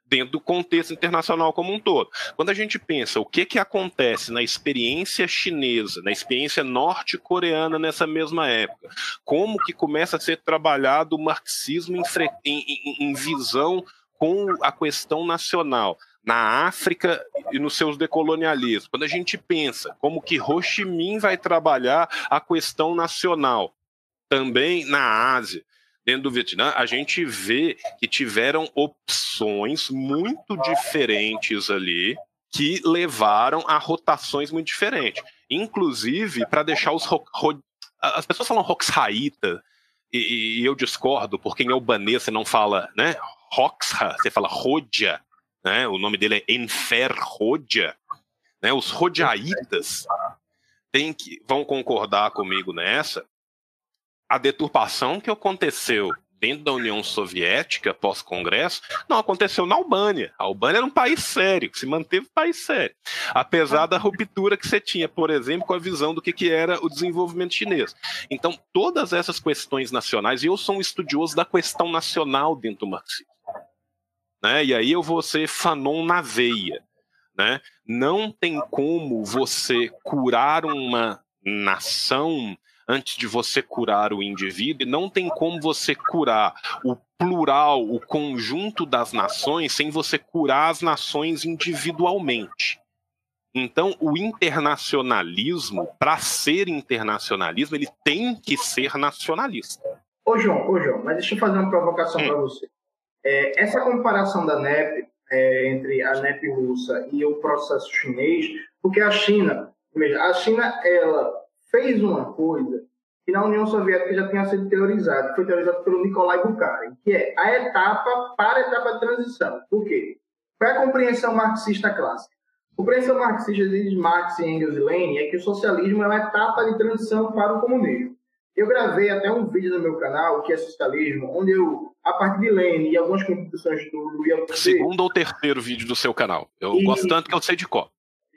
dentro do contexto internacional como um todo. Quando a gente pensa o que, que acontece na experiência chinesa, na experiência norte-coreana nessa mesma época, como que começa a ser trabalhado o marxismo em, em, em visão com a questão nacional, na África e nos seus decolonialismos. Quando a gente pensa como que Ho Chi Minh vai trabalhar a questão nacional, também na Ásia, dentro do Vietnã, a gente vê que tiveram opções muito diferentes ali que levaram a rotações muito diferentes. Inclusive, para deixar os. As pessoas falam Roxhaíta, e, e, eu discordo, porque em albanês você não fala, né? Roxa, você fala Rodja, né? O nome dele é Enfer Rodja. Né? Os Rodjaitas tem que, vão concordar comigo nessa, a deturpação que aconteceu dentro da União Soviética pós-congresso não aconteceu na Albânia. A Albânia era um país sério, que se manteve um país sério. Apesar da ruptura que você tinha, por exemplo, com a visão do que, que era o desenvolvimento chinês. Então, todas essas questões nacionais, e eu sou um estudioso da questão nacional dentro do marxismo. Né? E aí eu vou ser fanon na veia. Né? Não tem como você curar uma nação antes de você curar o indivíduo, e não tem como você curar o plural, o conjunto das nações, sem você curar as nações individualmente. Então, o internacionalismo, para ser internacionalismo, ele tem que ser nacionalista. Ô, João, ô, João, mas deixa eu fazer uma provocação hum. para você. É, essa comparação da NEP é, entre a NEP russa e o processo chinês, porque a China, a China, ela fez uma coisa que na União Soviética já tinha sido teorizada, que foi teorizada pelo Nikolai Bukharin, que é a etapa para a etapa de transição. Por quê? Qual é a compreensão marxista clássica? A compreensão marxista de Marx, Engels e Lenin é que o socialismo é uma etapa de transição para o comunismo. Eu gravei até um vídeo no meu canal, que é Socialismo, onde eu, a partir de Lenin e algumas contribuições do Luiz Segundo ou terceiro vídeo do seu canal. Eu e... gosto tanto que eu sei de qual.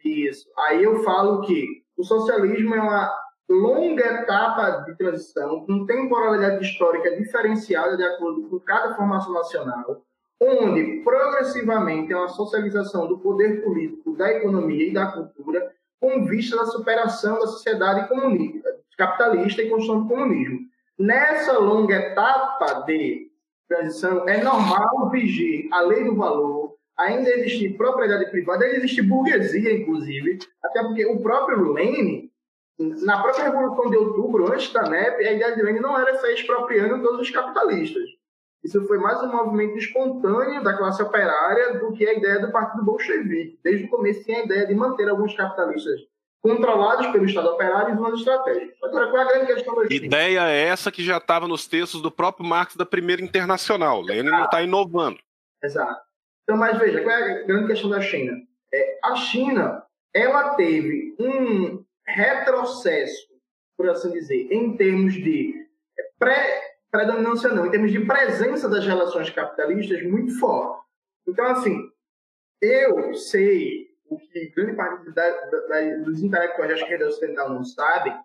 Isso. Aí eu falo que o socialismo é uma longa etapa de transição, com temporalidade histórica diferenciada de acordo com cada formação nacional, onde progressivamente é uma socialização do poder político, da economia e da cultura, com vista à superação da sociedade comunista, capitalista e construção do comunismo. Nessa longa etapa de transição, é normal vigir a lei do valor, ainda existir propriedade privada, ainda existe burguesia, inclusive, até porque o próprio Lenin na própria Revolução de Outubro, antes da NEP, a ideia de Lenin não era sair expropriando todos os capitalistas. Isso foi mais um movimento espontâneo da classe operária do que a ideia do Partido Bolchevique. Desde o começo tinha a ideia de manter alguns capitalistas controlados pelo Estado operário e umas estratégicas. Agora, qual é a grande questão da? Ideia é essa que já estava nos textos do próprio Marx da Primeira Internacional. Lenin não está inovando. Exato. Então, mas veja, qual é a grande questão da China? É, a China, ela teve um, retrocesso, por assim dizer, em termos de pré, predominância não, em termos de presença das relações capitalistas muito forte. Então, assim, eu sei o que grande parte da, da, dos intelectuais da esquerda ocidental não sabe,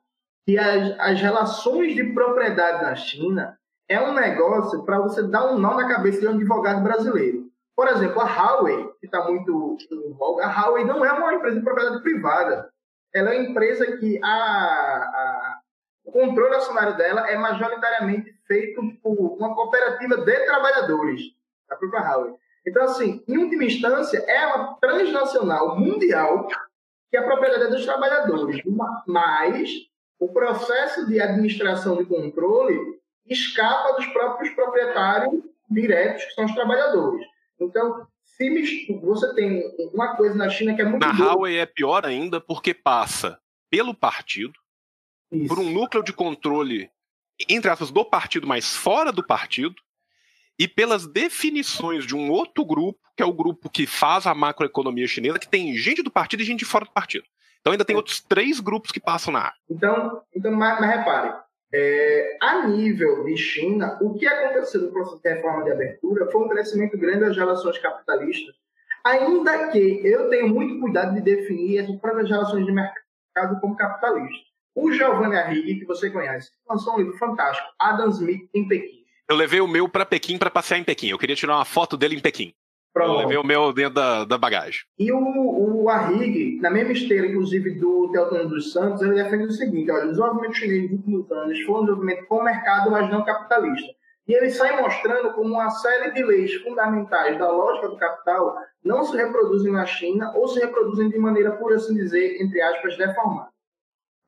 que as, as relações de propriedade na China é um negócio para você dar um nó na cabeça de um advogado brasileiro. Por exemplo, a Huawei, que está muito em voga, a Huawei não é uma empresa de propriedade privada ela é uma empresa que a, a, o controle acionário dela é majoritariamente feito por uma cooperativa de trabalhadores, a própria Huawei. Então, assim, em última instância, é uma transnacional mundial que a propriedade é dos trabalhadores, mas o processo de administração e controle escapa dos próprios proprietários diretos, que são os trabalhadores. Então, se você tem uma coisa na China que é muito. Na Huawei é pior ainda porque passa pelo partido, Isso. por um núcleo de controle, entre aspas, do partido, mas fora do partido, e pelas definições de um outro grupo, que é o grupo que faz a macroeconomia chinesa, que tem gente do partido e gente fora do partido. Então ainda tem é. outros três grupos que passam na área. Então, então mas, mas repare, é, a nível de China, o que aconteceu no processo de reforma de abertura foi um crescimento grande das relações capitalistas, ainda que eu tenho muito cuidado de definir essas próprias relações de mercado como capitalistas. O Giovanni Arrighi, que você conhece, lançou um livro fantástico, Adam Smith em Pequim. Eu levei o meu para Pequim para passear em Pequim. Eu queria tirar uma foto dele em Pequim. Pronto. Eu levei o meu dentro da, da bagagem. E o, o Arrigue, na mesma esteira, inclusive, do Teotônio dos Santos, ele defende o seguinte: olha, o desenvolvimento chinês nos últimos anos foi um desenvolvimento com mercado, mas não capitalista. E ele sai mostrando como uma série de leis fundamentais da lógica do capital não se reproduzem na China ou se reproduzem de maneira, por assim dizer, entre aspas, deformada.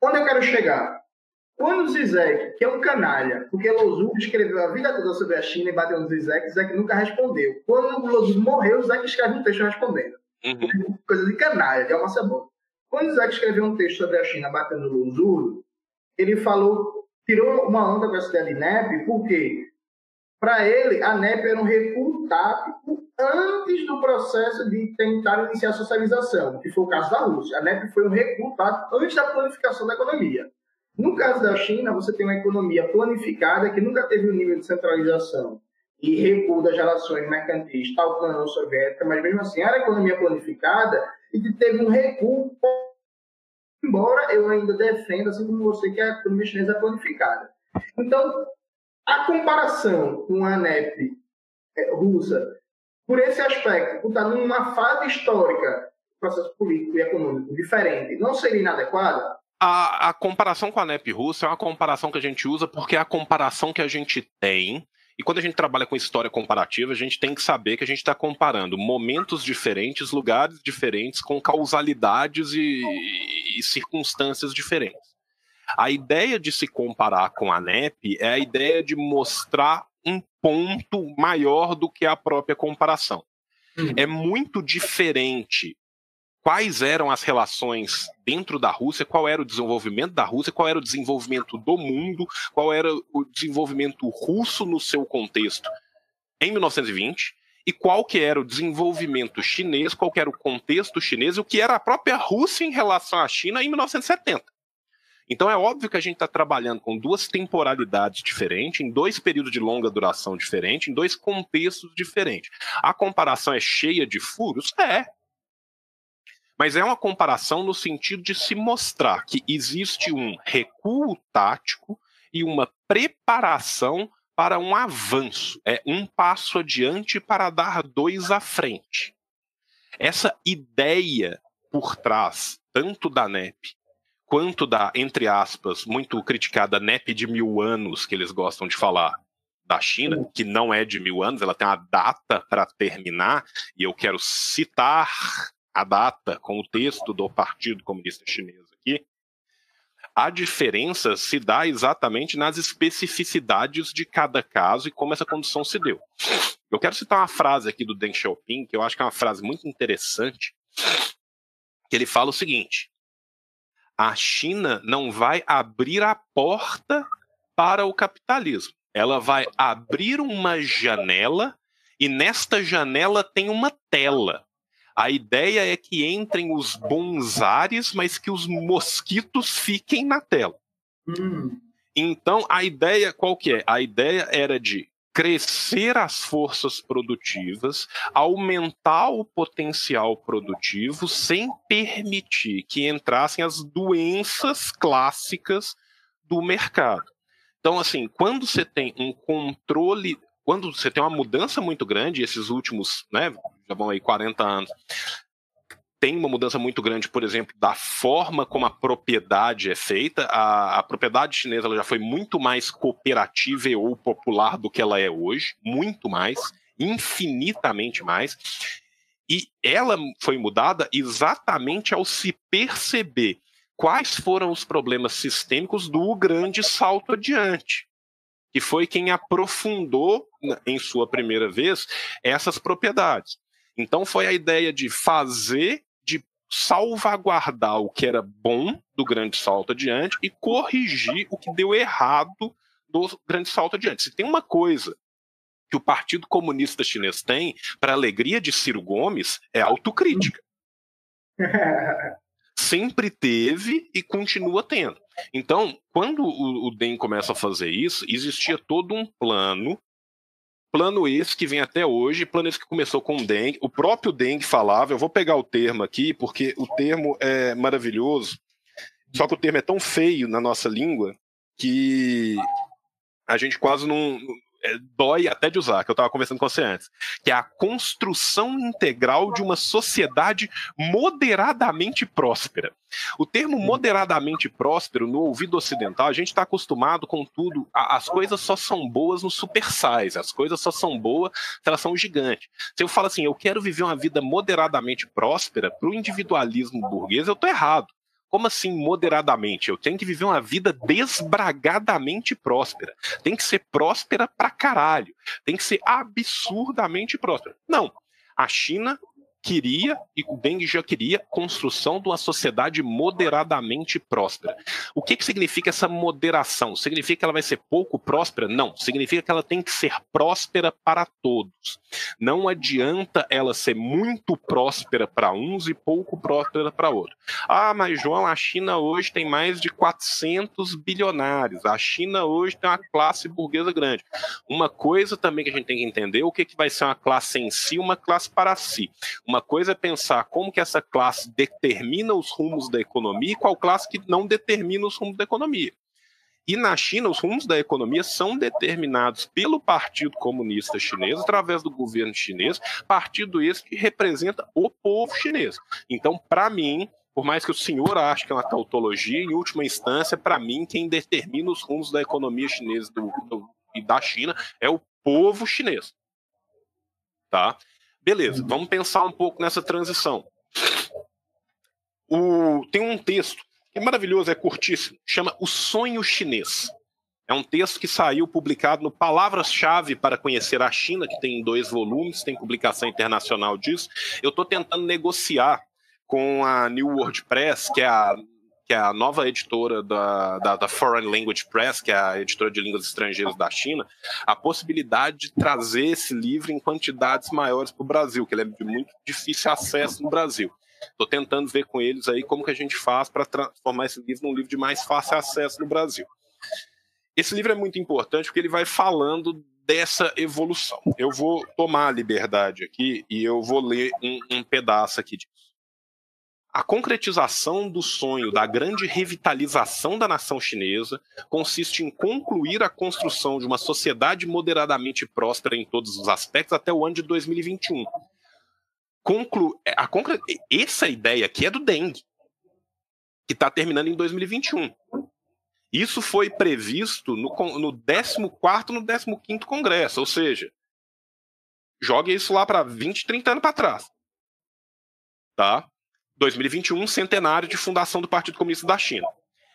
Onde eu quero chegar? Quando o Zizek, que é um canalha, porque Lozu escreveu a vida toda sobre a China e bateu no Zizek, Zizek nunca respondeu. Quando o morreu, o Zizek escreve um texto respondendo. Uhum. Coisa de canalha, de alma cebola. Quando o Zizek escreveu um texto sobre a China batendo no Lozu, ele falou, tirou uma onda com essa ideia de NEP, porque para ele a NEP era um recuo tático antes do processo de tentar iniciar a socialização, que foi o caso da Rússia. A NEP foi um recuo tático antes da planificação da economia. No caso da China, você tem uma economia planificada que nunca teve um nível de centralização e recuo das relações mercantis, tal como a União Soviética, mas mesmo assim era economia planificada e teve um recuo, embora eu ainda defenda, assim como você, que a economia chinesa é planificada. Então, a comparação com a ANEP é, russa, por esse aspecto, por estar numa fase histórica, processo político e econômico diferente, não seria inadequada? A, a, comparação com a NEP russa é uma comparação que a gente usa porque é a comparação que a gente tem. E quando a gente trabalha com história comparativa, a gente tem que saber que a gente está comparando momentos diferentes, lugares diferentes, com causalidades e, e, circunstâncias diferentes. A ideia de se comparar com a NEP é a ideia de mostrar um ponto maior do que a própria comparação. Uhum. É muito diferente quais eram as relações dentro da Rússia, qual era o desenvolvimento da Rússia, qual era o desenvolvimento do mundo, qual era o desenvolvimento russo no seu contexto em 1920 e qual que era o desenvolvimento chinês, qual que era o contexto chinês e o que era a própria Rússia em relação à China em 1970. Então é óbvio que a gente está trabalhando com duas temporalidades diferentes, em dois períodos de longa duração diferentes, em dois contextos diferentes. A comparação é cheia de furos? É, Mas é uma comparação no sentido de se mostrar que existe um recuo tático e uma preparação para um avanço, é um passo adiante para dar dois à frente. Essa ideia por trás, tanto da NEP quanto da, entre aspas, muito criticada NEP de mil anos, que eles gostam de falar, da China, que não é de mil anos, ela tem uma data para terminar, e eu quero citar a data com o texto do Partido Comunista Chinês aqui. A diferença se dá exatamente nas especificidades de cada caso e como essa condição se deu. Eu quero citar uma frase aqui do Deng Xiaoping, que eu acho que é uma frase muito interessante, que ele fala o seguinte: a China não vai abrir a porta para o capitalismo. Ela vai abrir uma janela e nesta janela tem uma tela. A ideia é que entrem os bons ares, mas que os mosquitos fiquem na tela. Hum. Então, a ideia qual que é? A ideia era de crescer as forças produtivas, aumentar o potencial produtivo sem permitir que entrassem as doenças clássicas do mercado. Então, assim, quando você tem um controle, quando você tem uma mudança muito grande, esses últimos, né, já vão aí 40 anos, tem uma mudança muito grande, por exemplo, da forma como a propriedade é feita. A, a propriedade chinesa já foi muito mais cooperativa ou popular do que ela é hoje, muito mais, infinitamente mais. E ela foi mudada exatamente ao se perceber quais foram os problemas sistêmicos do grande salto adiante, que foi quem aprofundou, em sua primeira vez, essas propriedades. Então foi a ideia de fazer salvaguardar o que era bom do grande salto adiante e corrigir o que deu errado do grande salto adiante. Se tem uma coisa que o Partido Comunista Chinês tem, para alegria de Ciro Gomes, é autocrítica. Sempre teve e continua tendo. Então, quando o, o DEM começa a fazer isso, existia todo um plano Plano esse que vem até hoje, plano esse que começou com o Deng. O próprio Deng falava, eu vou pegar o termo aqui, porque o termo é maravilhoso, só que o termo é tão feio na nossa língua que a gente quase não, dói até de usar, que eu estava conversando com você antes, que é a construção integral de uma sociedade moderadamente próspera. O termo moderadamente próspero, no ouvido ocidental, a gente está acostumado com tudo, as coisas só são boas no super size, as coisas só são boas se elas são gigantes. Se eu falo assim, eu quero viver uma vida moderadamente próspera, para o individualismo burguês, eu estou errado. Como assim moderadamente? Eu tenho que viver uma vida desbragadamente próspera. Tem que ser próspera pra caralho. Tem que ser absurdamente próspera. Não. A China queria, e o Deng já queria, construção de uma sociedade moderadamente próspera. O que, que significa essa moderação? Significa que ela vai ser pouco próspera? Não. Significa que ela tem que ser próspera para todos. Não adianta ela ser muito próspera para uns e pouco próspera para outros. Ah, mas João, a China hoje tem mais de 400 bilionários. A China hoje tem uma classe burguesa grande. Uma coisa também que a gente tem que entender, o que, que vai ser uma classe em si, uma classe para si. Uma uma coisa é pensar como que essa classe determina os rumos da economia e qual classe que não determina os rumos da economia. E na China, os rumos da economia são determinados pelo Partido Comunista Chinês, através do governo chinês, partido esse que representa o povo chinês. Então, para mim, por mais que o senhor ache que é uma tautologia, em última instância, para mim, quem determina os rumos da economia chinesa do, do, e da China é o povo chinês. Tá? Beleza, uhum. vamos pensar um pouco nessa transição. O, tem um texto que é maravilhoso, é curtíssimo, chama O Sonho Chinês. É um texto que saiu publicado no Palavras-Chave para Conhecer a China, que tem dois volumes, tem publicação internacional disso. Eu estou tentando negociar com a New World Press, que é a que é a nova editora da, da, da, Foreign Language Press, que é a editora de línguas estrangeiras da China, a possibilidade de trazer esse livro em quantidades maiores para o Brasil, que ele é de muito difícil acesso no Brasil. Estou tentando ver com eles aí como que a gente faz para transformar esse livro num livro de mais fácil acesso no Brasil. Esse livro é muito importante porque ele vai falando dessa evolução. Eu vou tomar a liberdade aqui e eu vou ler um, um pedaço aqui disso. A concretização do sonho da grande revitalização da nação chinesa consiste em concluir a construção de uma sociedade moderadamente próspera em todos os aspectos até o ano de 2021. Conclu a concre essa ideia aqui é do Deng, que está terminando em 2021. Isso foi previsto no, no 14 no 15 Congresso, ou seja, jogue isso lá para 20, 30 anos para trás. Tá? 2021, centenário de fundação do Partido Comunista da China.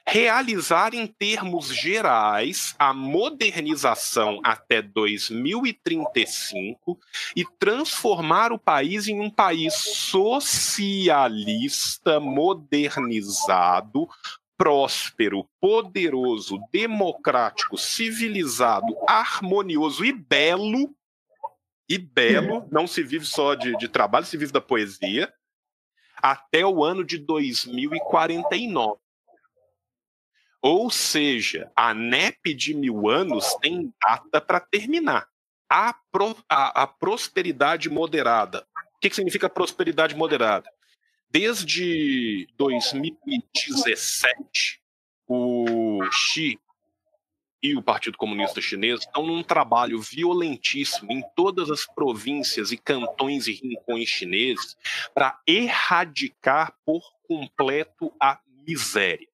Realizar em termos gerais a modernização até 2035 e transformar o país em um país socialista, modernizado, próspero, poderoso, democrático, civilizado, harmonioso e belo. E belo, não se vive só de, de trabalho, se vive da poesia até o ano de 2049. Ou seja, a NEP de mil anos tem data para terminar. A, pro, a, a, prosperidade moderada. O que, que significa prosperidade moderada? Desde 2017, o Xi e o Partido Comunista Chinês estão num trabalho violentíssimo em todas as províncias e cantões e rincões chineses para erradicar por completo a miséria.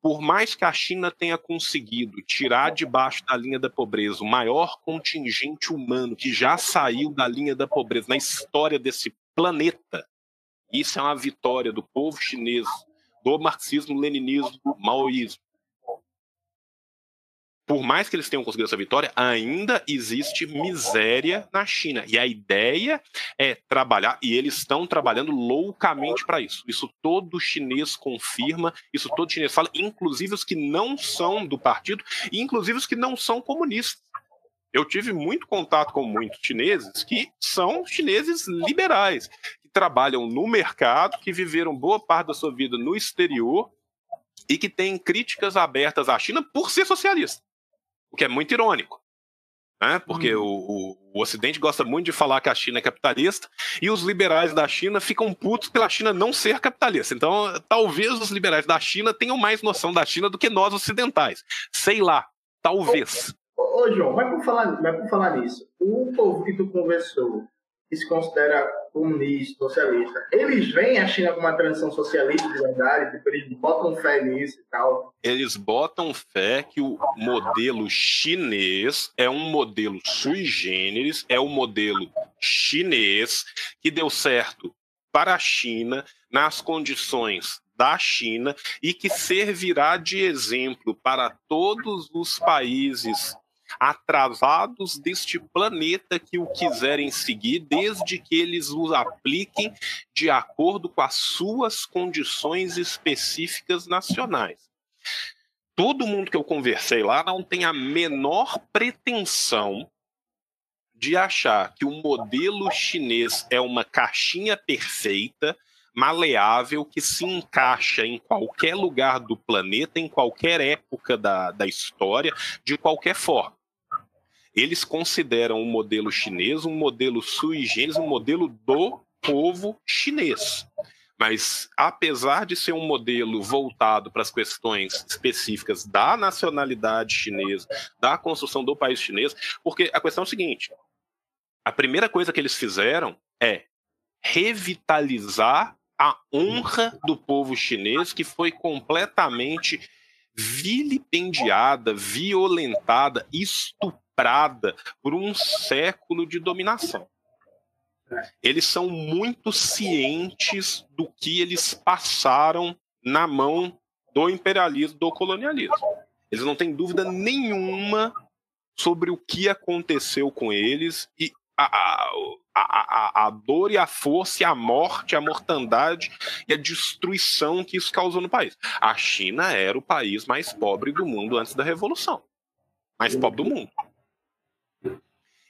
Por mais que a China tenha conseguido tirar debaixo da linha da pobreza o maior contingente humano que já saiu da linha da pobreza na história desse planeta, isso é uma vitória do povo chinês, do marxismo, leninismo, maoísmo por mais que eles tenham conseguido essa vitória, ainda existe miséria na China. E a ideia é trabalhar, e eles estão trabalhando loucamente para isso. Isso todo chinês confirma, isso todo chinês fala, inclusive os que não são do partido, e inclusive os que não são comunistas. Eu tive muito contato com muitos chineses que são chineses liberais, que trabalham no mercado, que viveram boa parte da sua vida no exterior e que têm críticas abertas à China por ser socialista o que é muito irônico. Né? Porque uhum. o, o, Ocidente gosta muito de falar que a China é capitalista e os liberais da China ficam putos pela China não ser capitalista. Então, talvez os liberais da China tenham mais noção da China do que nós ocidentais. Sei lá, talvez. Ô, ô João, mas por, falar, mas por falar nisso, o povo que tu conversou, que se considera comunista, socialista, eles veem a China como uma transição socialista de verdade, tipo, eles botam fé nisso e tal. Eles botam fé que o modelo chinês é um modelo sui generis, é o um modelo chinês que deu certo para a China nas condições da China e que servirá de exemplo para todos os países atrasados deste planeta que o quiserem seguir, desde que eles os apliquem de acordo com as suas condições específicas nacionais. Todo mundo que eu conversei lá não tem a menor pretensão de achar que o modelo chinês é uma caixinha perfeita, maleável, que se encaixa em qualquer lugar do planeta, em qualquer época da, da história, de qualquer forma eles consideram o modelo chinês um modelo sui generis, um modelo do povo chinês. Mas, apesar de ser um modelo voltado para as questões específicas da nacionalidade chinesa, da construção do país chinês, porque a questão é a seguinte: a primeira coisa que eles fizeram é revitalizar a honra do povo chinês, que foi completamente vilipendiada, violentada, estuprada comprada por um século de dominação. Eles são muito cientes do que eles passaram na mão do imperialismo, do colonialismo. Eles não têm dúvida nenhuma sobre o que aconteceu com eles e a, a, a, a, dor e a força e a morte, a mortandade e a destruição que isso causou no país. A China era o país mais pobre do mundo antes da Revolução. Mais pobre do mundo.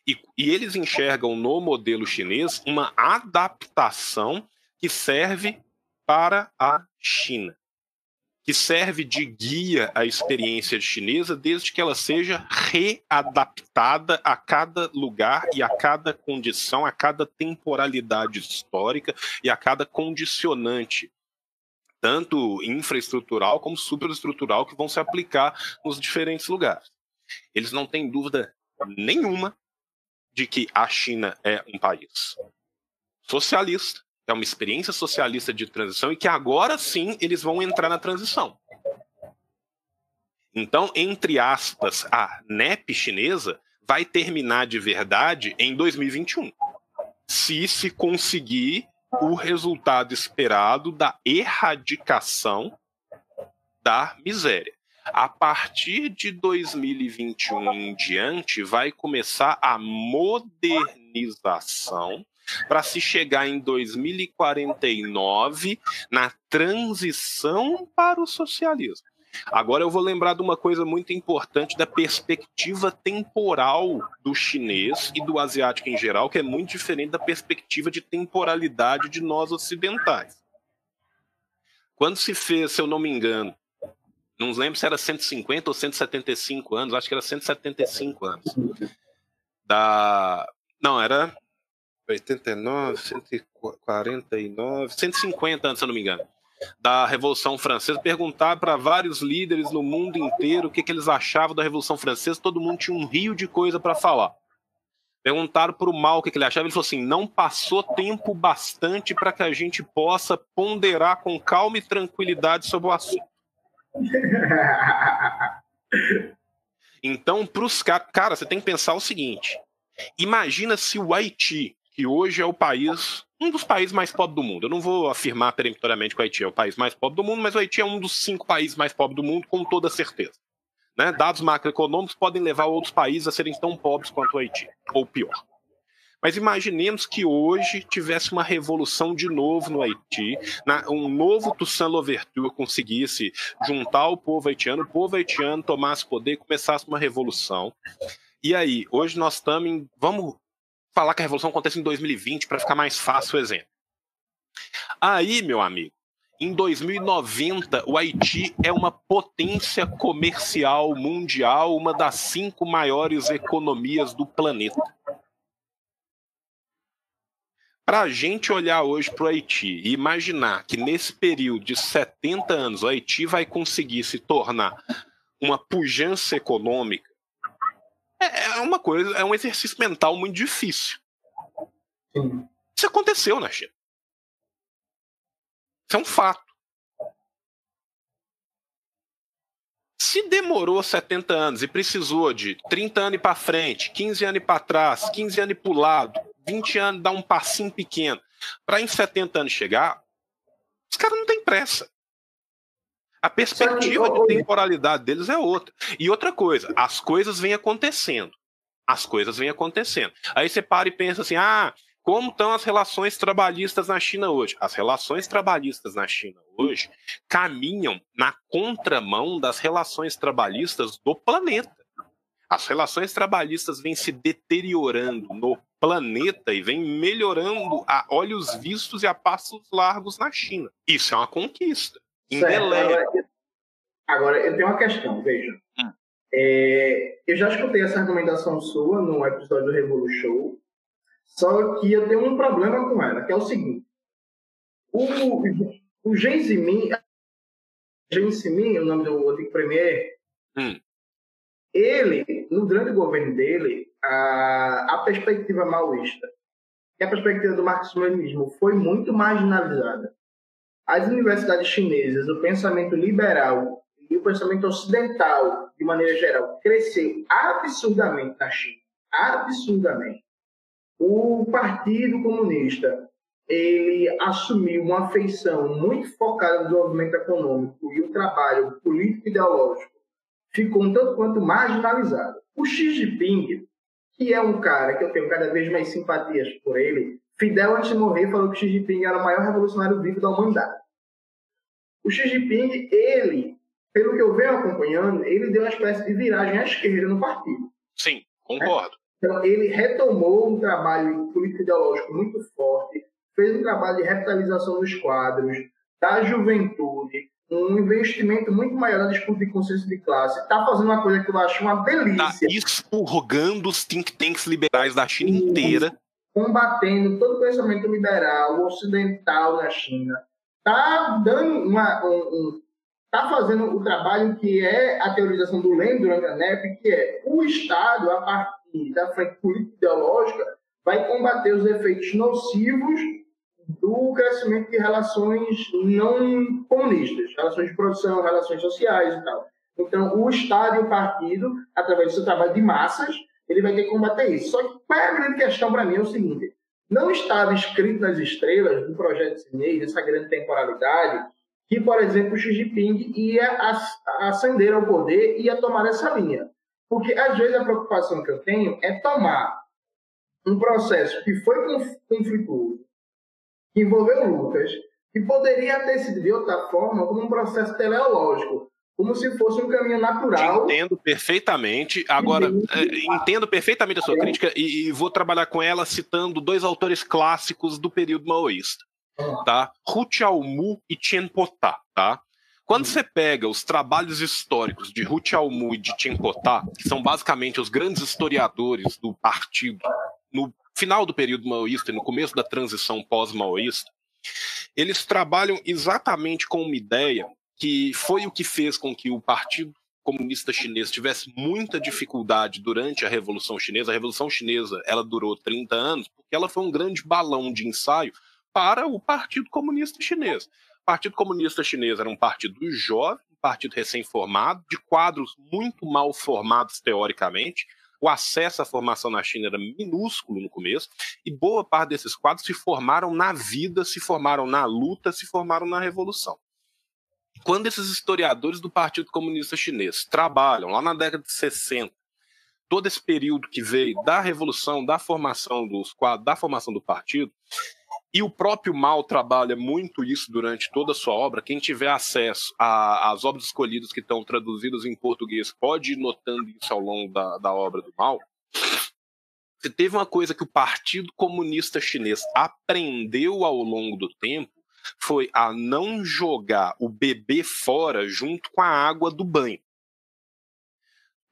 E, e eles enxergam no modelo chinês uma adaptação que serve para a China, que serve de guia à experiência chinesa desde que ela seja readaptada a cada lugar e a cada condição, a cada temporalidade histórica e a cada condicionante tanto infraestrutural como superestrutural, que vão se aplicar nos diferentes lugares. Eles não têm dúvida nenhuma de que a China é um país socialista, é uma experiência socialista de transição e que agora sim eles vão entrar na transição. Então, entre aspas, a NEP chinesa vai terminar de verdade em 2021, se se conseguir o resultado esperado da erradicação da miséria. A partir de 2021 em diante, vai começar a modernização para se chegar em 2049 na transição para o socialismo. Agora eu vou lembrar de uma coisa muito importante da perspectiva temporal do chinês e do asiático em geral, que é muito diferente da perspectiva de temporalidade de nós ocidentais. Quando se fez, se eu não me engano, não lembro se era 150 ou 175 anos, acho que era 175 anos. Da. Não, era 89, 149, 150 anos, se eu não me engano da Revolução Francesa, perguntar para vários líderes no mundo inteiro o que, que, eles achavam da Revolução Francesa, todo mundo tinha um rio de coisa para falar. Perguntaram para o mal o que, que ele achava, ele falou assim: não passou tempo bastante para que a gente possa ponderar com calma e tranquilidade sobre o assunto. Então, para os caras, cara, você tem que pensar o seguinte: imagina se o Haiti, que hoje é o país um dos países mais pobres do mundo. Eu não vou afirmar peremptoriamente que o Haiti é o país mais pobre do mundo, mas o Haiti é um dos cinco países mais pobres do mundo, com toda certeza. Né? Dados macroeconômicos podem levar outros países a serem tão pobres quanto o Haiti, ou pior. Mas imaginemos que hoje tivesse uma revolução de novo no Haiti, um novo Toussaint Louverture conseguisse juntar o povo haitiano, o povo haitiano tomasse poder, começasse uma revolução. E aí, hoje nós estamos em. Vamos falar que a revolução acontece em 2020 para ficar mais fácil o exemplo. Aí, meu amigo, em 2090, o Haiti é uma potência comercial mundial, uma das cinco maiores economias do planeta. Para a gente olhar hoje para o Haiti e imaginar que nesse período de 70 anos o Haiti vai conseguir se tornar uma pujança econômica, é, é uma coisa, é um exercício mental muito difícil. Sim. Isso aconteceu na China. Isso é um fato. Se demorou 70 anos e precisou de 30 anos para frente, 15 anos para trás, 15 anos para o lado, 20 anos dar um passinho pequeno, para em 70 anos chegar, os caras não têm pressa. A perspectiva de temporalidade deles é outra. E outra coisa, as coisas vêm acontecendo. As coisas vêm acontecendo. Aí você para e pensa assim: ah, como estão as relações trabalhistas na China hoje? As relações trabalhistas na China hoje caminham na contramão das relações trabalhistas do planeta. As relações trabalhistas vêm se deteriorando no planeta e vêm melhorando a olhos vistos e a passos largos na China. Isso é uma conquista. Agora, agora, eu tenho uma questão, veja. Hum. É, eu já escutei essa argumentação sua no episódio do Revolu Show, só que eu tenho um problema com ela, que é o seguinte. O, o Jean Zimin, Jean Zimin, o nome do antigo premier, hum. ele, no grande governo dele, a, a perspectiva maoísta e a perspectiva do marxismo-leninismo foi muito marginalizada as universidades chinesas, o pensamento liberal e o pensamento ocidental, de maneira geral, cresceu absurdamente na China. Absurdamente. O Partido Comunista ele assumiu uma feição muito focada no desenvolvimento econômico e o trabalho político e ideológico ficou um tanto quanto marginalizado. O Xi Jinping, que é um cara que eu tenho cada vez mais simpatias por ele, Fidel, antes de morrer, falou que Xi Jinping era o maior revolucionário vivo da humanidade. O Xi Jinping, ele, pelo que eu venho acompanhando, ele deu uma espécie de viragem à esquerda no partido. Sim, concordo. Então, ele retomou um trabalho político-ideológico muito forte, fez um trabalho de revitalização dos quadros, da juventude, um investimento muito maior na disputa de consciência de classe. Está fazendo uma coisa que eu acho uma delícia. Está expurgando os think tanks liberais da China inteira combatendo todo o pensamento liberal ocidental na China, está dando uma, um, um, tá fazendo o trabalho que é a teorização do Leme durante a NEP, que é o Estado, a partir da frente política ideológica, vai combater os efeitos nocivos do crescimento de relações não comunistas, relações de produção, relações sociais e tal. Então, o Estado e o partido, através do seu trabalho de massas, ele vai ter que combater isso. Só que qual é a grande questão para mim? É o seguinte: não estava escrito nas estrelas do projeto chinês, essa grande temporalidade, que, por exemplo, Xi Jinping ia ascender ao poder e ia tomar essa linha. Porque, às vezes, a preocupação que eu tenho é tomar um processo que foi conflituoso, que envolveu Lucas, que poderia ter sido de outra forma como um processo teleológico, como se fosse um caminho natural. Te entendo perfeitamente. Agora, é, entendo perfeitamente a sua crítica e, e, vou trabalhar com ela citando dois autores clássicos do período maoísta, tá? Hu Xiaomu e Chen Potá, tá? Quando você pega os trabalhos históricos de Hu Xiaomu e de Chen Potá, que são basicamente os grandes historiadores do partido no final do período maoísta e no começo da transição pós-maoísta, eles trabalham exatamente com uma ideia que foi o que fez com que o Partido Comunista Chinês tivesse muita dificuldade durante a Revolução Chinesa. A Revolução Chinesa ela durou 30 anos porque ela foi um grande balão de ensaio para o Partido Comunista Chinês. O Partido Comunista Chinês era um partido jovem, um partido recém-formado, de quadros muito mal formados teoricamente. O acesso à formação na China era minúsculo no começo, e boa parte desses quadros se formaram na vida, se formaram na luta, se formaram na revolução. Quando esses historiadores do Partido Comunista Chinês trabalham lá na década de 60, todo esse período que veio da revolução, da formação dos quadros, da formação do partido, e o próprio Mao trabalha muito isso durante toda a sua obra. Quem tiver acesso às obras escolhidas que estão traduzidas em português pode ir notando isso ao longo da, da obra do Mao. Se teve uma coisa que o Partido Comunista Chinês aprendeu ao longo do tempo, foi a não jogar o bebê fora junto com a água do banho.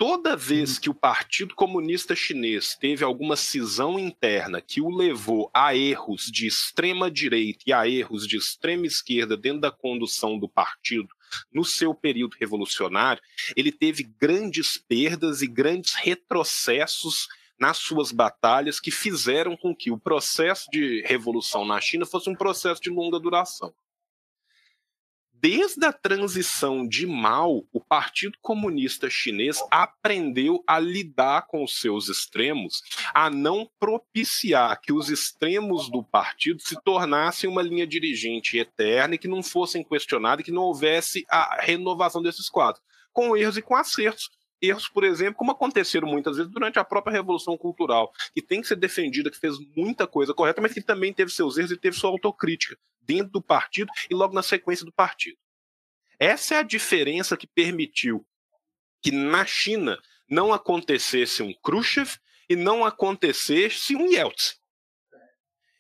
Toda vez que o Partido Comunista Chinês teve alguma cisão interna que o levou a erros de extrema direita e a erros de extrema esquerda dentro da condução do partido no seu período revolucionário, ele teve grandes perdas e grandes retrocessos nas suas batalhas que fizeram com que o processo de revolução na China fosse um processo de longa duração. Desde a transição de Mao, o Partido Comunista Chinês aprendeu a lidar com os seus extremos, a não propiciar que os extremos do partido se tornassem uma linha dirigente eterna e que não fossem questionados e que não houvesse a renovação desses quadros, com erros e com acertos erros, por exemplo, como aconteceram muitas vezes durante a própria Revolução Cultural, que tem que ser defendida, que fez muita coisa correta, mas que também teve seus erros e teve sua autocrítica dentro do partido e logo na sequência do partido. Essa é a diferença que permitiu que na China não acontecesse um Khrushchev e não acontecesse um Yeltsin.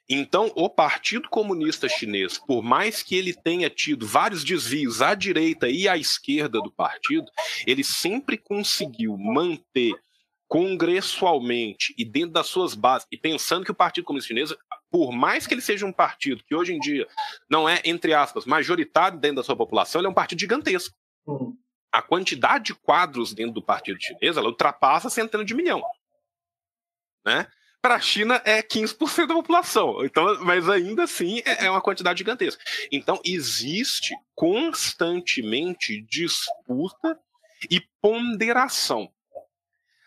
Então, o Partido Comunista Chinês, por mais que ele tenha tido vários desvios à direita e à esquerda do partido, ele sempre conseguiu manter congressualmente e dentro das suas bases, e pensando que o Partido Comunista Chinês, por mais que ele seja um partido que hoje em dia não é, entre aspas, majoritário dentro da sua população, ele é um partido gigantesco. A quantidade de quadros dentro do Partido Chinês ela ultrapassa centenas de milhão. Né? Para a China é 15% da população. Então, mas ainda assim é, é uma quantidade gigantesca. Então, existe constantemente disputa e ponderação.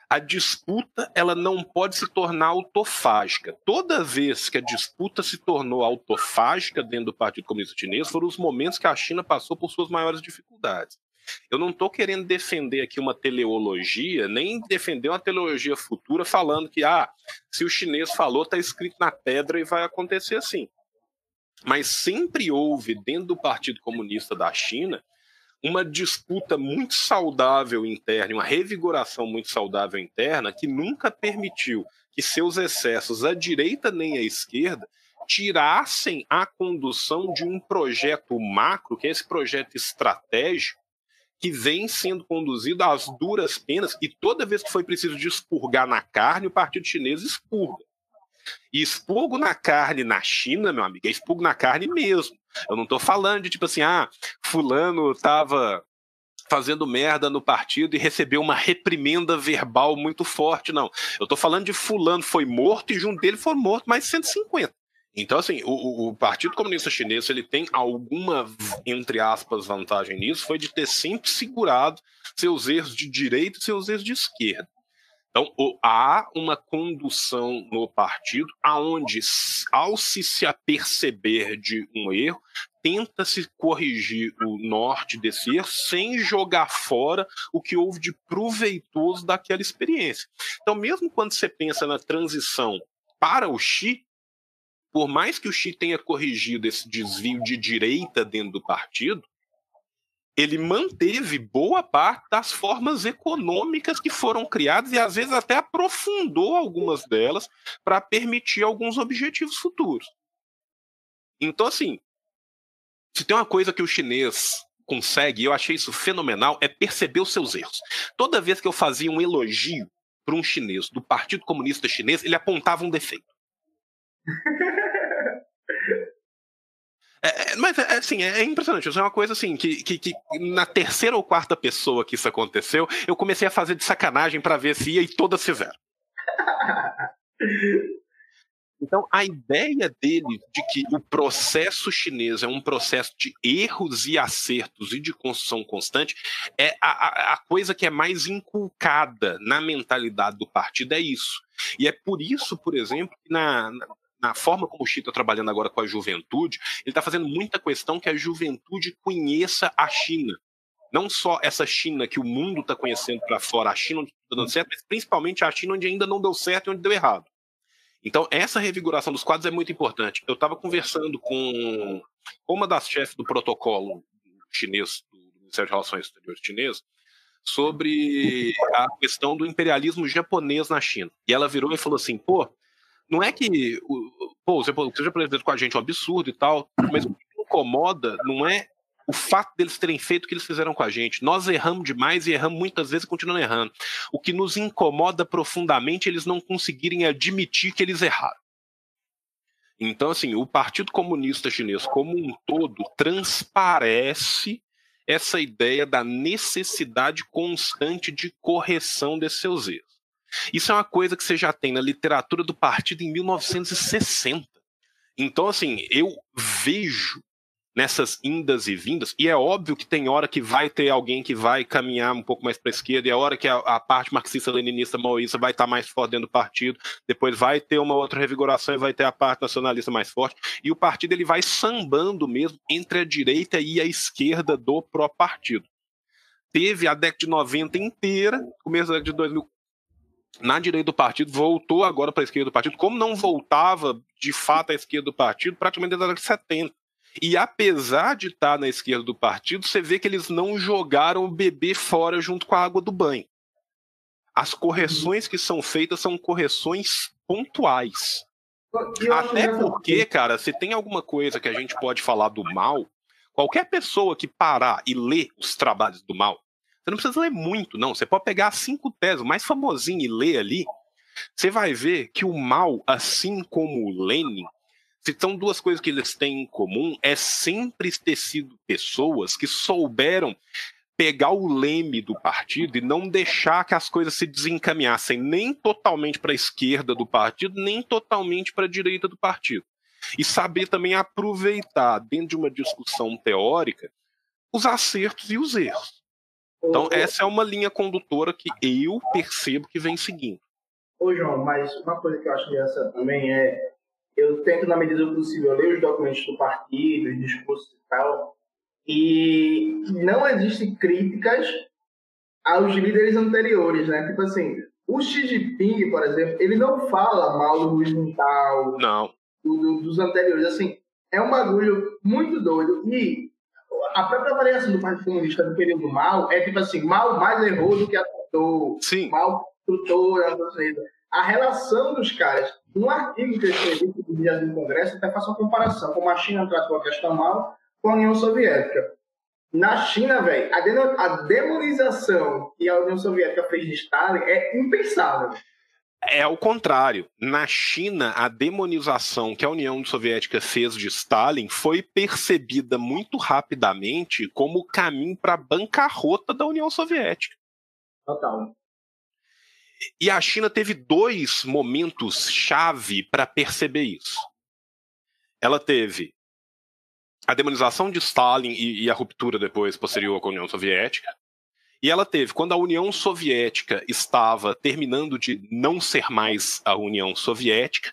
A disputa ela não pode se tornar autofágica. Toda vez que a disputa se tornou autofágica dentro do Partido Comunista Chinês, foram os momentos que a China passou por suas maiores dificuldades. Eu não estou querendo defender aqui uma teleologia, nem defender uma teleologia futura falando que, ah, se o chinês falou, está escrito na pedra e vai acontecer assim. Mas sempre houve, dentro do Partido Comunista da China, uma disputa muito saudável interna, uma revigoração muito saudável interna, que nunca permitiu que seus excessos à direita nem à esquerda tirassem a condução de um projeto macro, que é esse projeto estratégico, que vem sendo conduzido às duras penas, e toda vez que foi preciso de expurgar na carne, o Partido Chinês expurga. E expurgo na carne na China, meu amigo, é expurgo na carne mesmo. Eu não tô falando de tipo assim, ah, fulano tava fazendo merda no partido e recebeu uma reprimenda verbal muito forte, não. Eu tô falando de fulano foi morto e junto dele foram mortos mais 150. Então, assim, o, o, Partido Comunista Chinês ele tem alguma, entre aspas, vantagem nisso, foi de ter sempre segurado seus erros de direita e seus erros de esquerda. Então, há uma condução no partido aonde, ao se se aperceber de um erro, tenta-se corrigir o norte desse erro sem jogar fora o que houve de proveitoso daquela experiência. Então, mesmo quando você pensa na transição para o Xi, por mais que o Xi tenha corrigido esse desvio de direita dentro do partido, ele manteve boa parte das formas econômicas que foram criadas e às vezes até aprofundou algumas delas para permitir alguns objetivos futuros. Então, assim, se tem uma coisa que o chinês consegue, eu achei isso fenomenal, é perceber os seus erros. Toda vez que eu fazia um elogio para um chinês do Partido Comunista Chinês, ele apontava um defeito. É, é, mas, é, assim, é impressionante. Isso é uma coisa assim, que, que, que, na terceira ou quarta pessoa que isso aconteceu, eu comecei a fazer de sacanagem para ver se ia e todas fizeram. Então, a ideia dele de que o processo chinês é um processo de erros e acertos e de construção constante é a, a coisa que é mais inculcada na mentalidade do partido, é isso. E é por isso, por exemplo, que na, na forma como o Xi está trabalhando agora com a juventude, ele está fazendo muita questão que a juventude conheça a China. Não só essa China que o mundo está conhecendo para fora, a China onde está dando certo, mas principalmente a China onde ainda não deu certo e onde deu errado. Então, essa revigoração dos quadros é muito importante. Eu estava conversando com uma das chefes do protocolo chinês, do Ministério de Relações Exteriores chinês, sobre a questão do imperialismo japonês na China. E ela virou e falou assim: pô, não é que pô, você seja presidente com a gente é um absurdo e tal, mas o que me incomoda não é o fato deles terem feito o que eles fizeram com a gente. Nós erramos demais e erramos muitas vezes e continuamos errando. O que nos incomoda profundamente é eles não conseguirem admitir que eles erraram. Então, assim, o Partido Comunista Chinês como um todo transparece essa ideia da necessidade constante de correção desses seus erros. Isso é uma coisa que você já tem na literatura do partido em 1960. Então, assim, eu vejo nessas indas e vindas, e é óbvio que tem hora que vai ter alguém que vai caminhar um pouco mais para a esquerda, e é hora que a, a parte marxista-leninista maoísta vai estar tá mais forte dentro do partido, depois vai ter uma outra revigoração e vai ter a parte nacionalista mais forte, e o partido ele vai sambando mesmo entre a direita e a esquerda do próprio partido. Teve a década de 90 inteira, começo da década de 2000, na direita do partido, voltou agora para a esquerda do partido, como não voltava de fato à esquerda do partido, praticamente desde a década de 70. E apesar de estar na esquerda do partido, você vê que eles não jogaram o bebê fora junto com a água do banho. As correções que são feitas são correções pontuais. Até porque, cara, se tem alguma coisa que a gente pode falar do mal, qualquer pessoa que parar e ler os trabalhos do mal, você não precisa ler muito, não. Você pode pegar cinco teses, o mais famosinho e ler ali. Você vai ver que o mal, assim como o Lenin, se são duas coisas que eles têm em comum, é sempre ter sido pessoas que souberam pegar o leme do partido e não deixar que as coisas se desencaminhassem nem totalmente para a esquerda do partido, nem totalmente para a direita do partido. E saber também aproveitar, dentro de uma discussão teórica, os acertos e os erros. Então, essa é uma linha condutora que eu percebo que vem seguindo. Ô, João, mas uma coisa que eu acho essa também é. Eu tento, na medida do possível, ler os documentos do partido, os discursos e tal, e não existem críticas aos líderes anteriores, né? Tipo assim, o Xi Jinping, por exemplo, ele não fala mal do Luiz Muntal, não. Do, do, dos anteriores. Assim, é um bagulho muito doido. E a própria variação do Partido Comunista do período mal é tipo assim, mal mais errou do que acertou, Sim. mal tutor, a relação dos caras. No artigo que eu escrevi do dia do Congresso, até faço uma comparação como a China tratou a questão mal com a União Soviética. Na China, velho, a, demonização que a União Soviética fez de Stalin é impensável. É o contrário. Na China, a demonização que a União Soviética fez de Stalin foi percebida muito rapidamente como o caminho para a bancarrota da União Soviética. Total. E a China teve dois momentos chave para perceber isso. Ela teve a demonização de Stalin e, e, a ruptura depois posterior com a União Soviética. E ela teve, quando a União Soviética estava terminando de não ser mais a União Soviética,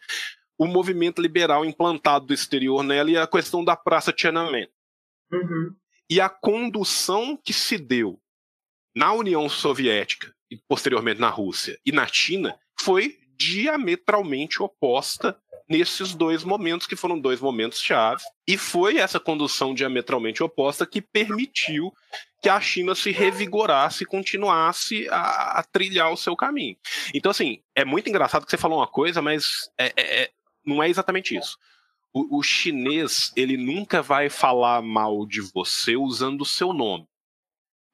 o movimento liberal implantado do exterior nela e a questão da Praça Tiananmen. Uhum. E a condução que se deu na União Soviética e posteriormente na Rússia e na China foi diametralmente oposta nesses dois momentos, que foram dois momentos chave. E foi essa condução diametralmente oposta que permitiu que a China se revigorasse e continuasse a, a trilhar o seu caminho. Então, assim, é muito engraçado que você falou uma coisa, mas é, é, é não é exatamente isso. O, o chinês, ele nunca vai falar mal de você usando o seu nome.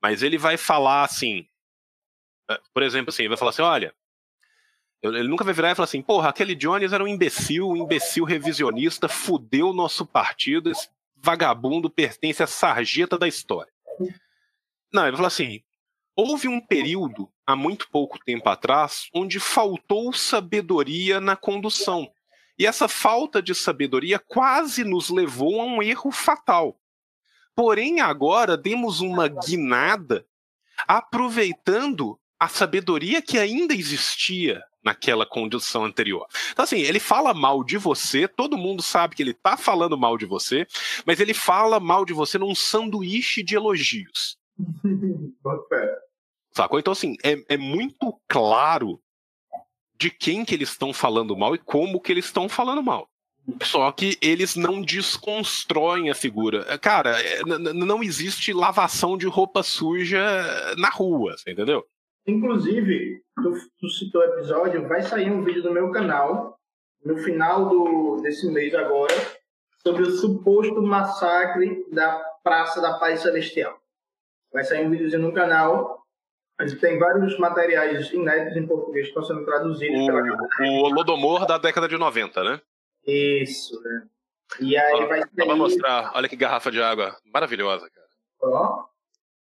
Mas ele vai falar assim, eh, por exemplo, assim, ele vai falar assim, olha, ele nunca vai virar e falar assim, porra, aquele Jones era um imbecil, um imbecil revisionista, fudeu o nosso partido, esse vagabundo pertence à sarjeta da história. Não, ele falar assim, houve um período, há muito pouco tempo atrás, onde faltou sabedoria na condução. E essa falta de sabedoria quase nos levou a um erro fatal. Porém, agora demos uma guinada aproveitando a sabedoria que ainda existia naquela condição anterior. Então, assim, ele fala mal de você, todo mundo sabe que ele tá falando mal de você, mas ele fala mal de você num sanduíche de elogios. Sacou? Então, assim, é, é muito claro de quem que eles estão falando mal e como que eles estão falando mal. Só que eles não desconstroem a figura. Cara, é, não existe lavação de roupa suja na rua, entendeu? Inclusive, tu, tu citou o episódio, vai sair um vídeo do meu canal no final do, desse mês agora sobre o suposto massacre da Praça da Paz Celestial. Vai sair um videozinho no canal. A gente tem vários materiais inéditos em português que estão sendo traduzidos o, pela O Holodomor da década de 90, né? Isso, né? E aí vai sair... Vamos mostrar. Olha que garrafa de água maravilhosa, cara. Ó,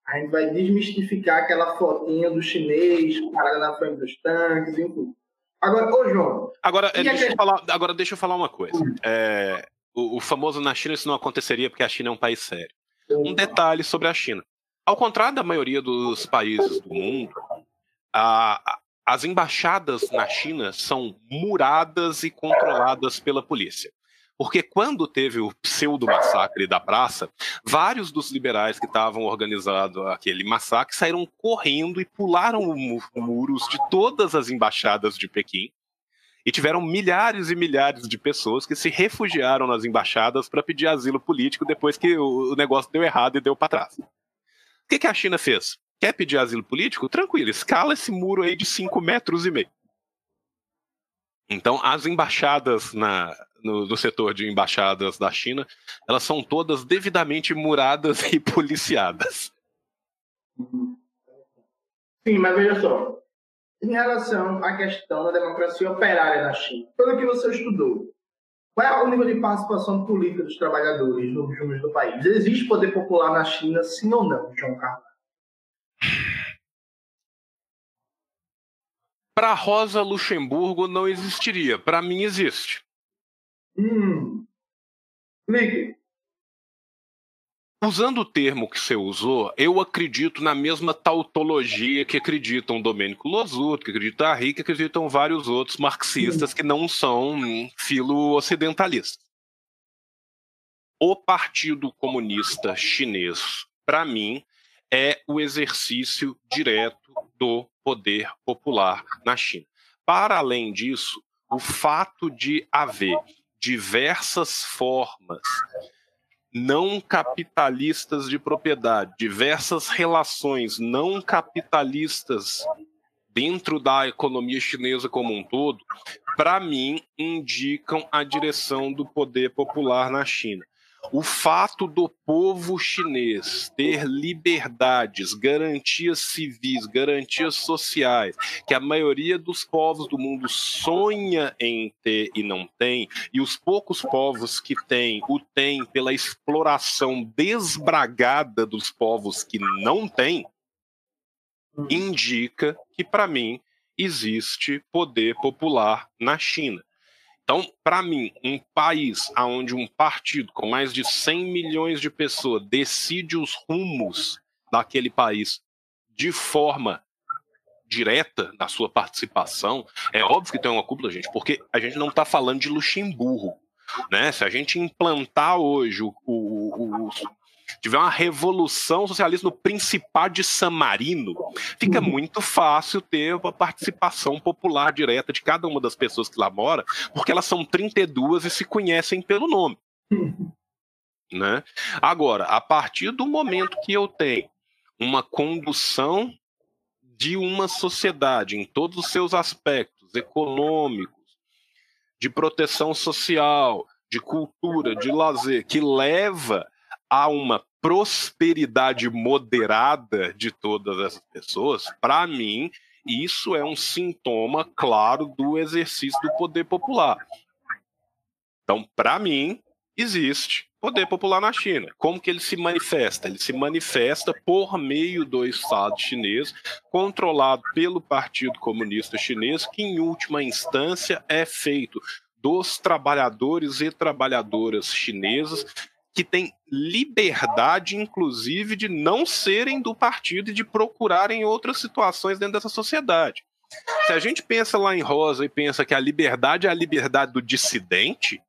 a gente vai desmistificar aquela fotinha do chinês parada na frente dos tanques, enfim. Agora, ô João. Agora, deixa, eu falar, agora deixa eu falar uma coisa. É, o, o, famoso na China isso não aconteceria porque a China é um país sério. Um detalhe sobre a China. Ao contrário da maioria dos países do mundo, a, as embaixadas na China são muradas e controladas pela polícia. Porque quando teve o pseudo-massacre da praça, vários dos liberais que estavam organizando aquele massacre saíram correndo e pularam muros de todas as embaixadas de Pequim. E tiveram milhares e milhares de pessoas que se refugiaram nas embaixadas para pedir asilo político depois que o negócio deu errado e deu para trás. O que, que a China fez? Quer pedir asilo político? Tranquilo, escala esse muro aí de 5 metros e meio. Então, as embaixadas na, no, no, setor de embaixadas da China, elas são todas devidamente muradas e policiadas. Sim, mas veja só. Em relação à questão da democracia operária na China, pelo que você estudou, qual é o nível de participação política dos trabalhadores nos rumos do país? Existe poder popular na China, sim ou não, João Carlos? Para Rosa Luxemburgo não existiria. Para mim existe. Hum. Ligue. Usando o termo que você usou, eu acredito na mesma tautologia que acreditam Domênico Losuto, que acredita a que acreditam vários outros marxistas que não são filo-ocidentalistas. O Partido Comunista Chinês, para mim, é o exercício direto do poder popular na China. Para além disso, o fato de haver diversas formas não capitalistas de propriedade, diversas relações não capitalistas dentro da economia chinesa como um todo, para mim, indicam a direção do poder popular na China. O fato do povo chinês ter liberdades, garantias civis, garantias sociais, que a maioria dos povos do mundo sonha em ter e não tem, e os poucos povos que têm, o têm pela exploração desbragada dos povos que não têm, indica que, para mim, existe poder popular na China. Então, para mim, um país onde um partido com mais de 100 milhões de pessoas decide os rumos daquele país de forma direta na sua participação, é óbvio que tem uma cúpula, gente, porque a gente não está falando de Luxemburgo. Né? Se a gente implantar hoje o, o, o, tiver uma revolução socialista no Principado de San Marino, fica uhum. muito fácil ter uma participação popular direta de cada uma das pessoas que lá mora, porque elas são 32 e se conhecem pelo nome. Uhum. Né? Agora, a partir do momento que eu tenho uma condução de uma sociedade em todos os seus aspectos econômicos, de proteção social, de cultura, de lazer, que leva a uma prosperidade moderada de todas essas pessoas, para mim, isso é um sintoma claro do exercício do poder popular. Então, para mim, existe poder popular na China. Como que ele se manifesta? Ele se manifesta por meio do Estado chinês, controlado pelo Partido Comunista Chinês, que em última instância é feito dos trabalhadores e trabalhadoras chineses que têm liberdade, inclusive, de não serem do partido e de procurarem outras situações dentro dessa sociedade. Se a gente pensa lá em Rosa e pensa que a liberdade é a liberdade do dissidente,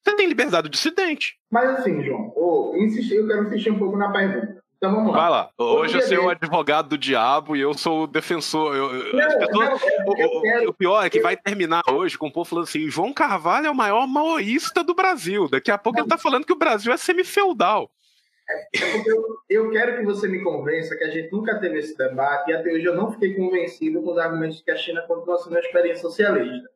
você tem liberdade do dissidente. Mas assim, João, oh, eu quero insistir um pouco na pergunta. Então vamos lá. Vai lá. Hoje eu sou o advogado do diabo e eu sou o defensor. Eu, não, pessoas, não, o, quero... o, pior é que vai terminar hoje com o povo falando assim: João Carvalho é o maior maoísta do Brasil. Daqui a pouco ele está falando que o Brasil é semifeudal. É eu, eu, quero que você me convença que a gente nunca teve esse debate e até hoje eu não fiquei convencido com os argumentos que a China continua sendo uma experiência socialista.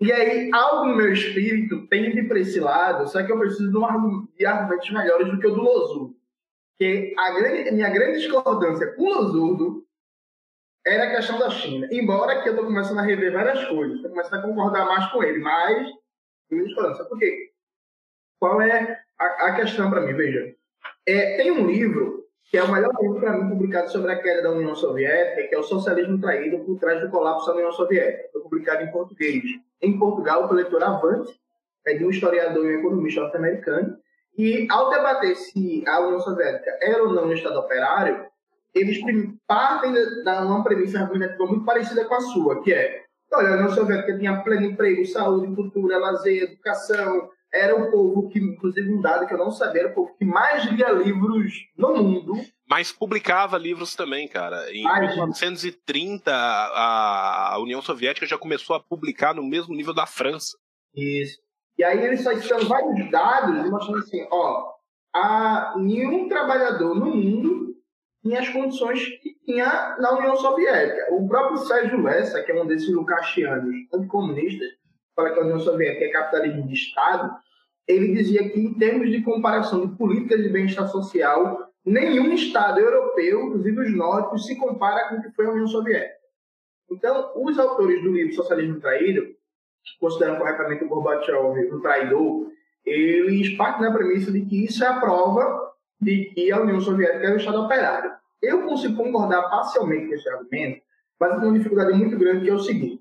E aí, algo no meu espírito tende para esse lado, só que eu preciso de, um, de argumentos melhores do que o do Lozu que a grande, minha grande discordância com o Losurdo era a questão da China. Embora que eu estou começando a rever várias coisas, estou começando a concordar mais com ele, mas minha discordância. Por quê? Qual é a, a questão para mim? Veja, é, tem um livro que é o melhor livro para mim publicado sobre a queda da União Soviética, que é o Socialismo Traído por trás do colapso da União Soviética. Foi publicado em português. Em Portugal, pelo leitor Avante, é de um historiador e um economista norte-americano, e ao debater se a União Soviética era ou não um Estado operário, eles partem de uma premissa argumentativa muito parecida com a sua, que é, olha, a União Soviética tinha pleno emprego, saúde, cultura, lazer, educação, era o povo que, inclusive um dado que eu não sabia, era o povo que mais lia livros no mundo. Mas publicava livros também, cara. Em Ai, 1930, a União Soviética já começou a publicar no mesmo nível da França. Isso. E aí eles estão citando vários dados mostrando assim, ó, a, nenhum trabalhador no mundo tinha as condições que tinha na União Soviética. O próprio Sérgio Lessa, que é um desses lucachianos anticomunistas, fala que a União Soviética é capitalismo de Estado, ele dizia que, em termos de comparação de políticas de bem-estar social, nenhum Estado europeu, inclusive os nórdicos, se compara com o que foi a União Soviética. Então, os autores do livro Socialismo Traído consideram corretamente o Gorbachev um traidor, eles partem da premissa de que isso é a prova de que a União Soviética era o Estado operário. Eu consigo concordar parcialmente com esse argumento, mas tenho uma dificuldade muito grande que é o seguinte.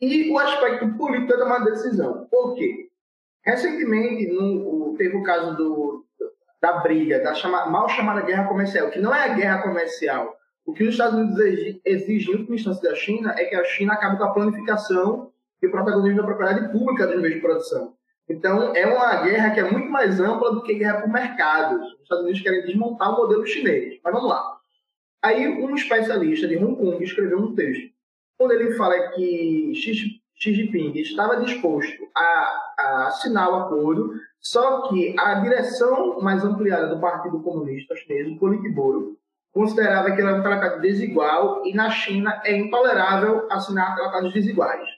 E o aspecto político da tomada de decisão. Por quê? Recentemente, no, teve o caso do, da briga, da chama, mal chamada guerra comercial, que não é a guerra comercial. O que os Estados Unidos exigem, em última instância da China, é que a China acabe com a planificação e protagonismo da propriedade pública dos meios de produção. Então, é uma guerra que é muito mais ampla do que guerra por mercados. Os Estados Unidos querem desmontar o modelo chinês. Mas vamos lá. Aí, um especialista de Hong Kong escreveu um texto, onde ele fala que Xi, Jinping estava disposto a, a assinar o acordo, só que a direção mais ampliada do Partido Comunista Chinês, o Politburo, considerava que era um tratado desigual e na China é intolerável assinar tratados desiguais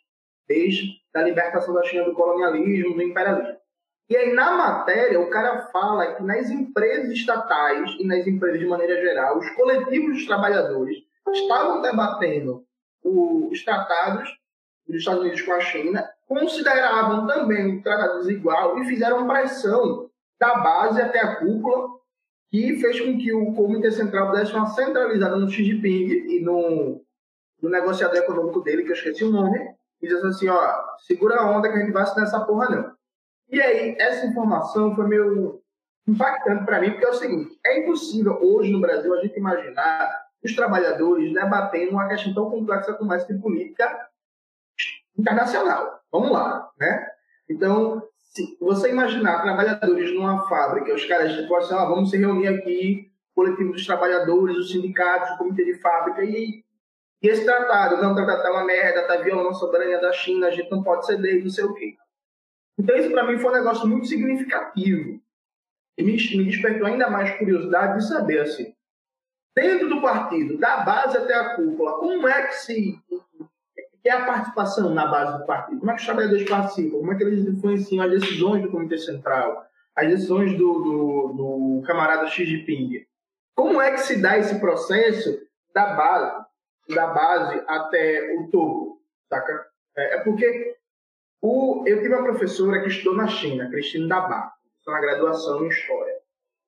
desde a libertação da China do colonialismo, do imperialismo. E aí, na matéria, o cara fala que nas empresas estatais e nas empresas de maneira geral, os coletivos dos trabalhadores estavam debatendo os tratados dos Estados Unidos com a China, consideravam também o tratado desigual e fizeram pressão da base até a cúpula, que fez com que o Comitê Central desse uma centralizada no Xi Jinping e no, no negociador econômico dele, que eu esqueci o nome, e disse assim, ó, segura a onda que a gente vai assinar essa porra não. E aí, essa informação foi meio impactante para mim, porque é o seguinte, é impossível hoje no Brasil a gente imaginar os trabalhadores debatendo uma questão tão complexa como essa de política internacional. Vamos lá, né? Então, se você imaginar trabalhadores numa fábrica, os caras tipo assim, vamos se reunir aqui, coletivo dos trabalhadores, os sindicatos, o comitê de fábrica, e, e esse tratado, não, o tratado tá uma merda, tá violando a soberania da China, a gente não pode ceder, não sei o quê. Então, isso para mim foi um negócio muito significativo. E me, me despertou ainda mais curiosidade de saber, assim, dentro do partido, da base até a cúpula, como é que se que é a participação na base do partido. Como é que os trabalhadores participam? Como é que eles influenciam as decisões do Comitê Central, as decisões do, do, do camarada Xi Jinping? Como é que se dá esse processo da base, da base até o topo? Saca? É, é porque o, eu tive uma professora que estudou na China, Cristina Dabá, na graduação em História.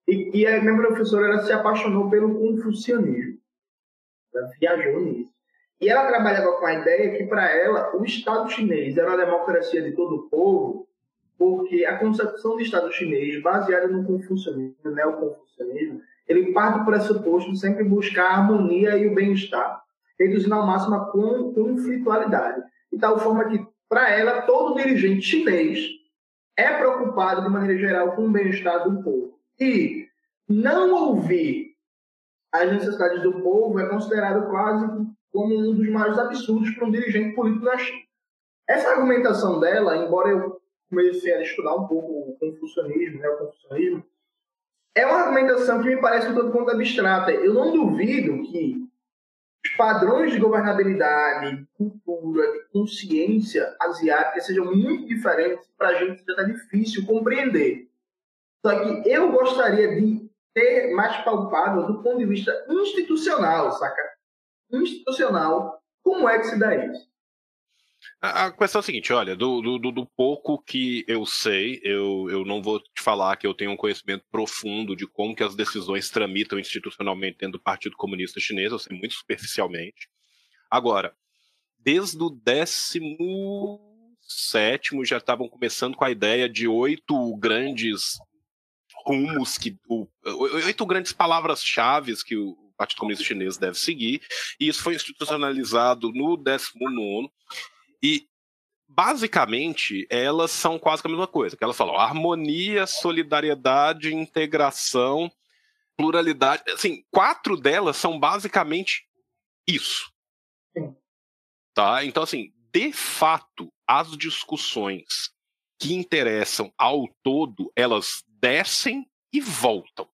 E, e a minha professora ela se apaixonou pelo confucianismo. Ela viajou nisso. E ela trabalhava com a ideia que, para ela, o Estado chinês era uma democracia de todo o povo, porque a concepção do Estado chinês, baseada no confucianismo, no neoconfucianismo, ele parte do pressuposto de sempre buscar a harmonia e o bem-estar, reduzindo ao máximo a conflitualidade. De tal forma que, para ela, todo dirigente chinês é preocupado, de maneira geral, com o bem-estar do povo. E não ouvir as necessidades do povo é considerado quase como um dos maiores absurdos para um dirigente político da China. Essa argumentação dela, embora eu comecei a estudar um pouco o confucionismo, né, o confucionismo, é uma argumentação que me parece um tanto quanto abstrata. Eu não duvido que padrões de governabilidade, cultura, de consciência asiática sejam muito diferentes para a gente já está difícil compreender. Só que eu gostaria de ter mais palpável do ponto de vista institucional, saca? institucional, como é que se dá isso? A, questão é a seguinte, olha, do, do, do, pouco que eu sei, eu, eu não vou te falar que eu tenho um conhecimento profundo de como que as decisões tramitam institucionalmente dentro do Partido Comunista Chinês, eu sei muito superficialmente. Agora, desde o 17 já estavam começando com a ideia de oito grandes rumos que o, oito grandes palavras-chave que o Partido Comunista Chinês deve seguir, e isso foi institucionalizado no 19 e basicamente elas são quase a mesma coisa, que elas falam harmonia, solidariedade, integração, pluralidade, assim, quatro delas são basicamente isso. Tá? Então assim, de fato, as discussões que interessam ao todo, elas descem e voltam.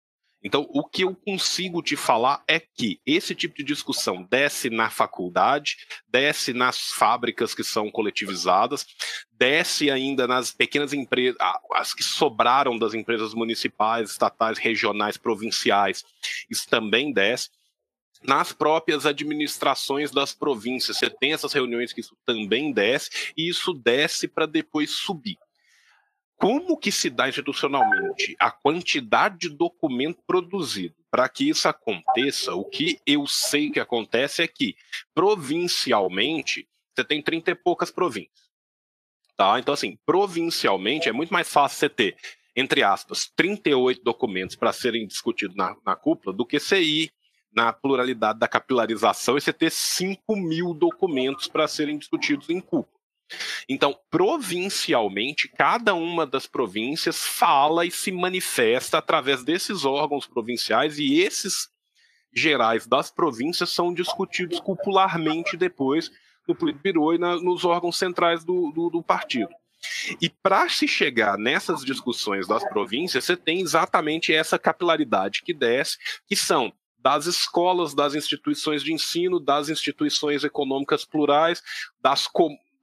Então, o que eu consigo te falar é que esse tipo de discussão desce na faculdade, desce nas fábricas que são coletivizadas, desce ainda nas pequenas empresas, as que sobraram das empresas municipais, estatais, regionais, provinciais. Isso também desce nas próprias administrações das províncias. Você tem essas reuniões que isso também desce, e isso desce para depois subir como que se dá institucionalmente a quantidade de documento produzido para que isso aconteça, o que eu sei que acontece é que, provincialmente, você tem 30 e poucas províncias. Tá? Então, assim, provincialmente é muito mais fácil você ter, entre aspas, 38 documentos para serem discutidos na, na cúpula do que você ir na pluralidade da capilarização e você ter 5 mil documentos para serem discutidos em cúpula. Então, provincialmente, cada uma das províncias fala e se manifesta através desses órgãos provinciais e esses gerais das províncias são discutidos popularmente depois no Politburo e na, nos órgãos centrais do, do, do partido. E para se chegar nessas discussões das províncias, você tem exatamente essa capilaridade que desce, que são das escolas, das instituições de ensino, das instituições econômicas plurais, das,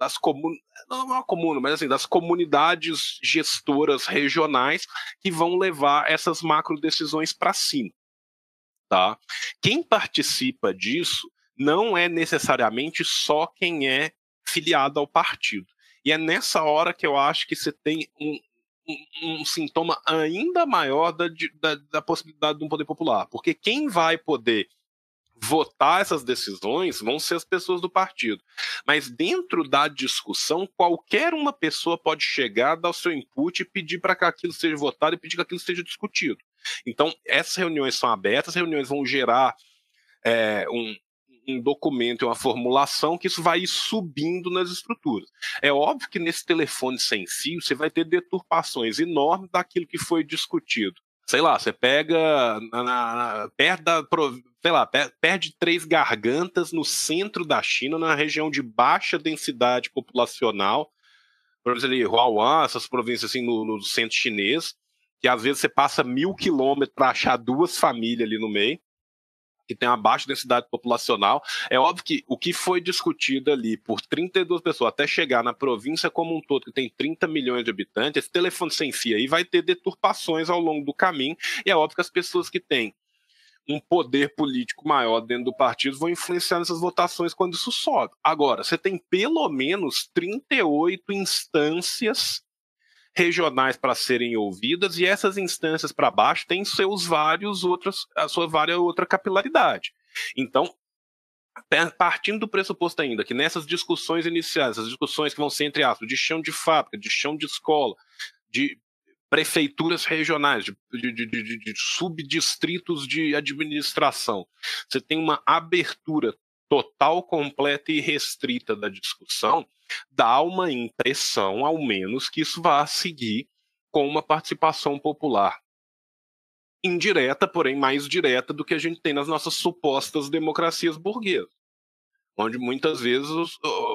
das comun... não é comuna, mas assim, das comunidades gestoras regionais que vão levar essas macro decisões para cima. Tá? Quem participa disso não é necessariamente só quem é filiado ao partido. E é nessa hora que eu acho que você tem um, um, um sintoma ainda maior da, da, da possibilidade de um poder popular. Porque quem vai poder votar essas decisões vão ser as pessoas do partido. Mas dentro da discussão, qualquer uma pessoa pode chegar, dar o seu input e pedir para que aquilo seja votado e pedir que aquilo seja discutido. Então, essas reuniões são abertas, as reuniões vão gerar é, um, um documento, uma formulação, que isso vai subindo nas estruturas. É óbvio que nesse telefone sem fio você vai ter deturpações enormes daquilo que foi discutido sei lá, você pega na, na, perto da, sei lá, perde três gargantas no centro da China, na região de baixa densidade populacional, por exemplo, ali, Huawan, essas províncias assim no, no centro chinês, que às vezes você passa mil quilômetros para achar duas famílias ali no meio que tem uma baixa densidade populacional. É óbvio que o que foi discutido ali por 32 pessoas até chegar na província como um todo, que tem 30 milhões de habitantes, esse telefone sem fio aí vai ter deturpações ao longo do caminho, e é óbvio que as pessoas que têm um poder político maior dentro do partido vão influenciar nessas votações quando isso sobe. Agora, você tem pelo menos 38 instâncias regionais para serem ouvidas e essas instâncias para baixo têm seus vários outros a sua vária outra capilaridade. Então, partindo do pressuposto ainda que nessas discussões iniciais, as discussões que vão ser entre aspas de chão de fábrica, de chão de escola, de prefeituras regionais, de, de, de, de subdistritos de administração, você tem uma abertura total, completa e restrita da discussão, dá uma impressão, ao menos, que isso vai seguir com uma participação popular indireta, porém mais direta do que a gente tem nas nossas supostas democracias burguesas, onde muitas vezes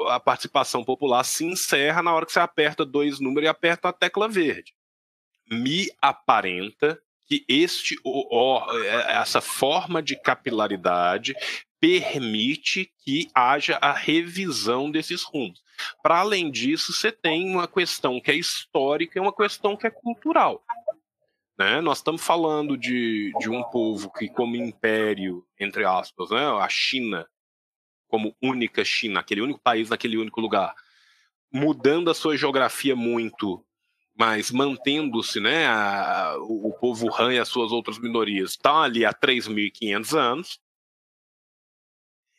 a participação popular se encerra na hora que você aperta dois números e aperta a tecla verde. Me aparenta que este, é, essa forma de capilaridade permite que haja a revisão desses rumos. Para além disso, você tem uma questão que é histórica e uma questão que é cultural. Né? Nós estamos falando de, de um povo que, como império, entre aspas, né? a China, como única China, aquele único país naquele único lugar, mudando a sua geografia muito, mas mantendo-se, né, a, o, povo Han e as suas outras minorias estão ali há 3.500 anos,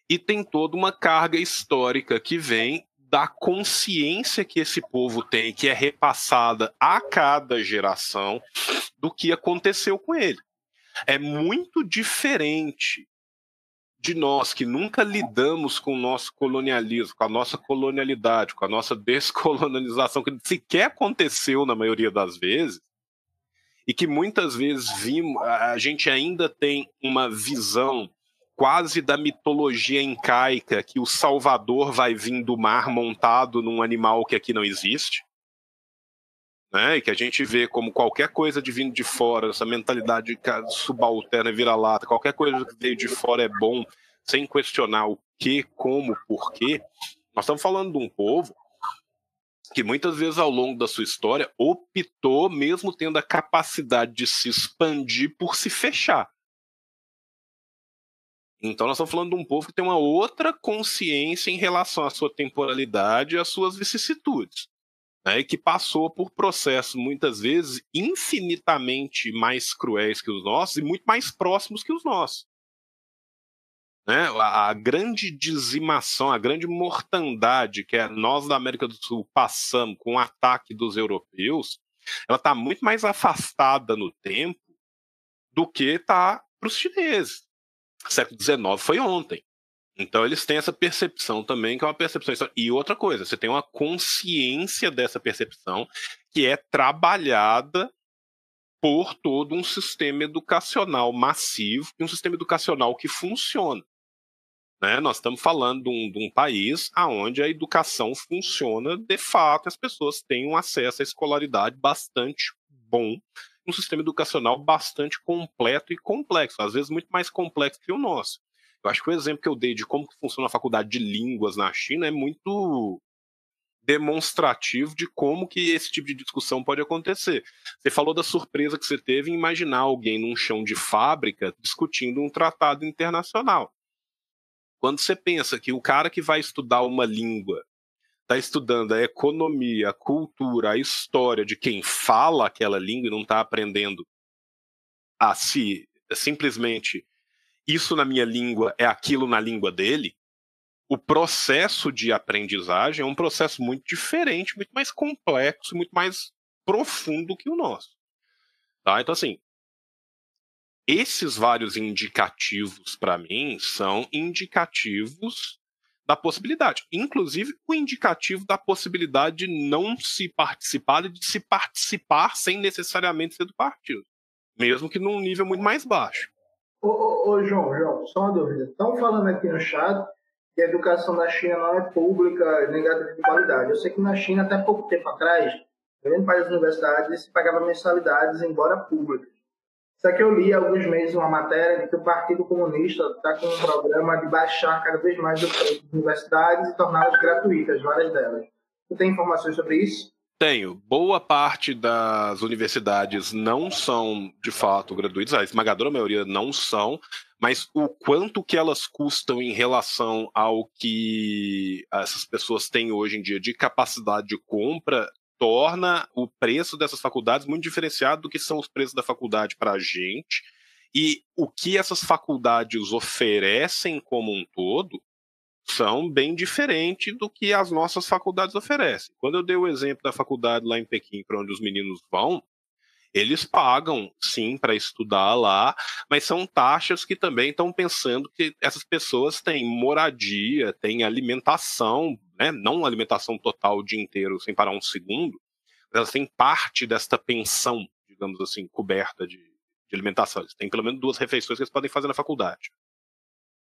e tem toda uma carga histórica que vem da consciência que esse povo tem, que é repassada a cada geração, do que aconteceu com ele. É muito diferente de nós que nunca lidamos com o nosso colonialismo, com a nossa colonialidade, com a nossa descolonização, que sequer aconteceu na maioria das vezes, e que muitas vezes vimos, a gente ainda tem uma visão quase da mitologia incaica que o Salvador vai vir do mar montado num animal que aqui não existe. Né, e que a gente vê como qualquer coisa de vindo de fora, essa mentalidade subalterna vira-lata, qualquer coisa que veio de fora é bom, sem questionar o que, como, porquê. Nós estamos falando de um povo que muitas vezes ao longo da sua história optou, mesmo tendo a capacidade de se expandir, por se fechar. Então nós estamos falando de um povo que tem uma outra consciência em relação à sua temporalidade e às suas vicissitudes. Né, que passou por processos muitas vezes infinitamente mais cruéis que os nossos e muito mais próximos que os nossos. Né, a, a, grande dizimação, a grande mortandade que é nós da América do Sul passamos com o ataque dos europeus, ela está muito mais afastada no tempo do que está para os chineses século XIX foi ontem. Então eles têm essa percepção também, que é uma percepção. E outra coisa, você tem uma consciência dessa percepção que é trabalhada por todo um sistema educacional massivo e um sistema educacional que funciona. Né? Nós estamos falando de um, de um país onde a educação funciona de fato, as pessoas têm um acesso à escolaridade bastante bom um sistema educacional bastante completo e complexo, às vezes muito mais complexo que o nosso. Eu acho que o exemplo que eu dei de como funciona a faculdade de línguas na China é muito demonstrativo de como que esse tipo de discussão pode acontecer. Você falou da surpresa que você teve em imaginar alguém num chão de fábrica discutindo um tratado internacional. Quando você pensa que o cara que vai estudar uma língua está estudando a economia, a cultura, a história de quem fala aquela língua e não está aprendendo a se simplesmente isso na minha língua é aquilo na língua dele, o processo de aprendizagem é um processo muito diferente, muito mais complexo, muito mais profundo que o nosso. Tá? Então, assim, esses vários indicativos, para mim, são indicativos da possibilidade. Inclusive, o indicativo da possibilidade de não se participar e de se participar sem necessariamente ser do partido. Mesmo que num nível muito mais baixo. Ô, ô, ô João, João, só uma dúvida. Estão falando aqui no chat que a educação na China não é pública nem gratuita de qualidade. Eu sei que na China, até pouco tempo atrás, grande parte das universidades pagava mensalidades, embora públicas. Só que eu li há alguns meses uma matéria de que o Partido Comunista está com um programa de baixar cada vez mais o preço das universidades e torná-las gratuitas, várias delas. Você tem informações sobre isso? Tenho. Boa parte das universidades não são, de fato, gratuitas. A esmagadora maioria não são mas o quanto que elas custam em relação ao que essas pessoas têm hoje em dia de capacidade de compra torna o preço dessas faculdades muito diferenciado do que são os preços da faculdade para a gente e o que essas faculdades oferecem como um todo são bem diferentes do que as nossas faculdades oferecem. Quando eu dei o exemplo da faculdade lá em Pequim, para onde os meninos vão, eles pagam, sim, para estudar lá, mas são taxas que também estão pensando que essas pessoas têm moradia, têm alimentação, né? não alimentação total o dia inteiro, sem parar um segundo, elas têm parte desta pensão, digamos assim, coberta de, de alimentação. Eles têm pelo menos duas refeições que eles podem fazer na faculdade.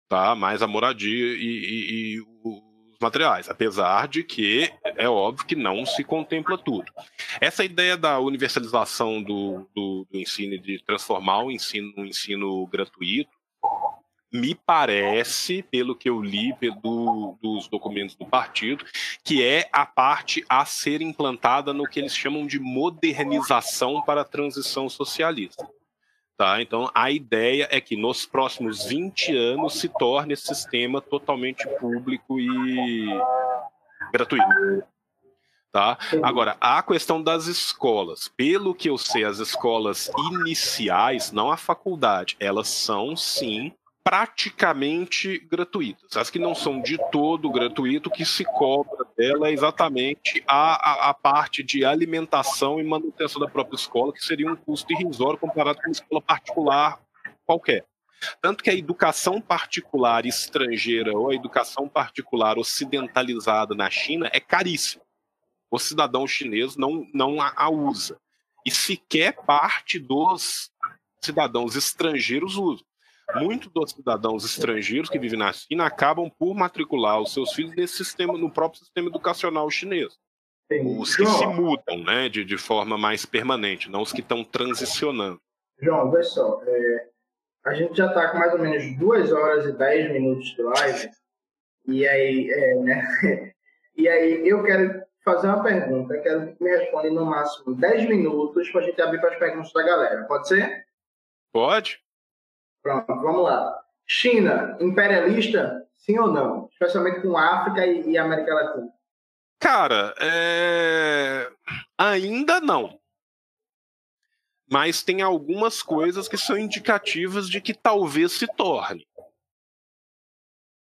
Tá? Mais a moradia e, e, e o materiais, apesar de que é óbvio que não se contempla tudo. Essa ideia da universalização do, do, do ensino, de transformar o ensino num ensino gratuito, me parece, pelo que eu li do, dos documentos do partido, que é a parte a ser implantada no que eles chamam de modernização para a transição socialista. Tá? Então, a ideia é que nos próximos 20 anos se torne esse sistema totalmente público e gratuito. Tá? Agora, a questão das escolas. Pelo que eu sei, as escolas iniciais, não a faculdade, elas são sim praticamente gratuitas. As que não são de todo gratuito, que se cobra dela é exatamente a, a, a, parte de alimentação e manutenção da própria escola, que seria um custo irrisório comparado com uma escola particular qualquer. Tanto que a educação particular estrangeira ou a educação particular ocidentalizada na China é caríssima. O cidadão chinês não, não a, a usa. E sequer parte dos cidadãos estrangeiros usam muitos dos cidadãos estrangeiros que vivem na China acabam por matricular os seus filhos nesse sistema, no próprio sistema educacional chinês. Os que se mudam, né, de, de forma mais permanente, não os que estão transicionando. João, vê só, é, a gente já está com mais ou menos 2 horas e 10 minutos de live, e aí, é, né, e aí eu quero fazer uma pergunta, quero que me responda no máximo 10 minutos para a gente abrir para as perguntas da galera, pode ser? Pode. Pronto, vamos lá. China, imperialista, sim ou não? Especialmente com África e, e América Latina. Cara, é... ainda não. Mas tem algumas coisas que são indicativas de que talvez se torne.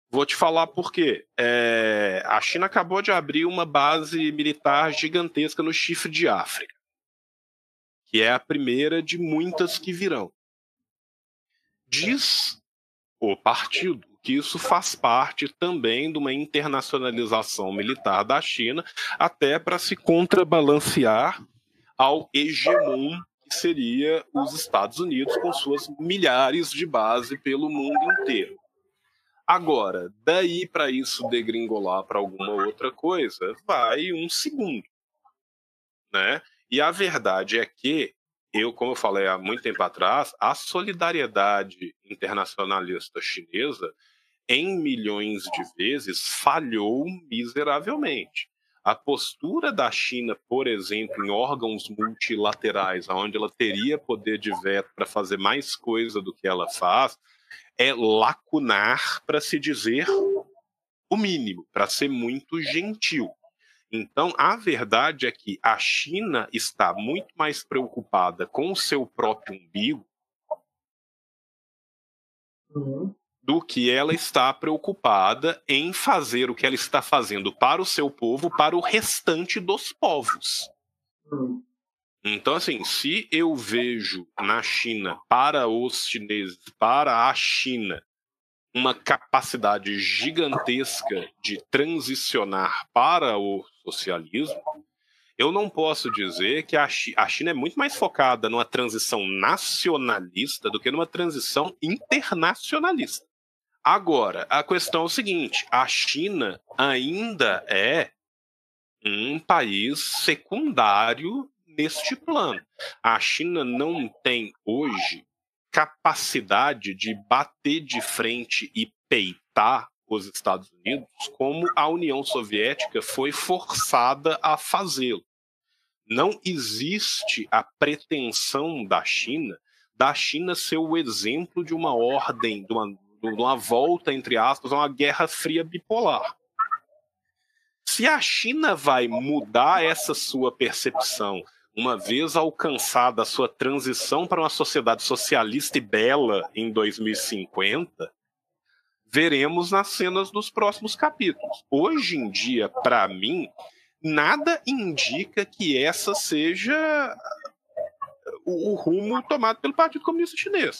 Vou te falar por quê. É... A China acabou de abrir uma base militar gigantesca no chifre de África, que é a primeira de muitas que virão. Diz o partido que isso faz parte também de uma internacionalização militar da China, até para se contrabalancear ao hegemon que seria os Estados Unidos com suas milhares de bases pelo mundo inteiro. Agora, daí para isso degringolar para alguma outra coisa, vai um segundo, né? E a verdade é que eu, como eu falei há muito tempo atrás, a solidariedade internacionalista chinesa, em milhões de vezes, falhou miseravelmente. A postura da China, por exemplo, em órgãos multilaterais, onde ela teria poder de veto para fazer mais coisa do que ela faz, é lacunar, para se dizer o mínimo, para ser muito gentil. Então, a verdade é que a China está muito mais preocupada com o seu próprio umbigo uhum. do que ela está preocupada em fazer o que ela está fazendo para o seu povo, para o restante dos povos. Uhum. Então, assim, se eu vejo na China, para os chineses, para a China, uma capacidade gigantesca de transicionar para o socialismo, eu não posso dizer que a China é muito mais focada numa transição nacionalista do que numa transição internacionalista. Agora, a questão é o seguinte: a China ainda é um país secundário neste plano. A China não tem hoje capacidade de bater de frente e peitar os Estados Unidos como a União Soviética foi forçada a fazê-lo. Não existe a pretensão da China da China ser o exemplo de uma ordem, de uma, de uma volta, entre aspas, a uma guerra fria bipolar. Se a China vai mudar essa sua percepção uma vez alcançada a sua transição para uma sociedade socialista e bela em 2050, veremos nas cenas dos próximos capítulos. Hoje em dia, para mim, nada indica que essa seja o, o, rumo tomado pelo Partido Comunista Chinês.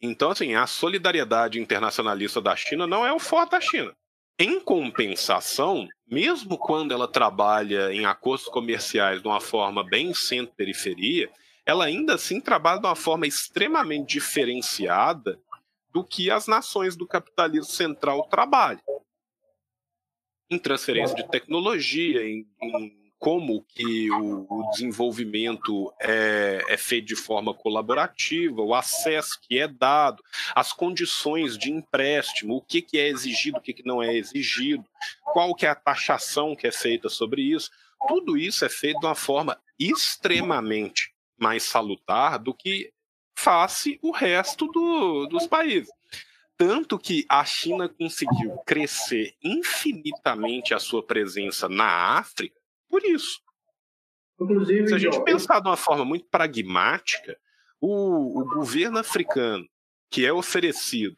Então, assim, a solidariedade internacionalista da China não é o forte da China. Em compensação, mesmo quando ela trabalha em acordos comerciais de uma forma bem centro-periferia, ela ainda assim trabalha de uma forma extremamente diferenciada do que as nações do capitalismo central trabalham. Em transferência de tecnologia, em, em como que o, o desenvolvimento é, é, feito de forma colaborativa, o acesso que é dado, as condições de empréstimo, o que, que é exigido, o que, que não é exigido, qual que é a taxação que é feita sobre isso. Tudo isso é feito de uma forma extremamente mais salutar do que face o resto do, dos países. Tanto que a China conseguiu crescer infinitamente a sua presença na África por isso. Inclusive, se a gente pensar de uma forma muito pragmática, o, o governo africano que é oferecido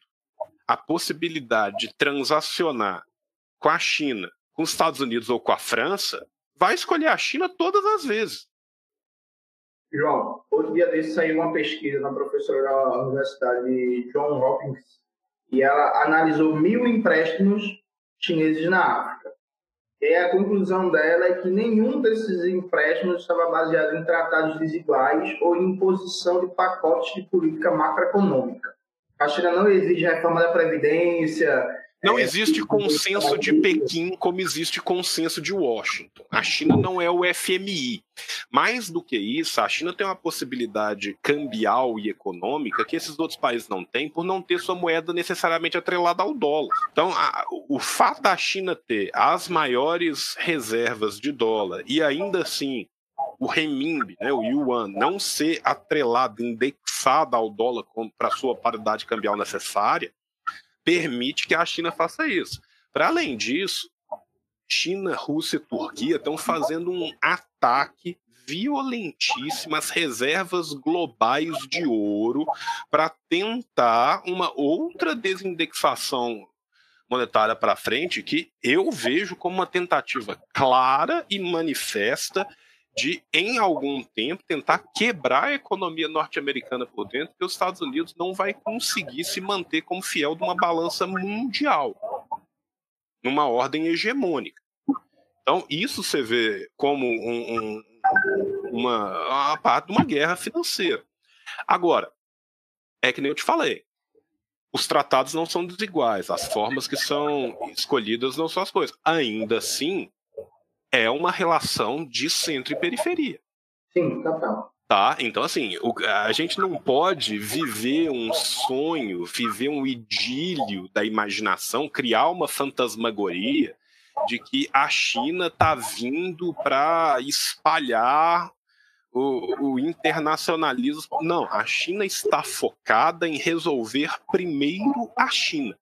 a possibilidade de transacionar com a China, com os Estados Unidos ou com a França, vai escolher a China todas as vezes. João, outro dia desse saiu uma pesquisa da professora da Universidade de John Hopkins e ela analisou mil empréstimos chineses na África. E a conclusão dela é que nenhum desses empréstimos estava baseado em tratados desiguais ou em imposição de pacotes de política macroeconômica. A China não exige reforma da Previdência, não é, existe consenso de Pequim como existe consenso de Washington. A China não é o FMI. Mais do que isso, a China tem uma possibilidade cambial e econômica que esses outros países não têm por não ter sua moeda necessariamente atrelada ao dólar. Então, a, o fato da China ter as maiores reservas de dólar e ainda assim o renminbi, né, o yuan, não ser atrelado, indexado ao dólar para sua paridade cambial necessária, permite que a China faça isso. Para além disso, China, Rússia e Turquia estão fazendo um ataque violentíssimo às reservas globais de ouro para tentar uma outra desindexação monetária para frente que eu vejo como uma tentativa clara e manifesta de, em algum tempo, tentar quebrar a economia norte-americana por dentro, porque os Estados Unidos não vai conseguir se manter como fiel de uma balança mundial, numa ordem hegemônica. Então, isso você vê como um, um, uma, uma parte de uma guerra financeira. Agora, é que nem eu te falei, os tratados não são desiguais, as formas que são escolhidas não são as coisas. Ainda assim, é uma relação de centro e periferia. Sim, total. Tá? Então, assim, o, a gente não pode viver um sonho, viver um idílio da imaginação, criar uma fantasmagoria de que a China está vindo para espalhar o, o, internacionalismo. Não, a China está focada em resolver primeiro a China.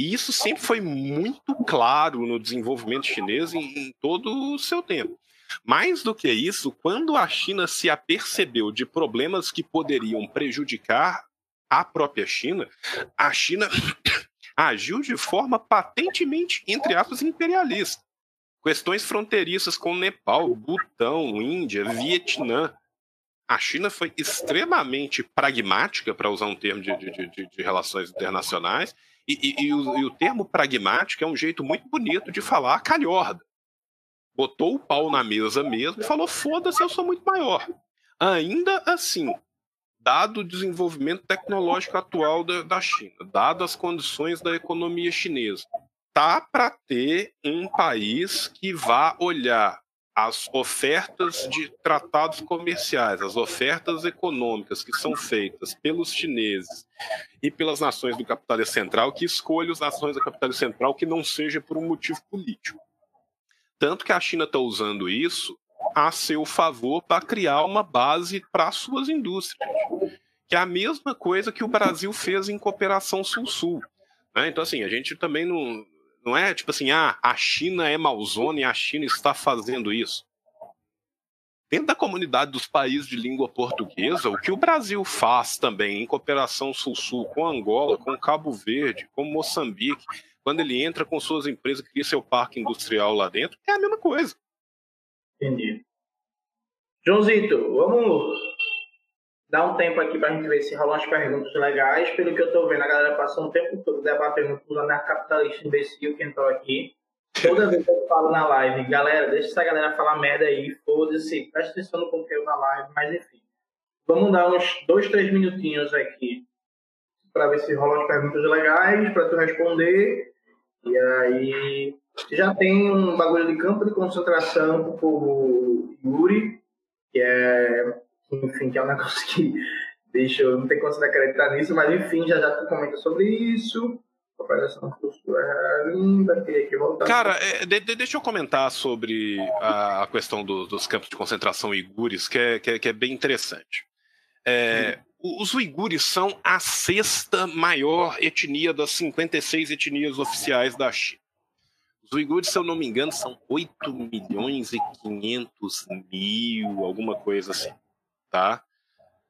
E isso sempre foi muito claro no desenvolvimento chinês em, em todo o seu tempo. Mais do que isso, quando a China se apercebeu de problemas que poderiam prejudicar a própria China, a China agiu de forma patentemente, entre aspas, imperialista. Questões fronteiriças com Nepal, Butão, Índia, Vietnã. A China foi extremamente pragmática, para usar um termo de, de, de, de relações internacionais, e, e, e, o, e, o, termo pragmático é um jeito muito bonito de falar calhorda botou o pau na mesa mesmo e falou: foda-se, eu sou muito maior. Ainda assim, dado o desenvolvimento tecnológico atual da, da China, dado as condições da economia chinesa, tá para ter um país que vá olhar as ofertas de tratados comerciais, as ofertas econômicas que são feitas pelos chineses e pelas nações do capitalismo central, que escolha as nações do capitalismo central que não seja por um motivo político. Tanto que a China está usando isso a seu favor para criar uma base para suas indústrias. Que é a mesma coisa que o Brasil fez em cooperação sul-sul. Né? Então, assim, a gente também não, não é tipo assim, ah, a China é malzona e a China está fazendo isso. Dentro da comunidade dos países de língua portuguesa, o que o Brasil faz também em cooperação sul-sul com Angola, com Cabo Verde, com Moçambique, quando ele entra com suas empresas, cria seu parque industrial lá dentro, é a mesma coisa. Entendi. Joãozito, vamos dar um tempo aqui para a gente ver se rolam as perguntas legais. Pelo que eu estou vendo, a galera passou um tempo todo debatendo com a capitalista imbecil que entrou aqui. Toda vez que eu falo na live, galera, deixa essa galera falar merda aí, foda-se, presta atenção no conteúdo da live, mas enfim. Vamos dar uns dois, três minutinhos aqui para ver se rolam as perguntas legais para tu responder. E aí já tem um bagulho de campo de concentração pro povo Yuri, que é, enfim, que é um negócio que deixa eu não ter como acreditar nisso, mas enfim, já já tu comenta sobre isso. Operação linda, que. Cara, é, de, de, deixa eu comentar sobre a, a questão do, dos campos de concentração uigures, que é, que é, que é bem interessante. É, os uigures são a sexta maior etnia das 56 etnias oficiais da China. Os uigures, se eu não me engano, são 8 milhões e 500 mil, alguma coisa assim, tá?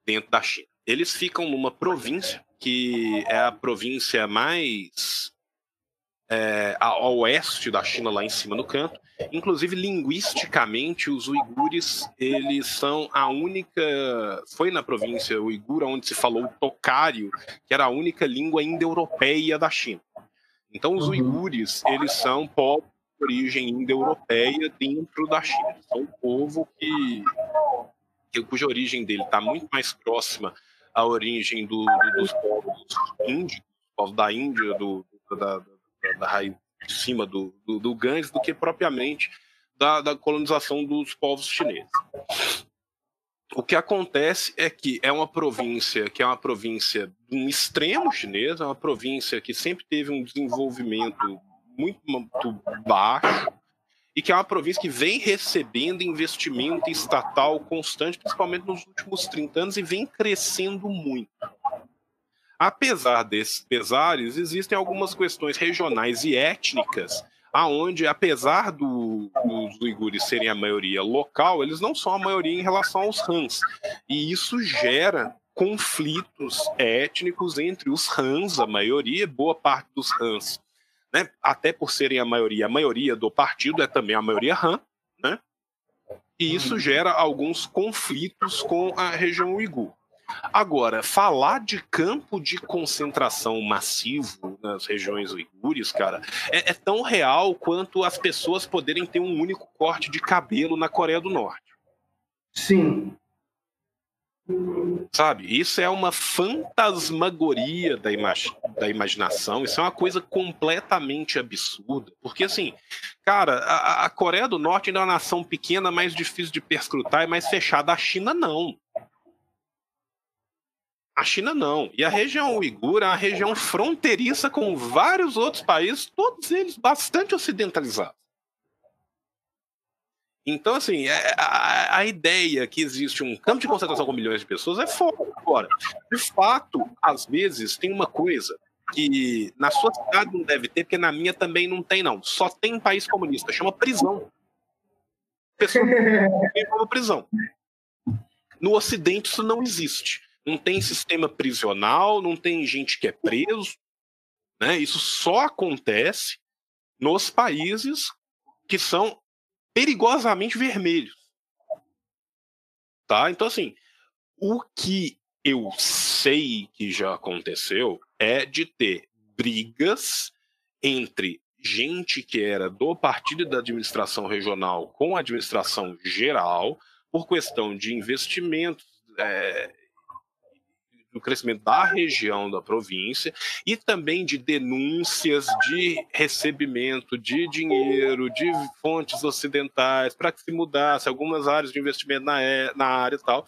Dentro da China. Eles ficam numa província que é a província mais é, ao oeste da China, lá em cima no canto. Inclusive, linguisticamente, os uigures, eles são a única... Foi na província uigura onde se falou o tocário, que era a única língua indo-europeia da China. Então, os uhum. uigures, eles são povos de origem indo-europeia dentro da China. São um povo que cuja origem dele está muito mais próxima à origem do, do, dos povos índios, povos da Índia, do, da, da raiz de cima do, do, do Ganges do que propriamente da, da colonização dos povos chineses. O que acontece é que é uma província que é uma província de um extremo chinês, é uma província que sempre teve um desenvolvimento muito, muito baixo e que é uma província que vem recebendo investimento estatal constante, principalmente nos últimos 30 anos, e vem crescendo muito. Apesar desses pesares, existem algumas questões regionais e étnicas, aonde, apesar do, dos uigures serem a maioria local, eles não são a maioria em relação aos Hans. E isso gera conflitos étnicos entre os Hans, a maioria, boa parte dos Hans, né? até por serem a maioria, a maioria do partido é também a maioria Han, né? e isso gera alguns conflitos com a região uigur. Agora, falar de campo de concentração massivo nas regiões uigures, cara, é, é, tão real quanto as pessoas poderem ter um único corte de cabelo na Coreia do Norte. Sim. Sabe? Isso é uma fantasmagoria da, da imaginação, isso é uma coisa completamente absurda. Porque, assim, cara, a, a Coreia do Norte ainda é uma nação pequena, mais difícil de perscrutar e mais fechada. A China, não. A China não. E a região uigura é uma região fronteiriça com vários outros países, todos eles bastante ocidentalizados. Então, assim, é, a, a, ideia que existe um campo de concentração com milhões de pessoas é fora. Agora, de fato, às vezes, tem uma coisa que na sua cidade não deve ter, porque na minha também não tem, não. Só tem país comunista, chama prisão. Pessoa como prisão. No Ocidente isso não existe. Não tem sistema prisional, não tem gente que é preso. Né? Isso só acontece nos países que são perigosamente vermelhos. Tá? Então, assim, o que eu sei que já aconteceu é de ter brigas entre gente que era do partido da administração regional com a administração geral por questão de investimentos é, do crescimento da região da província e também de denúncias de recebimento de dinheiro de fontes ocidentais para que se mudasse algumas áreas de investimento na, é, na área e tal.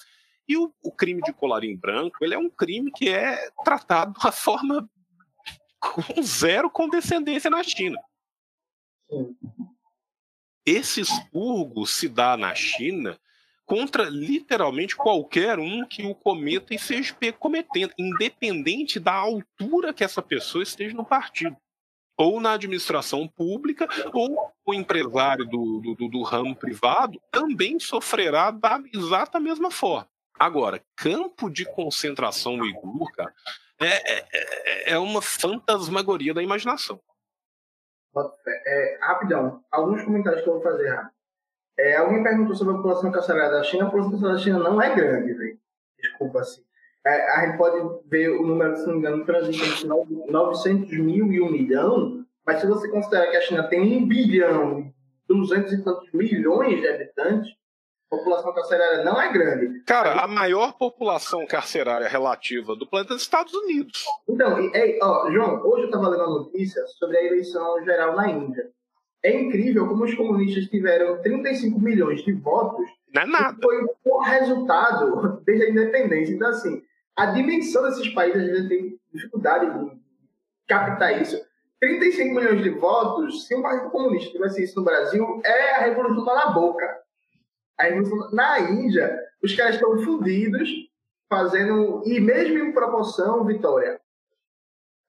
E o, o, crime de colarinho branco ele é um crime que é tratado de uma forma com zero condescendência na China. Esse expurgo se dá na China contra literalmente qualquer um que o cometa e seja cometendo, independente da altura que essa pessoa esteja no partido. Ou na administração pública, ou o empresário do, do, do ramo privado também sofrerá da exata mesma forma. Agora, campo de concentração uigur, cara, é, é, é, é uma fantasmagoria da imaginação. É, rapidão, alguns comentários que eu vou fazer rápido. É, alguém perguntou sobre a população carcerária da China. A população carcerária da China não é grande, velho. Desculpa, assim. É, a gente pode ver o número, se não me engano, transita entre 900 mil e 1 milhão, mas se você considerar que a China tem 1 bilhão e 200 e tantos milhões de habitantes, a população carcerária não é grande. Cara, a maior população carcerária relativa do planeta é os Estados Unidos. Então, é, ó, João, hoje eu estava lendo uma notícia sobre a eleição geral na Índia. É incrível como os comunistas tiveram 35 milhões de votos. Não é nada. Foi o resultado desde a independência. Então, assim, a dimensão desses países, a gente tem dificuldade de captar isso. 35 milhões de votos, se um partido comunista tivesse isso no Brasil, é a revolução tá na boca. A revolução... Na Índia, os caras estão fundidos, fazendo. E mesmo em proporção, Vitória,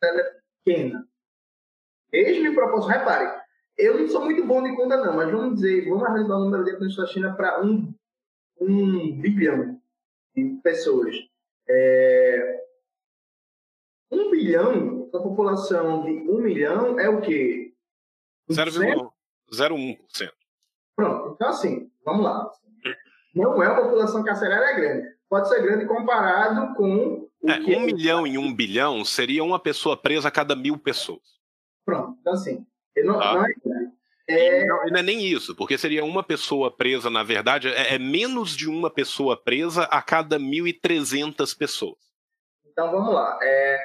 ela é pequena. Mesmo em proporção, repare, eu não sou muito bom de conta, não, mas vamos dizer, vamos arredondar o número de habitantes da China para um, um bilhão de pessoas. É... Um bilhão, a população de um milhão é o quê? 0,01%. Pronto, então assim, vamos lá. Não é uma população carcerária grande. Pode ser grande comparado com. É, um é... milhão em um bilhão seria uma pessoa presa a cada mil pessoas. Pronto, então assim, não, tá. não, é, é... Não, não, é nem isso, porque seria uma pessoa presa, na verdade, é, é menos de uma pessoa presa a cada 1.300 pessoas. Então vamos lá. É,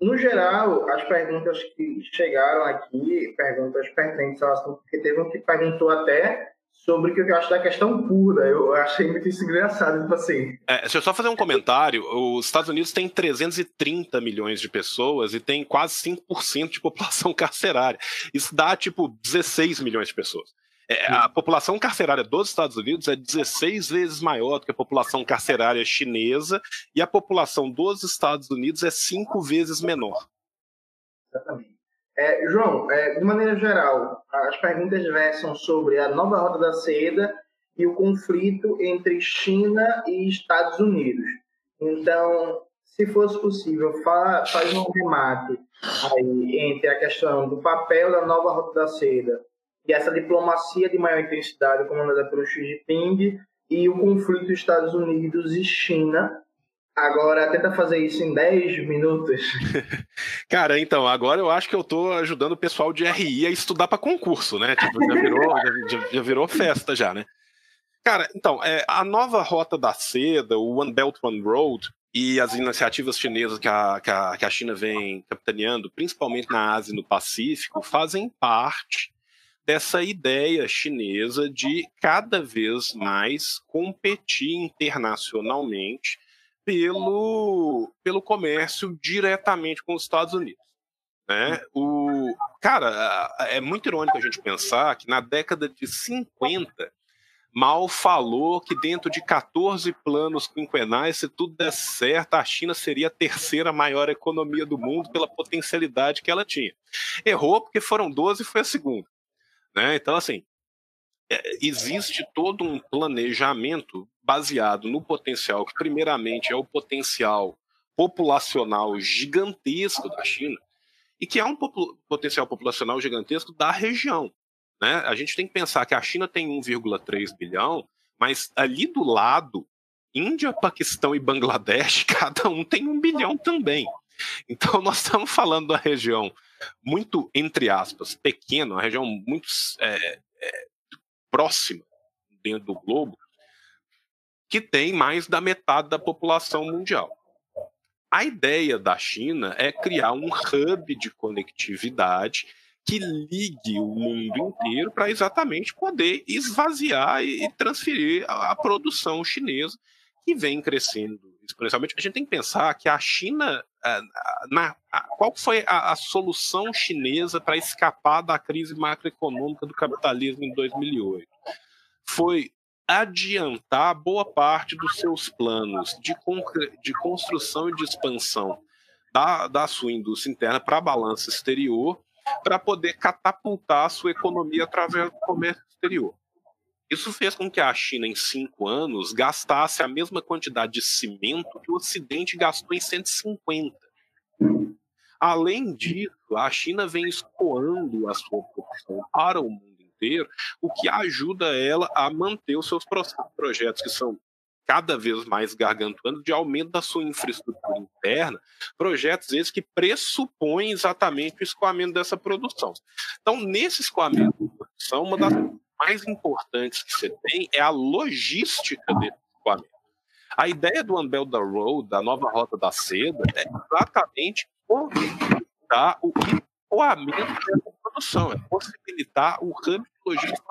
no geral, as perguntas que chegaram aqui, perguntas pertinentes ao assunto, porque teve um que perguntou até sobre o que eu acho da questão pura. Eu achei muito isso engraçado, tipo assim. É, deixa eu só fazer um comentário. Os Estados Unidos têm 330 milhões de pessoas e tem quase 5% de população carcerária. Isso dá, tipo, 16 milhões de pessoas. É, a população carcerária dos Estados Unidos é 16 vezes maior do que a população carcerária chinesa e a população dos Estados Unidos é cinco vezes menor. Exatamente. É, João, é, de maneira geral, as perguntas versam sobre a nova Rota da Seda e o conflito entre China e Estados Unidos. Então, se fosse possível, fa faz um remate aí entre a questão do papel da nova Rota da Seda e essa diplomacia de maior intensidade comandada pelo Xi Jinping e o conflito Estados Unidos e China Agora, tenta fazer isso em 10 minutos. Cara, então, agora eu acho que eu tô ajudando o pessoal de RI a estudar para concurso, né? Tipo, já virou, já, já, virou festa já, né? Cara, então, é, a nova Rota da Seda, o One Belt One Road, e as iniciativas chinesas que a, que a, que a China vem capitaneando, principalmente na Ásia e no Pacífico, fazem parte dessa ideia chinesa de cada vez mais competir internacionalmente pelo, pelo comércio diretamente com os Estados Unidos. Né? O, cara, é muito irônico a gente pensar que na década de 50, Mal falou que dentro de 14 planos quinquenais, se tudo der certo, a China seria a terceira maior economia do mundo pela potencialidade que ela tinha. Errou porque foram 12 e foi a segunda. Né? Então, assim, existe todo um planejamento baseado no potencial, que primeiramente é o potencial populacional gigantesco da China, e que é um potencial populacional gigantesco da região. Né? A gente tem que pensar que a China tem 1,3 bilhão, mas ali do lado, Índia, Paquistão e Bangladesh, cada um tem um bilhão também. Então nós estamos falando da região muito, entre aspas, pequena, uma região muito é, é, próxima dentro do globo, que tem mais da metade da população mundial. A ideia da China é criar um hub de conectividade que ligue o mundo inteiro para exatamente poder esvaziar e transferir a, produção chinesa que vem crescendo exponencialmente. A gente tem que pensar que a China, na, qual foi a, a solução chinesa para escapar da crise macroeconômica do capitalismo em 2008? Foi adiantar boa parte dos seus planos de, de construção e de expansão da, da sua indústria interna para a balança exterior para poder catapultar a sua economia através do comércio exterior. Isso fez com que a China, em cinco anos, gastasse a mesma quantidade de cimento que o Ocidente gastou em 150. Além disso, a China vem escoando a sua produção para o mundo inteiro, o que ajuda ela a manter os seus projetos, que são cada vez mais gargantuando de aumento da sua infraestrutura interna, projetos esses que pressupõem exatamente o escoamento dessa produção. Então, nesse escoamento de produção, uma das mais importantes que você tem é a logística desse escoamento. A ideia do Unbelt Road, da nova rota da seda, é exatamente possibilitar o escoamento dessa produção, é possibilitar o hub logístico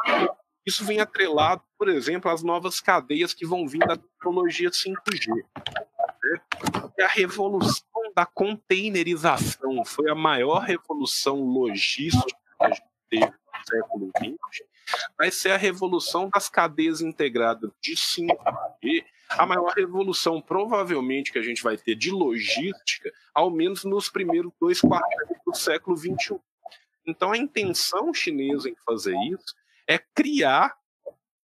isso vem atrelado, por exemplo, às novas cadeias que vão vir da tecnologia 5G. Né? A revolução da containerização foi a maior revolução logística que a gente teve no século XX. Vai ser a revolução das cadeias integradas de 5G, a maior revolução provavelmente que a gente vai ter de logística, ao menos nos primeiros dois quartos do século XXI. Então a intenção chinesa em fazer isso é criar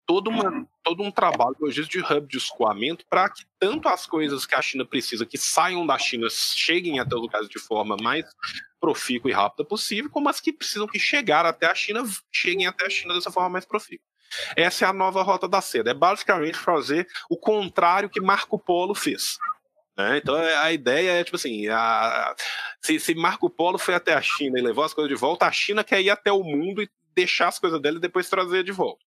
todo, uma, todo um trabalho logístico de hub de escoamento para que tanto as coisas que a China precisa que saiam da China cheguem até os lugares de forma mais profícua e rápida possível, como as que precisam que chegar até a China cheguem até a China dessa forma mais profícua. Essa é a nova rota da seda. É basicamente fazer o contrário que Marco Polo fez. Né? Então é, a ideia é tipo assim: a, se, se Marco Polo foi até a China e levou as coisas de volta, a China quer ir até o mundo e deixar as coisas dela e depois trazer de volta.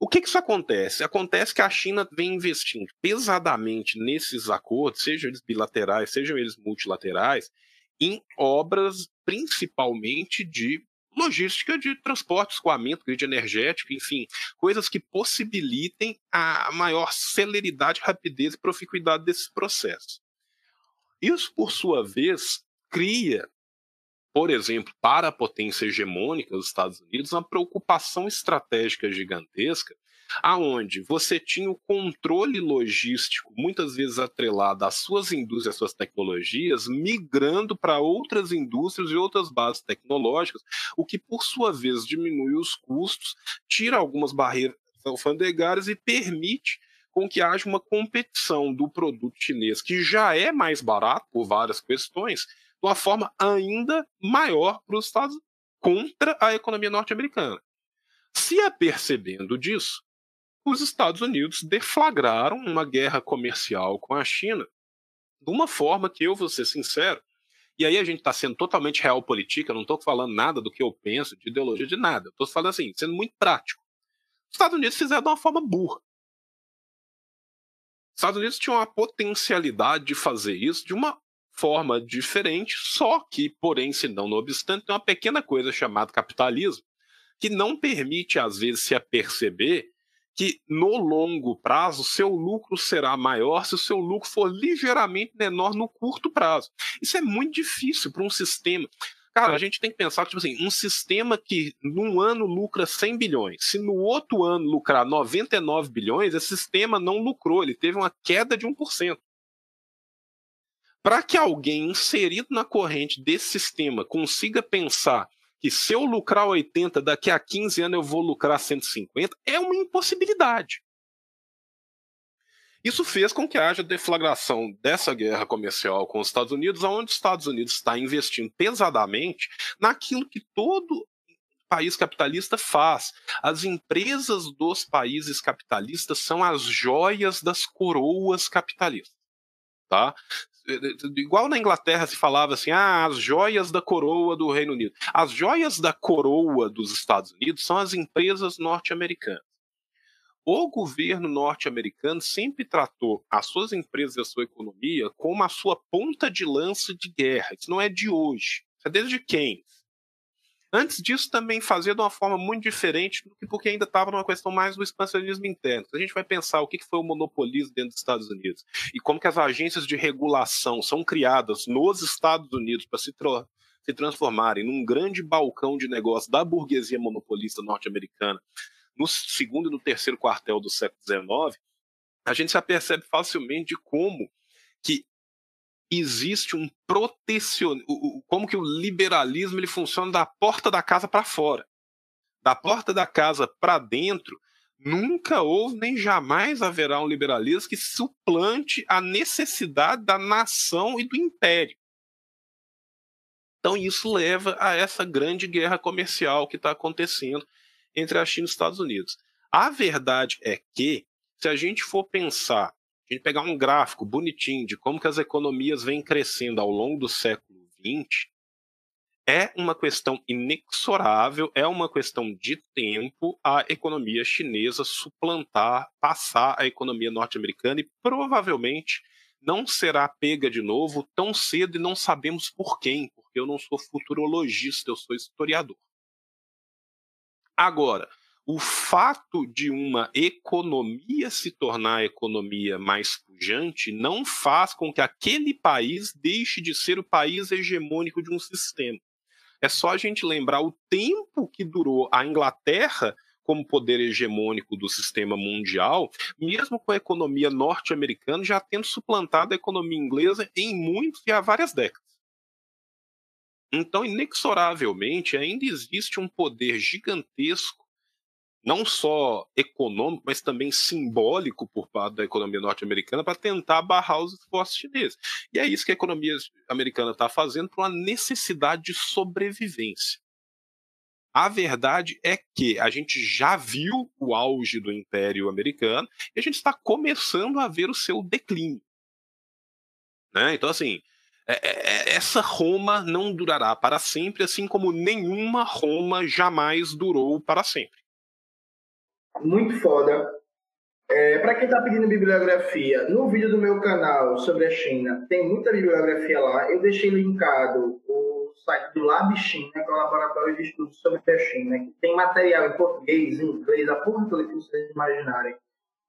O que, que isso acontece? Acontece que a China vem investindo pesadamente nesses acordos, sejam eles bilaterais, sejam eles multilaterais, em obras principalmente de logística de transporte, escoamento, grid energético, enfim, coisas que possibilitem a maior celeridade, rapidez e proficuidade desses processos. Isso, por sua vez, cria por exemplo, para a potência hegemônica dos Estados Unidos, uma preocupação estratégica gigantesca, aonde você tinha o controle logístico, muitas vezes atrelado às suas indústrias, às suas tecnologias, migrando para outras indústrias e outras bases tecnológicas, o que, por sua vez, diminui os custos, tira algumas barreiras alfandegárias e permite com que haja uma competição do produto chinês, que já é mais barato por várias questões, de uma forma ainda maior para os Estados contra a economia norte-americana. Se apercebendo disso, os Estados Unidos deflagraram uma guerra comercial com a China de uma forma que eu vou ser sincero, e aí a gente está sendo totalmente real política, não estou falando nada do que eu penso, de ideologia, de nada. Estou falando assim, sendo muito prático. Os Estados Unidos fizeram de uma forma burra. Estados Unidos tinha uma potencialidade de fazer isso de uma forma diferente, só que, porém, se não, no obstante, tem uma pequena coisa chamada capitalismo, que não permite, às vezes, se aperceber que no longo prazo seu lucro será maior se o seu lucro for ligeiramente menor no curto prazo. Isso é muito difícil para um sistema. Cara, a gente tem que pensar que, tipo assim, um sistema que num ano lucra 100 bilhões, se no outro ano lucrar 99 bilhões, esse sistema não lucrou, ele teve uma queda de 1%. Para que alguém inserido na corrente desse sistema consiga pensar que se eu lucrar 80, daqui a 15 anos eu vou lucrar 150, é uma impossibilidade. Isso fez com que haja deflagração dessa guerra comercial com os Estados Unidos, onde os Estados Unidos está investindo pesadamente naquilo que todo país capitalista faz. As empresas dos países capitalistas são as joias das coroas capitalistas. Tá? igual na Inglaterra se falava assim, ah, as joias da coroa do Reino Unido. As joias da coroa dos Estados Unidos são as empresas norte-americanas. O governo norte-americano sempre tratou as suas empresas e a sua economia como a sua ponta de lança de guerra. Isso não é de hoje. É desde Keynes. Antes disso, também fazia de uma forma muito diferente, porque ainda estava numa questão mais do expansionismo interno. A gente vai pensar o que foi o monopolismo dentro dos Estados Unidos e como que as agências de regulação são criadas nos Estados Unidos para se, se transformarem num grande balcão de negócio da burguesia monopolista norte-americana no segundo e no terceiro quartel do século XIX, a gente se apercebe facilmente de como que existe um protecionismo, como que o liberalismo ele funciona da porta da casa para fora. Da porta da casa para dentro, nunca houve nem jamais haverá um liberalismo que suplante a necessidade da nação e do império. Então isso leva a essa grande guerra comercial que está acontecendo entre a China e os Estados Unidos. A verdade é que, se a gente for pensar a gente pegar um gráfico bonitinho de como que as economias vêm crescendo ao longo do século XX, é uma questão inexorável, é uma questão de tempo a economia chinesa suplantar, passar a economia norte-americana e provavelmente não será pega de novo tão cedo e não sabemos por quem, porque eu não sou futurologista, eu sou historiador. Agora, o fato de uma economia se tornar a economia mais pujante não faz com que aquele país deixe de ser o país hegemônico de um sistema. É só a gente lembrar o tempo que durou a Inglaterra como poder hegemônico do sistema mundial, mesmo com a economia norte-americana já tendo suplantado a economia inglesa em muitos e há várias décadas. Então, inexoravelmente, ainda existe um poder gigantesco não só econômico, mas também simbólico por parte da economia norte-americana para tentar barrar os esforços chineses. E é isso que a economia americana está fazendo por uma necessidade de sobrevivência. A verdade é que a gente já viu o auge do Império Americano e a gente está começando a ver o seu declínio. Né? Então, assim, é, é, é essa Roma não durará para sempre, assim como nenhuma Roma jamais durou para sempre muito foda. É, para quem está pedindo bibliografia, no vídeo do meu canal sobre a China, tem muita bibliografia lá. Eu deixei linkado o site do Lab China, que é o laboratório de estudos sobre a China, que tem material em português, em inglês, a porra toda que vocês imaginarem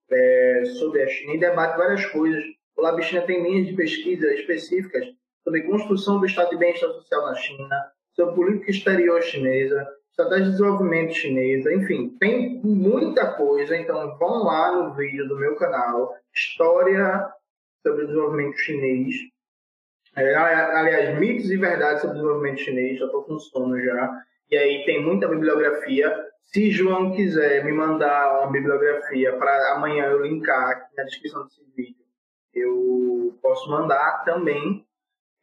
é, sobre a China e debate várias coisas. O Lab China tem linhas de pesquisa específicas sobre construção do estado de bem-estar social na China, sobre política exterior chinesa, estratégia de desenvolvimento chinesa, enfim, tem muita coisa. Então, vão lá no vídeo do meu canal, História sobre Desenvolvimento Chinês. É, aliás, mitos e verdades sobre desenvolvimento chinês, já estou com sono já. E aí tem muita bibliografia. Se João quiser me mandar uma bibliografia para amanhã eu linkar aqui na descrição desse vídeo, eu posso mandar também.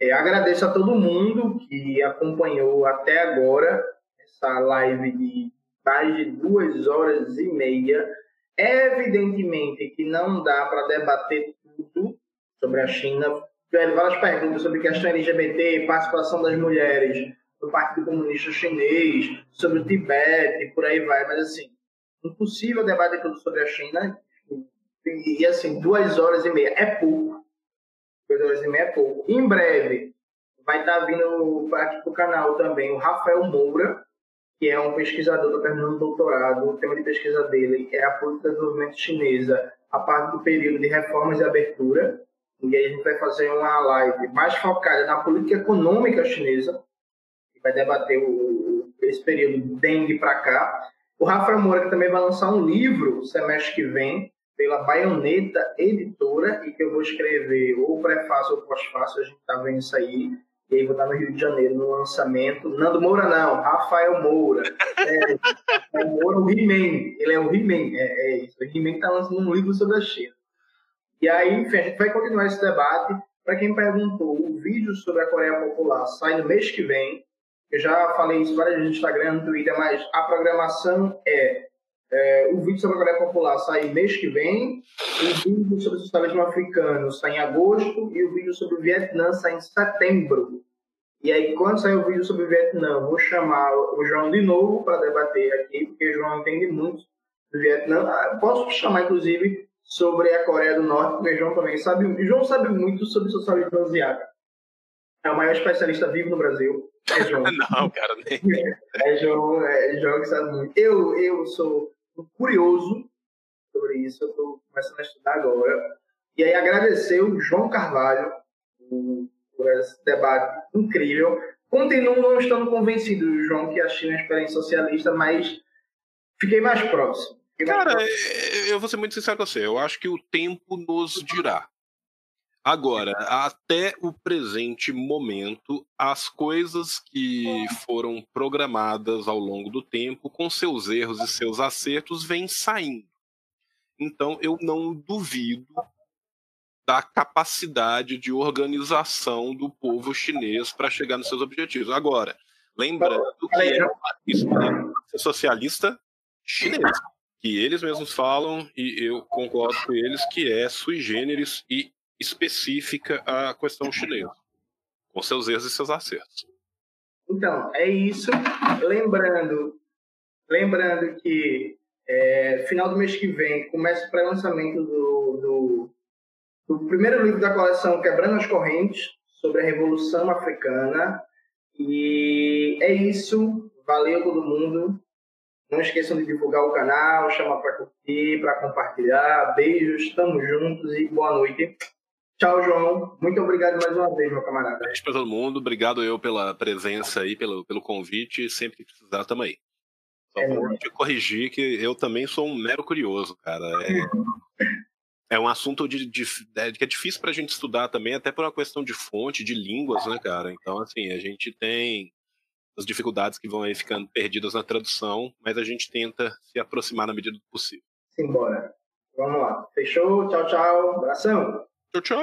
É, agradeço a todo mundo que acompanhou até agora essa live de mais de duas horas e meia. Evidentemente que não dá para debater tudo sobre a China. Tiveram várias perguntas sobre questão LGBT, participação das mulheres no Partido Comunista Chinês, sobre o Tibete, por aí vai. Mas, assim, impossível debater tudo sobre a China. E, e assim, duas horas e meia é pouco. Duas horas e meia é pouco. Em breve, vai estar tá vindo aqui para o canal também o Rafael Moura, que é um pesquisador, está terminando doutorado. O tema de pesquisa dele é a política de desenvolvimento chinesa a parte do período de reformas e abertura. E aí a gente vai fazer uma live mais focada na política econômica chinesa, que vai debater o, esse período dengue para cá. O Rafael Moura também vai lançar um livro semestre que vem, pela Baioneta Editora, e que eu vou escrever ou prefácio ou pós-fácio, a gente está vendo isso aí. E aí vou estar no Rio de Janeiro no lançamento. Nando Moura não, Rafael Moura. É, é Moura, o He-Man. Ele é o He-Man, é, é, isso. O He-Man está lançando um livro sobre a China. E aí, enfim, a gente vai continuar esse debate. Para quem perguntou, o vídeo sobre a Coreia Popular sai no mês que vem. Eu já falei isso várias vezes no Instagram, no Twitter, mas a programação é, é o vídeo sobre a Coreia Popular sai mês que vem, o vídeo sobre o socialismo africano sai em agosto e o vídeo sobre o Vietnã sai em setembro. E aí, quando sair o vídeo sobre o Vietnã, vou chamar o João de novo para debater aqui, porque o João entende muito do Vietnã. Ah, posso chamar, inclusive, sobre a Coreia do Norte, porque o João também sabe. O João sabe muito sobre socialismo asiático. É o maior especialista vivo no Brasil. É João. Não, cara, nem. É João, é João que sabe muito. Eu, eu sou curioso sobre isso, eu estou começando a estudar agora. E aí agradecer o João Carvalho por esse debate incrível. Continuo não estando convencido, João, que a China é uma experiência socialista, mas fiquei mais próximo. Fiquei mais Cara, próximo. eu vou ser muito sincero com você. Eu acho que o tempo nos dirá. Agora, até o presente momento, as coisas que foram programadas ao longo do tempo, com seus erros e seus acertos, vêm saindo. Então, eu não duvido da capacidade de organização do povo chinês para chegar nos seus objetivos. Agora, lembrando que isso é socialista chinês, que eles mesmos falam, e eu concordo com eles, que é sui generis e específica à questão chinesa, com seus erros e seus acertos. Então, é isso. Lembrando, lembrando que é, final do mês que vem começa o pré-lançamento do, do, do, primeiro livro da coleção Quebrando as Correntes, sobre a Revolução Africana. E é isso. Valeu todo mundo. Não esqueçam de divulgar o canal, chamar para curtir, para compartilhar. Beijos, estamos juntos e boa noite. Tchau, João. Muito obrigado mais uma vez, meu camarada. Beijo para todo mundo. Obrigado eu pela presença aí, pelo, pelo convite. Sempre que precisar, tamo aí. Só é vou te corrigir que eu também sou um mero curioso, cara. É, é um assunto de, de, de, que é difícil pra gente estudar também, até por uma questão de fonte, de línguas, né, cara? Então, assim, a gente tem as dificuldades que vão aí ficando perdidas na tradução, mas a gente tenta se aproximar na medida do possível. Simbora. Vamos lá. Fechou? Tchau, tchau. Abração. Tchau, tchau.